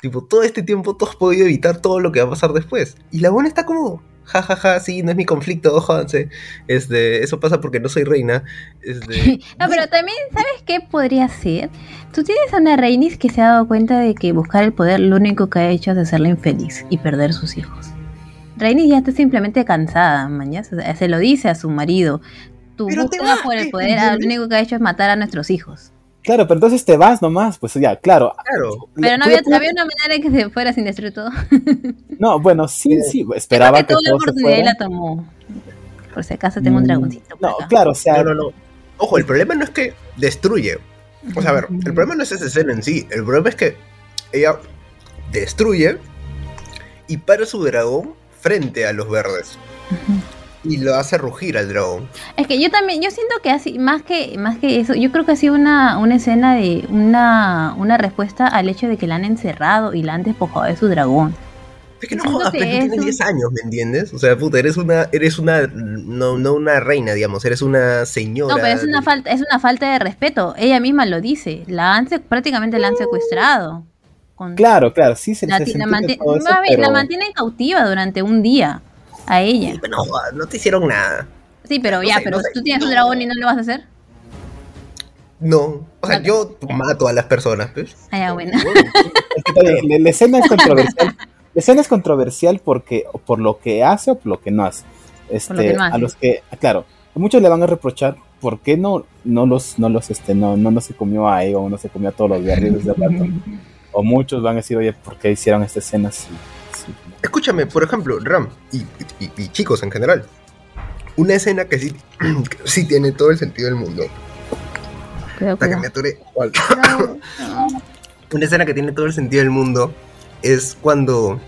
Tipo, todo este tiempo tú has podido evitar todo lo que va a pasar después. Y la buena está como, ja, ja, ja, sí, no es mi conflicto, jódanse. Este, eso pasa porque no soy reina. Este, *laughs*
No, pero *laughs* también, ¿sabes qué podría ser? Tú tienes a una Rhaenys que se ha dado cuenta de que buscar el poder lo único que ha hecho es hacerla infeliz y perder sus hijos. Rhaenys ya está simplemente cansada, mañana. se lo dice a su marido. Tu
Pero te
búsqueda
vas,
por el
¿me
poder ah, lo único que ha hecho es matar a nuestros hijos.
Claro, pero entonces te vas nomás, pues ya, claro.
claro.
Pero no había, una manera de que se fuera sin destruir todo. *laughs*
No, bueno, sí, sí, esperaba
Creo
que
la
todo se
oportunidad la tomó. Por si acaso tengo un
Mm,
dragoncito.
No,
acá.
claro, o sea,
No, no, no. Ojo, el problema no es que destruye. O sea, a ver, el problema no es esa escena en sí. El problema es que ella destruye y para su dragón frente a los verdes. Y lo hace rugir al dragón.
Es que yo también, yo siento que así, más que, más que eso, yo creo que ha sido una, una escena de una, una respuesta al hecho de que la han encerrado y la han despojado de su dragón.
Es que no jodas,
que
pero tú tienes
eso-
10 años, ¿me entiendes? O sea, puta, eres una, eres una, no, no una reina, digamos, eres una señora.
No, pero es una falta, es una falta de respeto. Ella misma lo dice. La han se- prácticamente la han secuestrado. Con-
claro, claro, sí se,
la,
se
la
entiende
manti-
todo eso,
la mantienen cautiva durante un día. A ella.
Sí, pero no jodas, no te hicieron nada.
Sí, pero
No
ya,
sé,
pero
no sé.
tú tienes un dragón y no lo vas a hacer.
No. O sea, yo mato a las personas, pues.
Ah, ya, bueno.
La, la escena es controversial. La escena es controversial porque por lo que hace o por lo que no hace. Este,
Por lo que no hace.
a los que, claro, muchos le van a reprochar por qué no, no los, no los, este, no, no, no se comió a Aegon, no se comió a todos los guerreros de Barton. *laughs* O muchos van a decir, oye, ¿por qué hicieron esta escena así?
Escúchame, por ejemplo, Ram y, y- y chicos en general. Una escena que sí, que *clears throat* sí tiene todo el sentido del mundo. Que me.
Cuidado. *laughs*
Una escena que tiene todo el sentido del mundo es cuando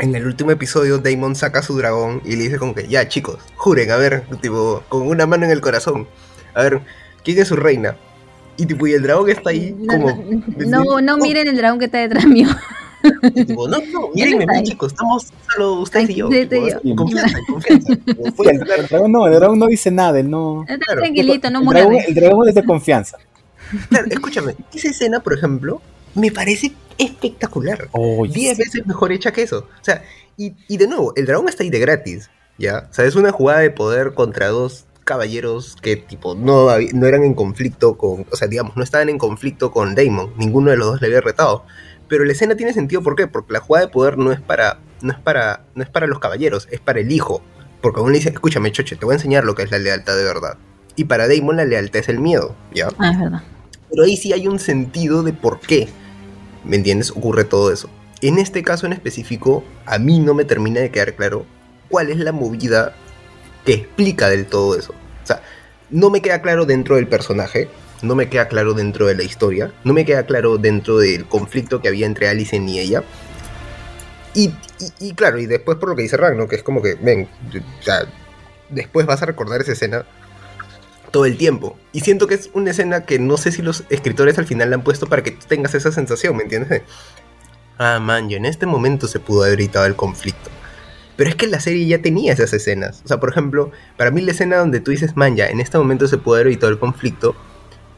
en el último episodio Damon saca su dragón y le dice como que, ya chicos, juren, a ver, tipo, con una mano en el corazón, a ver, ¿quién es su reina? Y tipo, y el dragón está ahí
No,
como...
no, no, no
Oh,
miren el dragón que está detrás mío. *laughs*
y tipo, no, no, mírenme
está
a mí,
ahí.
chicos, estamos solo ustedes y yo.
Sí,
tipo,
sí, yo.
Confianza, *laughs* confianza. Como
Sí,
fue-
el, el dragón no, el dragón no dice nada, él no.
Está
Claro.
tranquilito, no
el, dragón,
muere.
el dragón es de confianza.
Claro, escúchame, esa escena, por ejemplo, me parece espectacular.
Oh,
Diez veces mejor hecha que eso. O sea, y, y de nuevo, el dragón está ahí de gratis, ¿ya? O sea, es una jugada de poder contra dos caballeros que, tipo, no, no eran en conflicto con... O sea, digamos, no estaban en conflicto con Daemon. Ninguno de los dos le había retado. Pero la escena tiene sentido, ¿por qué? Porque la jugada de poder no es para, no es para, no es para los caballeros, es para el hijo. Porque uno le dice, escúchame, choche, te voy a enseñar lo que es la lealtad de verdad. Y para Daemon la lealtad es el miedo, ¿ya?
Ah, es verdad.
Pero ahí sí hay un sentido de por qué, ¿me entiendes? Ocurre todo eso. En este caso en específico, a mí no me termina de quedar claro cuál es la movida que explica del todo eso. O sea, no me queda claro dentro del personaje, no me queda claro dentro de la historia, no me queda claro dentro del conflicto que había entre Alicent y ella. Y, claro, y después por lo que dice Ragnar, que es como que, ven, o sea, después vas a recordar esa escena todo el tiempo. Y siento que es una escena que no sé si los escritores al final la han puesto para que tú tengas esa sensación, ¿me entiendes? De, Ah, man, yo en este momento se pudo haber evitado el conflicto. Pero es que la serie ya tenía esas escenas. O sea, por ejemplo, para mí la escena donde tú dices, man, ya, en este momento se pudo haber evitado el conflicto,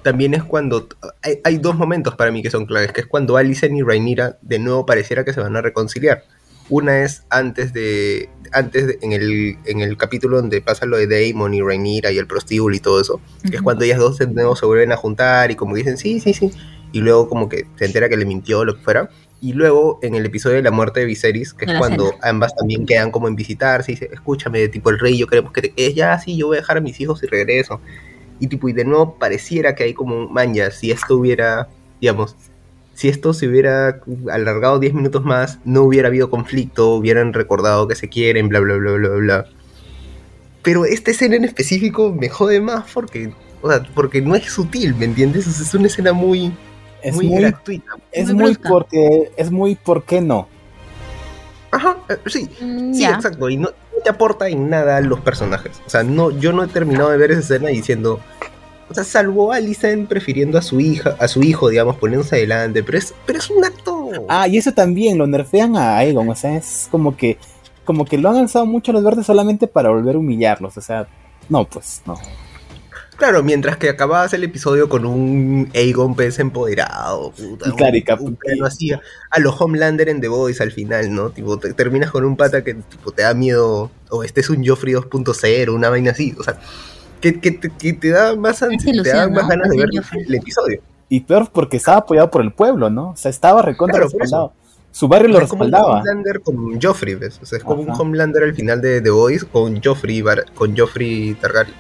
también es cuando... Hay, hay dos momentos para mí que son claves, que es cuando Alicent y Rhaenyra de nuevo pareciera que se van a reconciliar. Una es antes de... Antes de- en, el, en el capítulo donde pasa lo de Daemon y Rhaenyra y el prostíbulo y todo eso, que es cuando ellas dos de nuevo se vuelven a juntar y como dicen, sí, sí, sí, y luego como que se entera que le mintió o lo que fuera. Y luego en el episodio de la muerte de Viserys, que es cuando
cena.
ambas también quedan como en visitarse y dice, escúchame, tipo el rey, yo queremos que te quedes ya, sí, yo voy a dejar a mis hijos y regreso. Y tipo, y de nuevo pareciera que hay como un manja, si esto hubiera, digamos, si esto se hubiera alargado 10 minutos más, no hubiera habido conflicto, hubieran recordado que se quieren, bla, bla, bla, bla, bla. Pero esta escena en específico me jode más porque, o sea, porque no es sutil, ¿me entiendes? O sea, es una escena muy,
Es
muy,
muy,
gratuita.
es
muy
porque, es muy por qué no.
Ajá, eh, sí,
Mm,
sí,
ya.
exacto. Y no, te aporta en nada los personajes. O sea, no, yo no he terminado de ver esa escena diciendo. O sea, salvo a Alicent prefiriendo a su hija, a su hijo, digamos, poniéndose adelante, pero es, pero es un acto.
Ah, y eso también, lo nerfean a Aegon, o sea, es como que, como que lo han alzado mucho los verdes solamente para volver a humillarlos, o sea, no, pues, no.
Claro, mientras que acababas el episodio con un Aegon pues empoderado, puta,
Y claro, y
un- plano así, a los Homelander en The Voice al final, ¿no? Tipo, te- terminas con un pata que tipo, te da miedo, o este es un Joffrey 2.0, una vaina así, o sea, que, que te, que te da más, ansi- te
ilusión,
da más
¿no?
ganas de ver
Joffrey.
el episodio.
Y peor porque estaba apoyado por el pueblo, ¿no? O sea, estaba recontra
Claro,
respaldado. Su barrio
O
lo
es como un
respaldaba.
Homelander con Joffrey, ¿ves? O sea, es como
Ajá.
un Homelander al final de The Voice con Joffrey, con Joffrey Targaryen.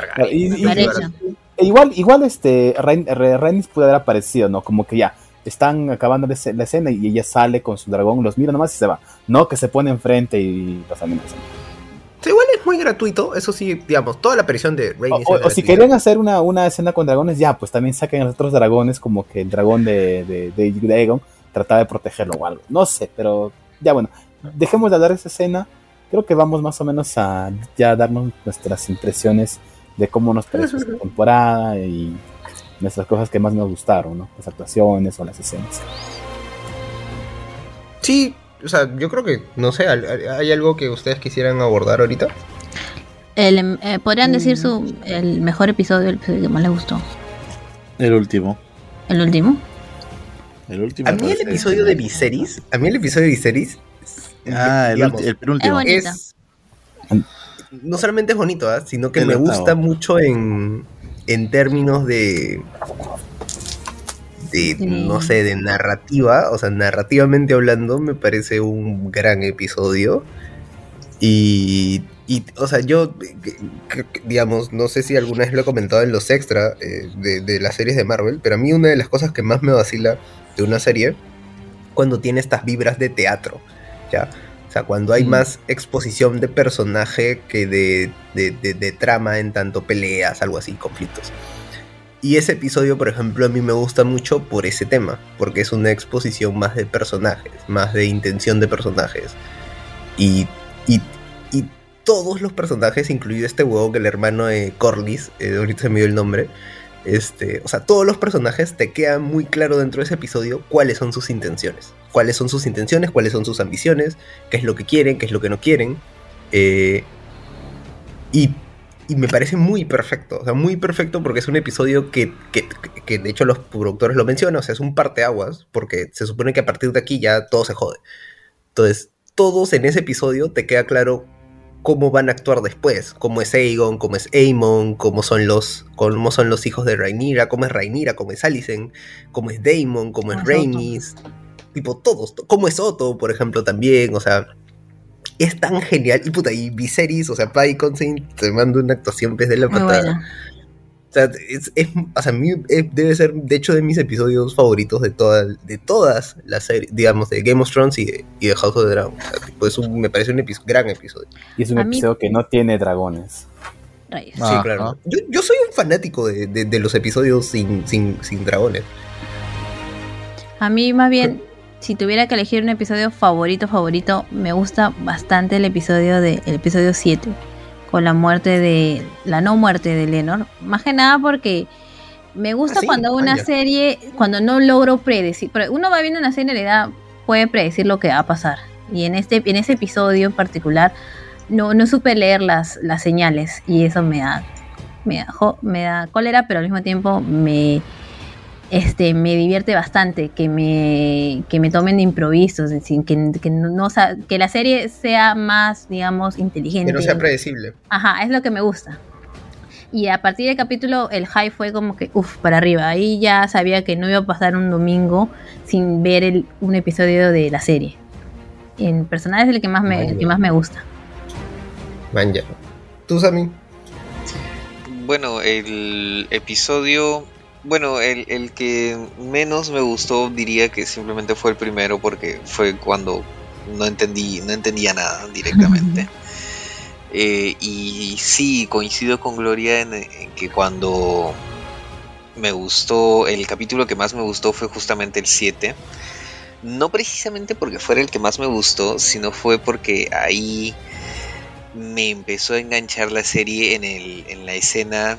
Targaryen.
Y- y-
Pareja.
E igual, igual este, Rhaenys pudo haber aparecido, ¿no? Como que ya, están acabando la esce- la escena y ella sale con su dragón, los mira nomás y se va. No, que se pone enfrente y los amenaza.
Sí, igual es muy gratuito, eso sí, digamos, toda la aparición de Rhaenys
o- si querían hacer una, una escena con dragones, ya, pues también saquen a los otros dragones, como que el dragón de, de, de, de Aegon trataba de protegerlo o algo. No sé, pero ya bueno, dejemos de hablar de esa escena. Creo que vamos más o menos a ya darnos nuestras impresiones de cómo nos *laughs* pareció esta temporada y nuestras cosas que más nos gustaron, ¿no? Las actuaciones o las escenas.
Sí, o sea, yo creo que, no sé, ¿hay algo que ustedes quisieran abordar ahorita?
El, em, eh, Podrían decir su el mejor episodio, el episodio que más les gustó.
El último.
El último.
El último.
A mí el episodio de. Viserys, a mí el episodio de Viserys,
Ah, el,
digamos,
el penúltimo.
Es,
no solamente es bonito, ¿ah? sino que me gusta mucho en, en términos de, de,
Sí.
no sé, de narrativa, o sea, narrativamente hablando, me parece un gran episodio. Y, y, o sea, yo, digamos, no sé si alguna vez lo he comentado en los extra eh, de, de las series de Marvel, pero a mí una de las cosas que más me vacila de una serie, cuando tiene estas vibras de teatro, ¿ya? Sea, cuando hay
Mm.
más exposición de personaje que de, de- de- de trama en tanto peleas, algo así, conflictos. Y ese episodio, por ejemplo, a mí me gusta mucho por ese tema, porque es una exposición más de personajes, más de intención de personajes. Y, y, y todos los personajes, incluido este huevo que el hermano de Corlys, eh, ahorita se me dio el nombre, este, o sea, todos los personajes te quedan muy claro dentro de ese episodio cuáles son sus intenciones. Cuáles son sus intenciones, cuáles son sus ambiciones, qué es lo que quieren, qué es lo que no quieren. eh, y, y me parece muy perfecto. O sea, muy perfecto porque es un episodio que, que, que de hecho los productores lo mencionan. O sea, es un parteaguas porque se supone que a partir de aquí ya todo se jode. Entonces, todos en ese episodio te queda claro cómo van a actuar después, cómo es Aegon, cómo es Aemon, cómo son los, cómo son los hijos de Rhaenyra, cómo es Rhaenyra, cómo es Alicent, cómo es Daemon, cómo es Rhaenys, tipo todos, to- cómo es Otto, por ejemplo, también, o sea, es tan genial, y puta, y Viserys, o sea, Paddy Considine te manda una actuación desde la patada. Sea, es, es- o sea, a mí eh, debe ser, de hecho, de mis episodios favoritos de, toda, de todas las series, digamos, de Game of Thrones y de, y de House of the Dragon. O sea, tipo, es un- me parece un epi- gran episodio.
Y es un
A mí-
episodio que no tiene dragones.
Rayos.
Sí, claro. Yo, yo soy un fanático de, de- de los episodios sin, sin, sin dragones.
A mí más bien, si tuviera que elegir un episodio favorito, favorito, me gusta bastante el episodio de el episodio 7 con la muerte de la no muerte de Lenor, más que nada porque me gusta
Ah, sí,
cuando una
vaya.
serie cuando no logro predecir, pero uno va viendo una serie en realidad puede predecir lo que va a pasar. Y en este en ese episodio en particular no no supe leer las las señales y eso me da me da, me da cólera, pero al mismo tiempo me este, me divierte bastante que me, que me tomen de es decir, que, que, no, que la serie sea más, digamos, inteligente.
Que no sea predecible.
Ajá, es lo que me gusta. Y a partir del capítulo, el high fue como que, uff, para arriba. Ahí ya sabía que no iba a pasar un domingo sin ver el- un episodio de la serie. En personal es el que más me, el que más me gusta.
Man, ya. ¿Tú, Sammy?
Bueno, el episodio, bueno, el, el que menos me gustó diría que simplemente fue el primero porque fue cuando no entendí, no entendía nada directamente. Eh, y sí, coincido con Gloria en, en que cuando me gustó, el capítulo que más me gustó fue justamente el 7. No precisamente porque fuera el que más me gustó, sino fue porque ahí me empezó a enganchar la serie en, el, en la escena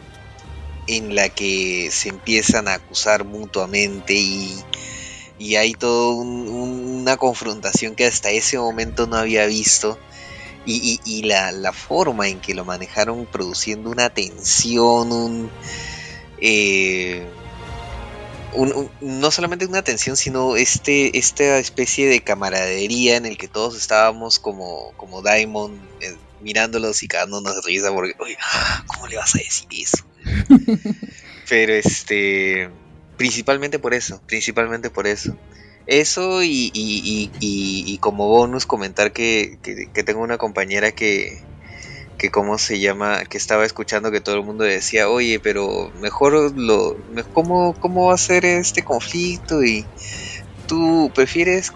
en la que se empiezan a acusar mutuamente y, y hay toda una confrontación que hasta ese momento no había visto. Y, y- la, la forma en que lo manejaron produciendo una tensión, un, eh, no solamente una tensión, sino este, esta especie de camaradería en el que todos estábamos como, como Diamond, eh, mirándolos y cagándonos de risa porque, "Uy, ¿cómo le vas a decir eso? *laughs* Pero este, principalmente por eso, principalmente por eso. Eso y, y- como bonus comentar que, que- que tengo una compañera que, que cómo se llama, que estaba escuchando que todo el mundo decía, oye, pero mejor lo, ¿cómo, cómo va a ser este conflicto? Y tú prefieres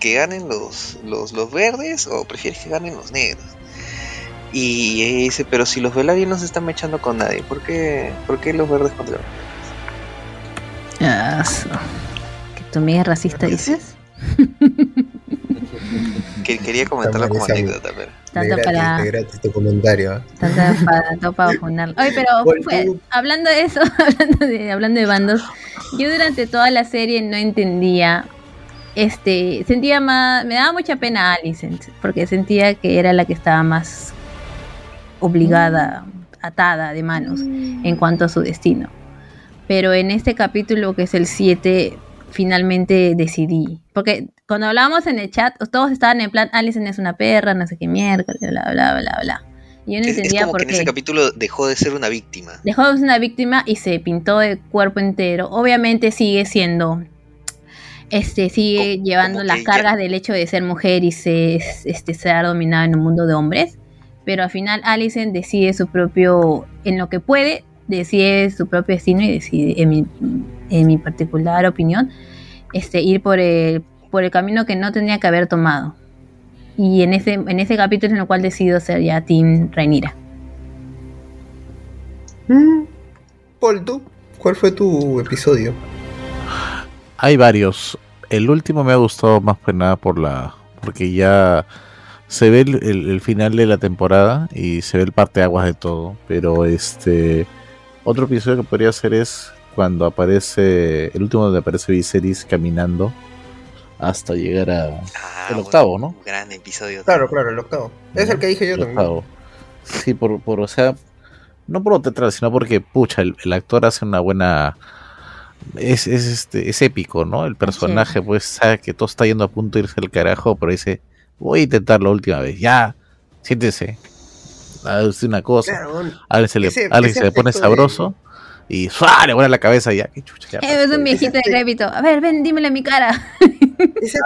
que ganen los, los, los verdes o prefieres que ganen los negros? Y ella dice, pero si los Velaryon no se están mechando con nadie, ¿por qué, por qué los verdes contra los
Ah, su- ¿Que tu amiga es racista, dices?
Que quería comentarlo como anécdota, pero.
Tanto
gratis,
para-
gratis tu comentario.
Tanta para, todo para. Oye, pero *laughs*
Bueno,
fue- hablando de eso, *laughs* hablando de, hablando de bandos, yo durante toda la serie no entendía, este, sentía más, me daba mucha pena a Alicent, porque sentía que era la que estaba más obligada, atada de manos en cuanto a su destino. Pero en este capítulo, que es el 7, finalmente decidí. Porque cuando hablábamos en el chat, todos estaban en plan, Alicent es una perra, no sé qué mierda, bla, bla, bla, bla. Y yo no
Es, es
entendía
como
por
que en ese
qué.
capítulo dejó de ser una víctima.
Dejó de ser una víctima y se pintó de cuerpo entero. Obviamente sigue siendo. Este, sigue
Como-
llevando
como
las
ya-
cargas del hecho de ser mujer y ser, este, ser dominada en un mundo de hombres. Pero al final Alicent decide su propio. En lo que puede, decide su propio destino y decide, en mi, en mi particular opinión, este, ir por el, por el camino que no tendría que haber tomado. Y en ese, en ese capítulo en el cual decido ser ya Team Rhaenyra.
Mm. Paul, ¿tú? ¿Cuál fue tu episodio?
Hay varios. El último me ha gustado más que nada por la. porque ya se ve el, el- el final de la temporada y se ve el parteaguas de todo. Pero este. Otro episodio que podría ser es cuando aparece. El último donde aparece Viserys caminando. Hasta llegar a.
Ah,
El octavo, ¿no?
un Gran episodio.
Claro, claro, el octavo. Es el que dije yo
el
también.
octavo. Sí, por, por, o sea, no por lo teatral, sino porque, pucha, el, el actor hace una buena. Es, es, este, es épico, ¿no? El personaje, pues, sabe que todo está yendo a punto de irse al carajo, pero dice, voy a intentar la última vez, ya, siéntese. A decir una cosa,
Claro,
a alguien se le,
ese-
a alguien
ese
se le pone
de-
sabroso y ¡suá! le vuela la cabeza y ya, qué chucha. ya
Eh, es un viejito decrépito. A ver, ven, dímele en mi cara.
Ese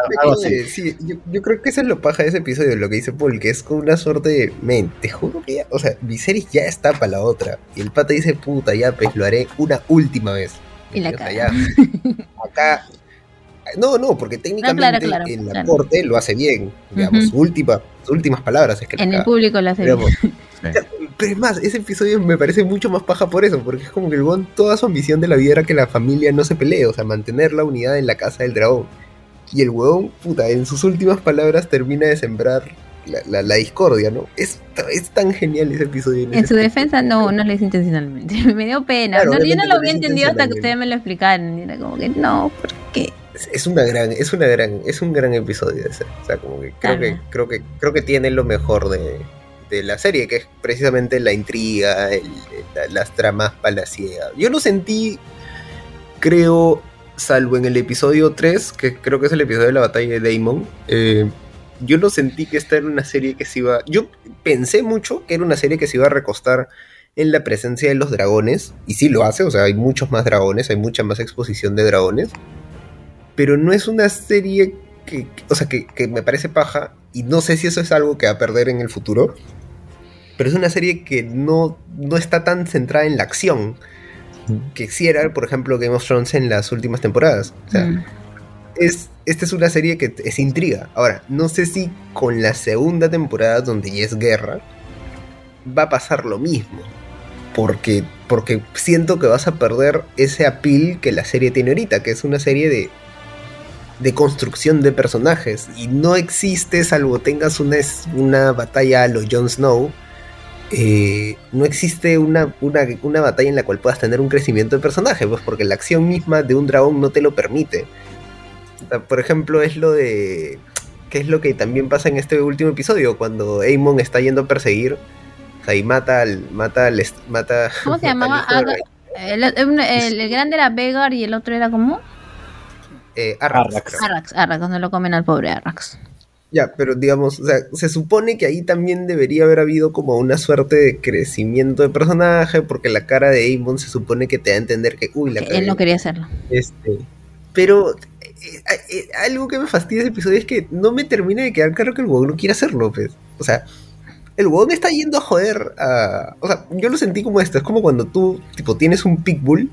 de- sí, yo, yo creo que eso es lo paja de ese episodio, lo que dice Paul, que es como una suerte de, men, te juro que ya, o sea, Viserys ya está para la otra. Y el pata dice, puta, ya, pues lo haré una última vez.
Y la
O sea,
caga.
ya, *laughs* acá, no, no, porque técnicamente
claro,
en la
claro.
corte lo hace bien, digamos,
Ujú.
su última, sus últimas palabras es que la
En el público lo hace bien.
Digamos, *laughs*
Sí.
Pero es más, ese episodio me parece mucho más paja por eso, porque es como que el Gon, toda su ambición de la vida era que la familia no se pelee, o sea, mantener la unidad en la casa del dragón. Y el huevón, puta, en sus últimas palabras termina de sembrar la, la- la discordia, ¿no? Es, es tan genial ese episodio.
En
ese
su defensa no, no lo hice intencionalmente. *laughs* Me dio pena.
Claro,
No, yo no lo
no
había entendido hasta que ustedes me lo explicaron. Y era como que no, ¿por qué?
Es, una gran, es una gran, es un gran episodio ese. O sea, como que creo
Claro.
que, creo que, creo que tiene lo mejor de, de la serie, que es precisamente la intriga, el- las tramas palaciegas. Yo no sentí, creo, salvo en el episodio 3, que creo que es el episodio de la batalla de Daemon, eh, yo no sentí que esta era una serie que se iba. Yo pensé mucho que era una serie que se iba a recostar en la presencia de los dragones, y sí lo hace, o sea, hay muchos más dragones, hay mucha más exposición de dragones, pero no es una serie que, o sea, que, que me parece paja, y no sé si eso es algo que va a perder en el futuro, pero es una serie que no, no está tan centrada en la acción, que sí era, por ejemplo, Game of Thrones en las últimas temporadas. O sea,
Mm.
es, esta es una serie que es intriga. Ahora, no sé si con la segunda temporada, donde ya es guerra, va a pasar lo mismo. Porque, porque siento que vas a perder ese appeal que la serie tiene ahorita, que es una serie de, de construcción de personajes. Y no existe, salvo tengas una, una batalla a lo Jon Snow, eh, no existe una, una, una batalla en la cual puedas tener un crecimiento de personaje, pues porque la acción misma de un dragón no te lo permite. Por ejemplo, es lo de. ¿Qué es lo que también pasa en este último episodio? Cuando Aemon está yendo a perseguir. O sea, y mata al. Mata al. Mata,
¿Cómo se *laughs* llamaba? El, el- el- el grande era Vegar y el otro era como
Eh, Arrax,
Arrax.
Arrax. Arrax, donde lo comen al pobre Arrax.
Ya, pero digamos, o sea, se supone que ahí también debería haber habido como una suerte de crecimiento de personaje, porque la cara de Aemon se supone que te da a entender que, uy, la
Que
cagué.
él no quería hacerlo.
Este, pero eh, eh, algo que me fastidia ese episodio es que no me termina de quedar claro que el huevón no quiere hacerlo, pues. O sea, el huevón está yendo a joder a... O sea, yo lo sentí como esto. Es como cuando tú, tipo, tienes un pitbull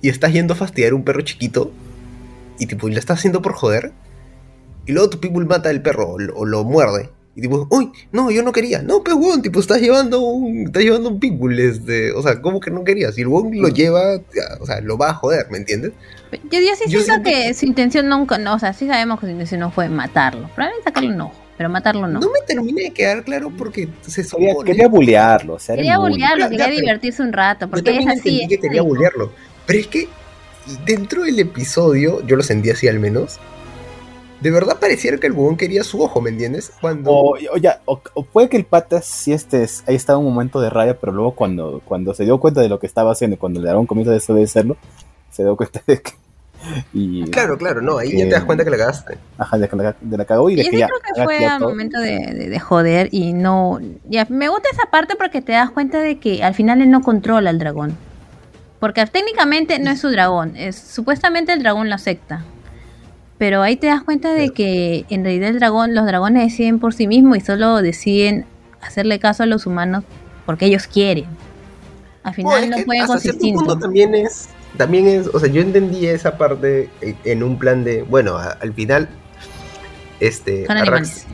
y estás yendo a fastidiar a un perro chiquito y, tipo, y lo estás haciendo por joder. Y luego tu pitbull mata al perro o lo, o lo muerde. Y tipo, uy, no, yo no quería. No, pues, huevón, tipo, estás llevando un, estás llevando un pitbull. Este, o sea, ¿cómo que no querías? Y el huevón lo lleva, o sea, lo va a joder, ¿me entiendes?
Yo, yo sí
Yo
siento que su intención nunca, no, o sea, sí sabemos que su intención no fue matarlo. Probablemente sacarle un ojo, pero matarlo no.
No me termina de quear claro porque se
Quería, quería bullearlo. o sea,
Quería
Claro,
quería divertirse un rato,
Yo
porque es
también
así.
entendí que
es
quería
así.
bullearlo. Pero es que dentro del episodio, yo lo sentí así al menos, de verdad pareciera que el bubón quería su ojo, ¿me entiendes? Cuando...
O, o ya, o, o puede que el pata sí este, ahí estaba un momento de rabia, pero luego cuando, cuando se dio cuenta de lo que estaba haciendo, y cuando el dragón comienza a desobedecerlo, se dio cuenta de que, *laughs* Y,
Claro, claro, no, ahí ya te das cuenta que la cagaste.
Ajá, de, que la, de la cagó y de
Yo
que ya.
creo que fue al
todo.
momento de, de- de joder y no... Ya, me gusta esa parte porque te das cuenta de que al final él no controla al dragón. Porque técnicamente no es su dragón, es supuestamente el dragón lo acepta. Pero ahí te das cuenta de que en realidad el dragón, los dragones deciden por sí mismos y solo deciden hacerle caso a los humanos porque ellos quieren. Al final no
que
juegan
hasta
con su
cierto
instinto.
punto también es, también es, o sea, yo entendí esa parte en un plan de, bueno, a- al final, este, Arrax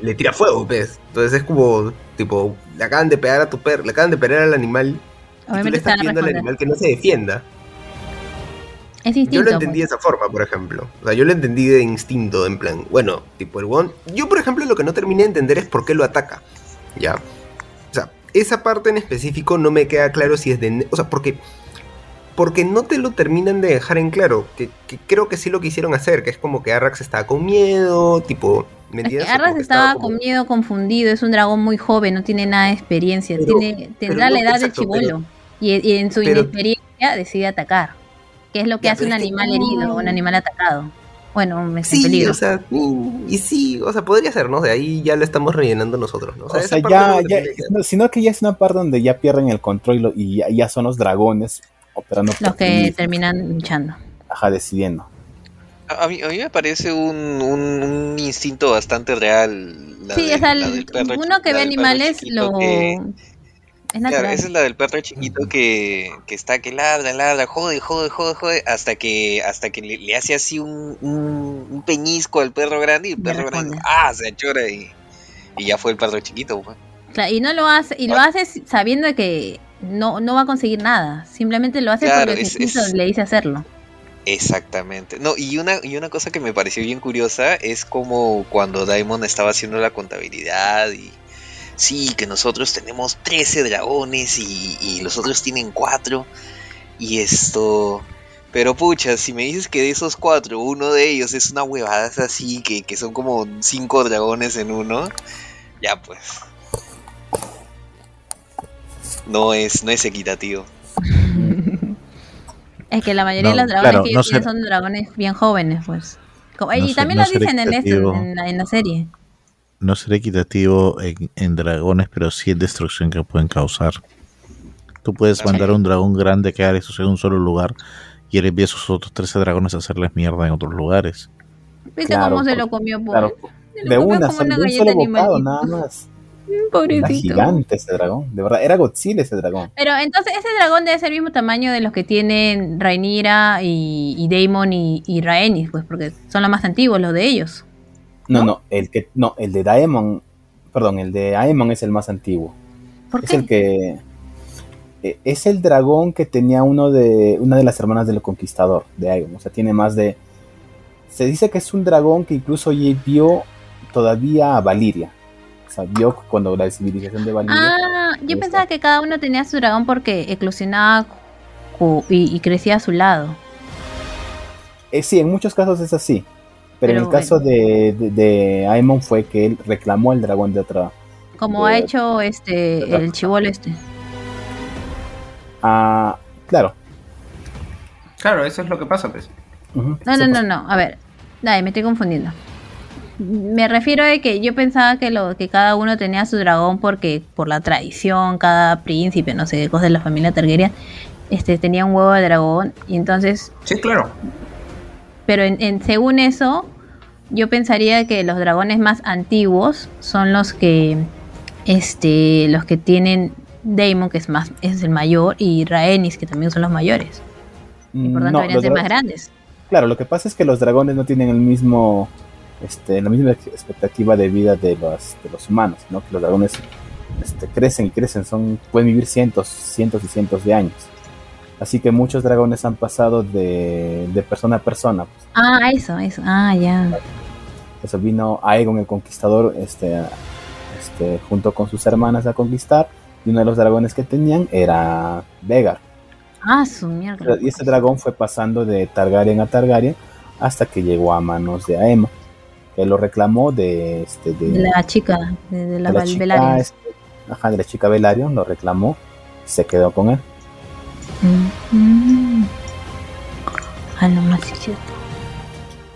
le tira fuego, pues. Entonces es como, tipo, le acaban de pegar a tu perro, le acaban de pegar al animal, y tú le
Obviamente
estás pidiendo al animal que no se defienda.
Es
Yo lo entendí de
pues.
esa forma, por ejemplo. O sea, yo lo entendí de instinto, en plan, bueno, tipo el one. Yo, por ejemplo, lo que no terminé de entender es por qué lo ataca. Ya. O sea, esa parte en específico no me queda claro si es de. O sea, porque. Porque no te lo terminan de dejar en claro. Que, que creo que sí lo quisieron hacer. Que es como que Arrax estaba con miedo. Tipo. ¿Me
Es que
entiendes? O
Arras
como que
estaba
como-
con miedo, confundido, es un dragón muy joven, no tiene nada de experiencia,
Pero-
tiene, tendrá
pero
la edad del
exacto,
chivolo y, y en su
pero-
inexperiencia decide atacar, que es lo que
Ya,
hace un
que
animal herido, un animal atacado. Bueno, un en
Sí,
peligro.
o sea, y, y sí, o sea, podría ser, ¿no? De ahí ya lo estamos rellenando nosotros, ¿no?
O sea,
esa parte
ya,
no me
ya, sino que ya es una parte donde ya pierden el control y, lo- y ya, ya son los dragones operando
los que terminan luchando.
ajá, decidiendo.
A mí, a mí me parece un, un- un instinto bastante real. la
sí, o sea,
la
el-
del perro
uno que ve animales lo...
que-
Es
Claro,
natural.
esa es la del perro chiquito que, que está que ladra, ladra, jode, jode, jode, jode, hasta que, hasta que le, le hace así un, un, un peñisco al perro grande y el perro grande, ah, se achora y, y ya fue el perro chiquito. pues.
Claro, y no lo hace, y lo
Ah.
hace sabiendo que no, no va a conseguir nada, simplemente lo hace
Claro,
porque
es- es-
le dice hacerlo.
Exactamente. No, y una, y una cosa que me pareció bien curiosa es como cuando Daimon estaba haciendo la contabilidad y sí, que nosotros tenemos 13 dragones y, y los otros tienen 4 y esto... Pero pucha, si me dices que de esos cuatro, uno de ellos es una huevada así, que, que son como cinco dragones en uno, ya pues. No es, no es equitativo.
Es que la mayoría
No,
de los dragones
claro,
que
no sé-
son dragones bien jóvenes, pues. Como-
No
y también
no
lo dicen en, esto, en, la, en la serie.
No será equitativo en, en dragones, pero sí en destrucción que pueden causar. Tú puedes mandar a un dragón grande que haga eso en un solo lugar y él envía a sus otros 13 dragones a hacerles mierda en otros lugares.
¿Viste
Claro,
cómo se
por-
lo comió? Por...
Claro,
se lo
de
comió
una,
como una
de un
galleta
solo bocado, nada más. Era
Pobrecito.
gigante ese dragón, de verdad, era Godzilla ese dragón.
Pero entonces ese dragón debe ser el mismo tamaño de los que tienen Rhaenyra y, y Daemon y, y Rhaenys, pues, porque son los más antiguos, los de ellos.
No, no, el que no, el de Daemon, perdón, el de Aemon es el más antiguo.
¿Por
Es
qué?
el que eh, es el dragón que tenía uno de una de las hermanas del conquistador de Aegon, o sea, tiene más de se dice que es un dragón que incluso vio todavía a Valiria. O sea, cuando la civilización de Valiria.
Ah, yo pensaba
está.
que cada uno tenía su dragón porque eclosionaba y, y crecía a su lado.
Eh, sí, en muchos casos es así. Pero, en el caso de, de, de Aemon fue que él reclamó el dragón de otra.
Como
De-
ha hecho este el chivolo este.
Ah, claro.
Claro, eso es lo que pasa, pues.
No, no, no, no. A ver, dale, me estoy confundiendo. Me refiero a que yo pensaba que lo que cada uno tenía su dragón porque por la tradición, cada príncipe, no sé qué cosa de la familia Targaryen, este tenía un huevo de dragón y entonces,
Sí, claro.
pero en, en- según eso, yo pensaría que los dragones más antiguos son los que, este, los que tienen Daemon que es más es el mayor y Rhaenys que también son los mayores y por tanto
No,
deberían ser más grandes.
Claro, lo que pasa es que los dragones no tienen el mismo, este, la misma ex- expectativa de vida de los, de los humanos, ¿no? Que los dragones este, crecen y crecen, son, pueden vivir cientos, cientos y cientos de años. Así que muchos dragones han pasado de, de persona a persona. pues.
Ah, eso, eso. Ah, ya.
Eso vino Aegon el Conquistador, este, este, junto con sus hermanas a conquistar. Y uno de los dragones que tenían era Vegar.
Ah, su mierda.
Y este dragón fue pasando de Targaryen a Targaryen hasta que llegó a manos de Aemma, que lo reclamó de, este, de,
la chica, de, de la,
de la chica, este, ajá, de la chica Velaryon, lo reclamó, se quedó con él.
Mm, mm. Ah, no, más sí, cierto.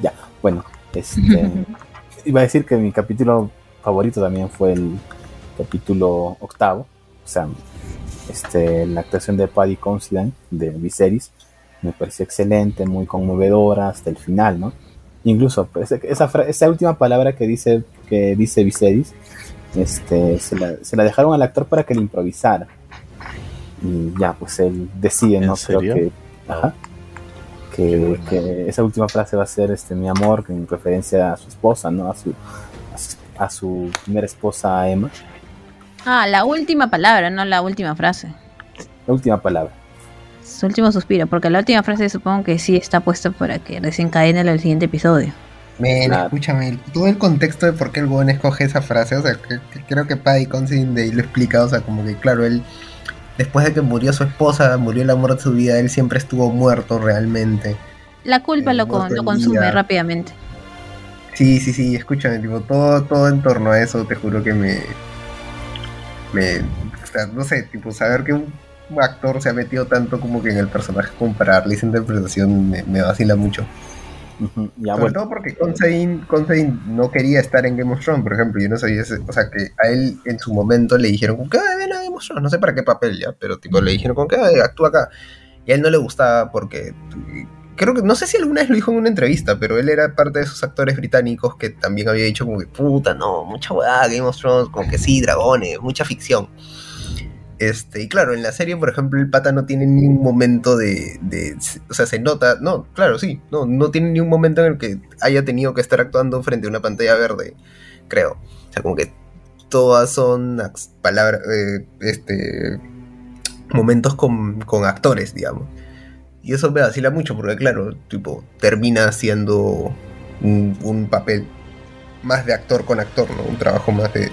Ya, bueno, este. *laughs* iba a decir que mi capítulo favorito también fue el capítulo octavo. O sea, este, la actuación de Paddy Considine de Viserys me pareció excelente, muy conmovedora hasta el final, ¿no? Incluso pues, esa, esa última palabra que dice, que dice Viserys, este, se, la, se la dejaron al actor para que le improvisara. Y ya, pues él decide,
¿En
¿no? Creo
serio?
que, ajá, que, que esa última frase va a ser este mi amor en referencia a su esposa, ¿no? A su, a su, a su primera esposa Emma.
Ah, la última palabra, no la última frase.
La última palabra.
Su último suspiro, porque la última frase supongo que sí está puesta para que desencadene el siguiente episodio.
Men,
Claro.
escúchame, todo el contexto de por qué el buen escoge esa frase, o sea, que- que creo que Paddy Considine de ahí lo explica, o sea, como que claro, él, después de que murió su esposa, murió el amor de su vida, él siempre estuvo muerto realmente.
La culpa
Eh,
lo, con- lo consume rápidamente.
Sí, sí, sí, escúchame, tipo, todo, todo en torno a eso, te juro que me, me, o sea, no sé, tipo, saber que un actor se ha metido tanto como que en el personaje como para darle esa interpretación me, me vacila mucho.
Ujú, Ya,
Sobre
bueno.
todo porque Considine, no quería estar en Game of Thrones, por ejemplo. Yo no sabía ese- O sea, que a él en su momento le dijeron, como que "Ay, ven a Game of Thrones", no sé para qué papel ya, pero tipo le dijeron, como que "Ay, actúa acá. Y a él no le gustaba porque. Creo que, no sé si alguna vez lo dijo en una entrevista, pero él era parte de esos actores británicos que también había dicho como que, puta, no, mucha hueá, Game of Thrones, como que sí, dragones, mucha ficción. Este, y claro, en la serie, por ejemplo, el pata no tiene ni un momento de, O sea, se nota. No, claro, sí. No, no tiene ni un momento en el que haya tenido que estar actuando frente a una pantalla verde, creo. O sea, como que todas son palabras. eh, este. Momentos con, con actores, digamos. Y eso me vacila mucho, porque claro, tipo, termina siendo un, un papel más de actor con actor, ¿no? Un trabajo más de,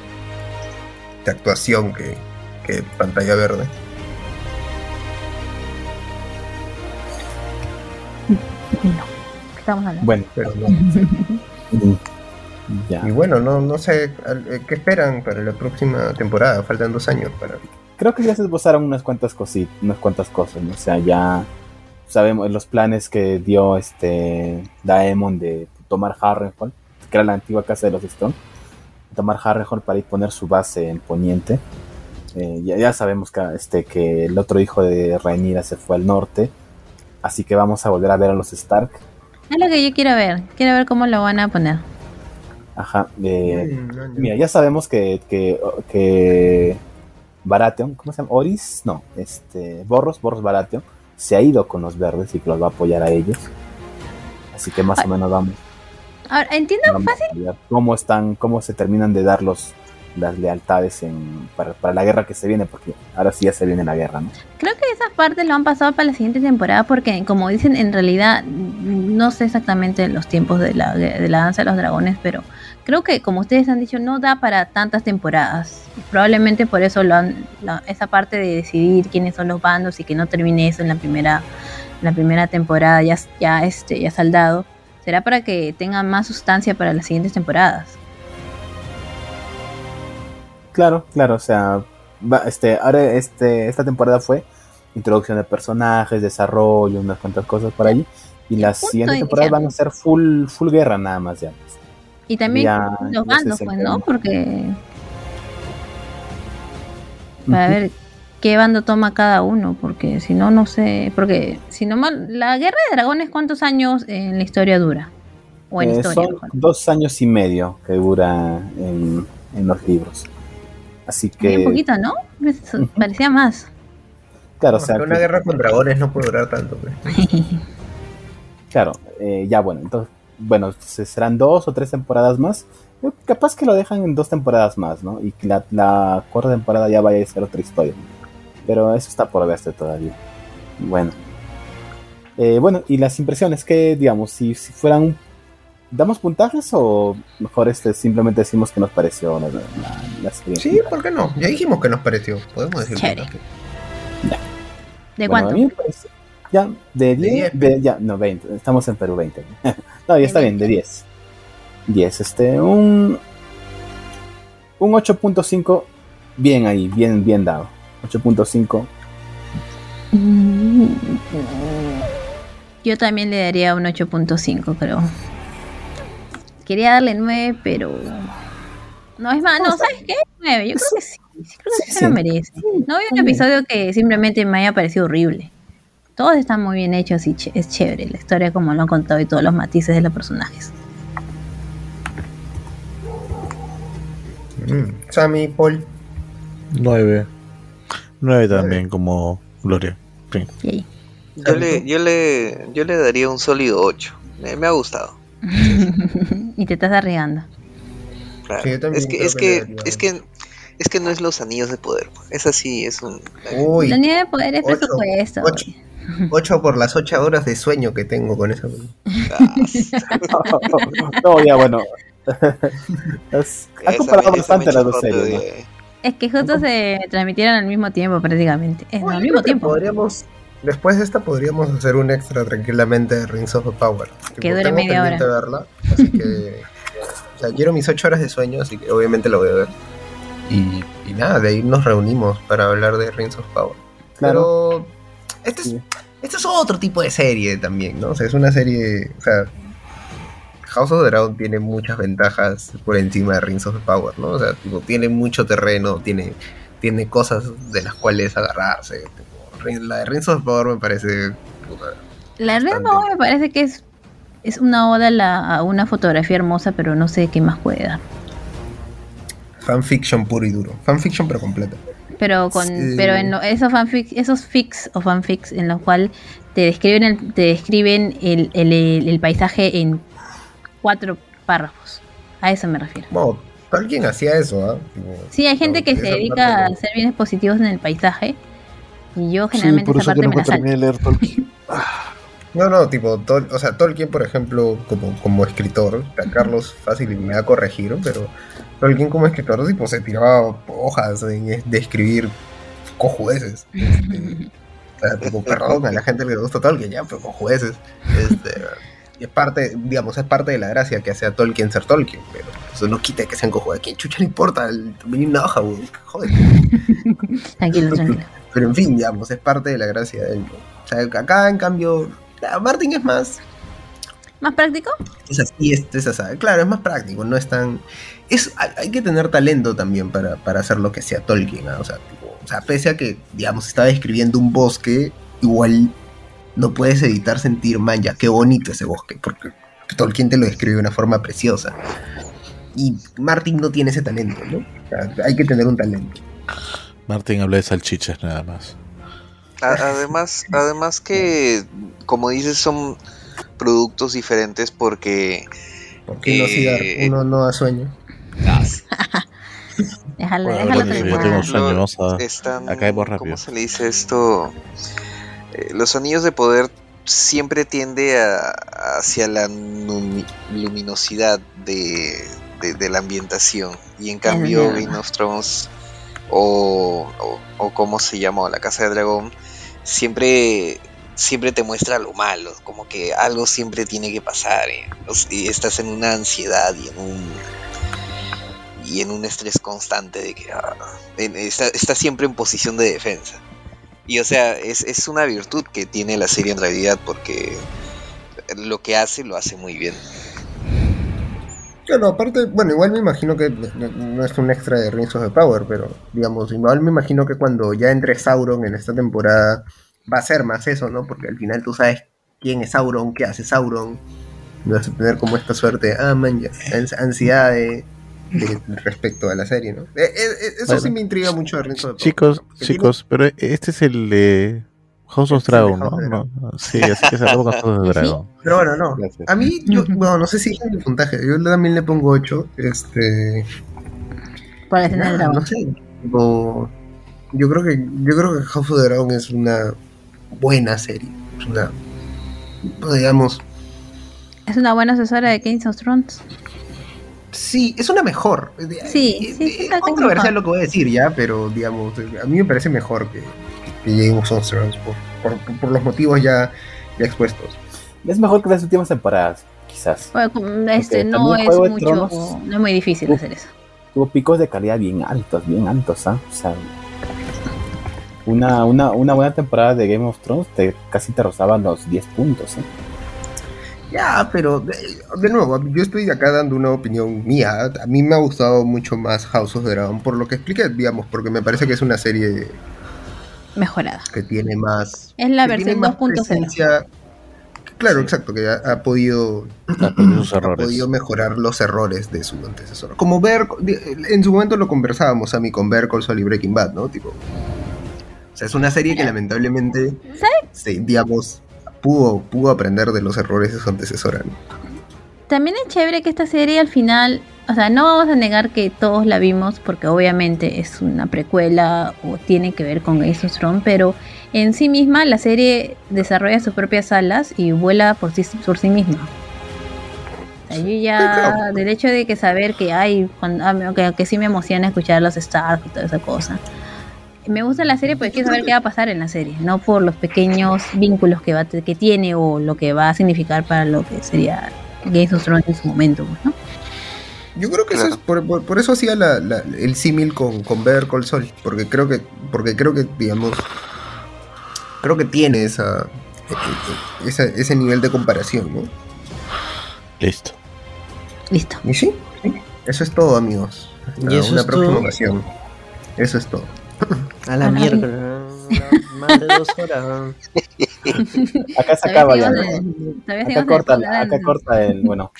de actuación que, que pantalla verde.
No. ¿Qué estamos hablando?
Bueno,
Pero no. *laughs*
ya.
Y bueno, no, no sé eh, qué esperan para la próxima temporada. Faltan dos años para.
Creo que ya se esbozaron unas cuantas cositas, unas cuantas cosas, ¿no? O sea, ya sabemos los planes que dio este Daemon de tomar Harrenhal, que era la antigua casa de los Stone, tomar Harrenhal para ir poner su base en Poniente. Eh, ya, ya sabemos que, este, que el otro hijo de Rhaenyra se fue al norte, así que vamos a volver a ver a los Stark.
Es lo que yo quiero ver. Quiero ver cómo lo van a poner.
Ajá. eh,
Mm,
Mira, ya sabemos que, que, que Baratheon, ¿cómo se llama? Oris, no, este, Borros, Borros Baratheon, se ha ido con los verdes y que los va a apoyar a ellos. Así que más o menos vamos,
Ahora, entiendo
vamos a ver cómo están, cómo se terminan de dar los, las lealtades en, para, la guerra que se viene, porque ahora sí ya se viene la guerra.
Creo que esas partes lo han pasado para la siguiente temporada porque, como dicen, en realidad no sé exactamente los tiempos de la, danza de los dragones, pero creo que, como ustedes han dicho, no da para tantas temporadas. Probablemente por eso lo han, la- esa parte de decidir quiénes son los bandos y que no termine eso en la primera, la primera temporada ya, ya, este, ya saldado, será para que tengan más sustancia para las siguientes temporadas.
Claro, claro, o sea, va- este, ahora este, esta temporada fue introducción de personajes, desarrollo, unas cuantas cosas por ahí. Y las siguientes temporadas van a ser full, full guerra nada más ya.
Y también
Ya-
los bandos, pues, ¿no? Porque para ver qué bando toma cada uno, porque si no, no sé, porque si no mal, la guerra de dragones, ¿cuántos años en la historia dura? O en
Eh,
historia.
son dos años y medio que dura en, en los libros. Así que,
poquito, ¿no? Parecía más.
claro, o
Porque
sea,
una
que-
guerra con dragones no puede durar tanto. pues. *laughs*
claro, eh, ya bueno, entonces, bueno, se- serán dos o tres temporadas más. Capaz que lo dejan en dos temporadas más, ¿no? Y que la, la cuarta temporada ya vaya a ser otra historia. Pero eso está por verse todavía. Bueno. Eh, bueno, y las impresiones que, digamos, si, si fueran... ¿Damos puntajes o mejor este simplemente decimos que nos pareció la, la, la serie?
Sí, ¿por qué no? Ya dijimos que nos pareció. Podemos decir que
¿De
Bueno,
cuánto?
parece- ya, de 10,
10.
de- ya, no, 20, estamos en Perú 20. *laughs* no, ya está bien, de 10. 10, este, un, un 8.5, bien ahí, bien, bien dado. 8.5,
Mm, Yo también le daría un 8.5, creo. Quería darle 9, pero. No, es más, no, ¿sabes qué? 9, yo creo que sí. sí creo que sí, se lo merece. No hay un episodio que simplemente me haya parecido horrible. Todos están muy bien hechos y ch- es chévere la historia como lo han contado y todos los matices de los personajes.
Mm. Sammy, Paul.
9. 9 también, como Gloria. Sí.
Yo le, yo le, yo le daría un sólido 8. Me, me ha gustado. *laughs*
y te estás arriesgando.
claro.
Sí,
es que, es
que
es que, es que no es los anillos de poder. pues. Es así, es un.
Uy,
La nieve de poder es
ocho,
presupuesto.
ocho. 8 por las 8 horas de sueño que tengo con esa *laughs*
no, ya bueno. *laughs* Es- ha
esa
comparado
esa
bastante las dos series.
Es que justo se transmitieron al mismo tiempo prácticamente. Es, al mismo tiempo.
Podríamos, después de esta podríamos hacer un extra tranquilamente de Rings of Power.
Que dure media
verla, así que o sea, quiero mis 8 horas de sueño, así que obviamente la voy a ver. Y, y nada, de ahí nos reunimos para hablar de Rings of Power.
Claro.
Pero este es,
Sí.
este es otro tipo de serie también, ¿no? O sea, es una serie, o sea, House of the Dragon tiene muchas ventajas por encima de Rings of Power, ¿no? O sea, tipo, tiene mucho terreno, tiene, tiene cosas de las cuales agarrarse. tipo, la de of Power me parece... puta,
La Red
bastante.
Bull me parece que es, es una oda a, la- a una fotografía hermosa, pero no sé qué más puede dar.
fanfiction puro y duro. Fanfiction pero completa.
Pero con
Sí.
pero en lo- esos fanfics, esos fics o fanfics en los cuales te describen el, te describen el, el- el- el paisaje en cuatro párrafos. A eso me refiero.
Bueno, Tolkien hacía eso, ¿ah?
Sí, hay gente que se dedica a hacer bienes positivos en el paisaje. Y yo
Sí,
generalmente
por
esa
eso que
parte me
nunca
la salto.
terminé de leer Tolkien. *laughs*
No, no, tipo, Tol- o sea, Tolkien, por ejemplo, como, como escritor, a Carlos fácil me va a corregir, pero Tolkien como escritor, tipo, se tiraba hojas en- de escribir cojueces. Este, o sea, tipo, perdón, a la gente le gusta Tolkien, ya, pero cojueces. Este, y es parte, digamos, es parte de la gracia que hace a Tolkien ser Tolkien, pero eso no quita que sean cojudes. ¿A quién chucha le importa el, una hoja, güey? Joder. *laughs*
Tranquilo, tranquilo.
Pero en fin, digamos, es parte de la gracia de él. ¿no? O sea, acá, en cambio, Martin es más,
¿Más práctico?
es así, es, es así. Claro, es más práctico, no es tan... Es, hay, hay que tener talento también para, para hacer lo que sea Tolkien, ¿ah? o, sea, tipo, o sea, pese a que, digamos, estaba describiendo un bosque, igual no puedes evitar sentir, man, ya, qué bonito ese bosque, porque Tolkien te lo describe de una forma preciosa. Y Martin no tiene ese talento, ¿no? O sea, hay que tener un talento.
Martín habla de salchichas nada más.
Además, además que, como dices, son productos diferentes porque
Porque uno,
Eh,
uno no da sueño. *laughs*
Déjalo,
Bueno,
déjalo
hablando de- yo
terminar.
tengo sueño, vamos a-
están,
acabemos rápido.
¿cómo se le dice esto? Eh, los anillos de poder siempre tiende a, hacia la luminosidad de, de- de la ambientación y en cambio. Game of Thrones o, o, cómo se llama la Casa de Dragón siempre siempre te muestra lo malo como que algo siempre tiene que pasar eh, estás en una ansiedad y en un y en un estrés constante de que ah, en- está, está siempre en posición de defensa. Y o sea, es, es una virtud que tiene la serie en realidad porque lo que hace lo hace muy bien.
Claro, aparte, bueno, igual me imagino que no, es un extra de Rings of the Power, pero digamos, igual me imagino que cuando ya entre Sauron en esta temporada va a ser más eso, ¿no? Porque al final tú sabes quién es Sauron, qué hace Sauron, y vas a tener como esta suerte, ah, man, ya, ans- ansiedad de, de- respecto a la serie, ¿no? Eh, eh, eh, eso sí me intriga mucho de Rings of the Power.
Chicos, chicos, pero este es el de House of
es
Dragon, ¿no? No, Sí, así que cerramos con House of *laughs*
¿Sí?
Dragon.
Pero bueno, no.
Gracias.
A mí, yo, *laughs* bueno, no sé si es mi puntaje, yo también le pongo 8, este...
Por la escena del dragón.
no sé. tipo, yo creo que yo creo que House of the Dragon es una buena serie. Es una pues, digamos,
Es una buena asesora de Kings of Thrones.
sí, es una mejor.
Sí,
Eh,
sí,
eh,
sí,
es
la tengo
controversial lo que voy a decir ya, pero digamos, a mí me parece mejor que, que Game of Thrones por, por, por los motivos ya, ya expuestos.
Es mejor que las últimas temporadas, quizás.
Bueno, este no es mucho,
Tronos.
no es muy difícil
Uf.
hacer eso.
Tuvo picos de calidad bien altos, bien altos, ¿ah? O sea, una, una, una buena temporada de Game of Thrones te, casi te rozaban los 10 puntos. ¿eh?
Ya, pero de, de nuevo, yo estoy acá dando una opinión mía. A mí me ha gustado mucho más House of the Dragon, por lo que expliqué, digamos, porque me parece que es una serie
Mejorada.
que tiene más.
Es la versión
tiene más
2.0.
presencia. Claro, exacto, que ha, ha podido ha *clears throat* podido mejorar los errores de su antecesor. Como ver, en su momento lo conversábamos a mí con Call Saul y Breaking Bad, ¿no? Tipo, o sea, es una serie que lamentablemente, sí, digamos, pudo, pudo aprender de los errores de su antecesora. ¿no?
También es chévere que esta serie al final, o sea, no vamos a negar que todos la vimos porque obviamente es una precuela o tiene que ver con Game of Thrones, pero en sí misma la serie desarrolla sus propias alas y vuela por sí, por sí misma. O sea, yo ya, del hecho de que saber que hay, cuando, ah, que, que sí me emociona escuchar los Stars y toda esa cosa. Me gusta la serie porque quiero saber qué va a pasar en la serie, no por los pequeños vínculos que, va, que tiene o lo que va a significar para lo que sería Game of Thrones en su momento, pues, ¿no?
Yo creo que eso es, por, por- por eso hacía la- la- el símil con, con Better Call Saul, porque creo que, porque creo que, digamos, creo que tiene esa, e- e- esa- ese nivel de comparación, ¿no?
Listo.
Listo.
Y sí, sí, eso es todo, amigos.
Y
Hasta
eso
una
es
próxima
todo.
ocasión. Eso es todo. *laughs*
A la mierda. Más de dos horas.
Acá se acaba ya. Acá corta,
el
acá corta el, bueno.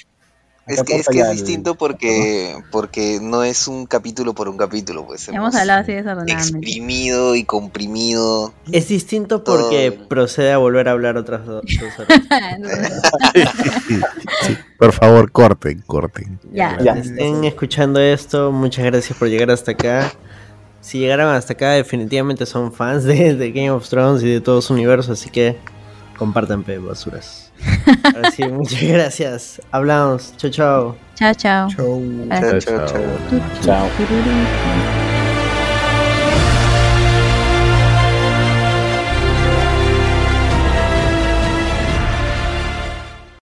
Es que, es, que es
el-
distinto porque, porque no es un capítulo por un capítulo, pues
Hemos hablado así desordenadamente.
exprimido y comprimido.
Es distinto porque procede a volver a hablar otras do- *laughs* dos horas.
Sí, por favor, corten, corten.
Ya.
Ya.
Estén escuchando esto, muchas gracias por llegar hasta acá. Si llegaron hasta acá, definitivamente son fans de, de Game of Thrones y de todo su universo, así que compartan pe basuras. Ahora sí, muchas gracias. Hablamos. Chao, chao.
Chao, chao.
Chao, chao, chao.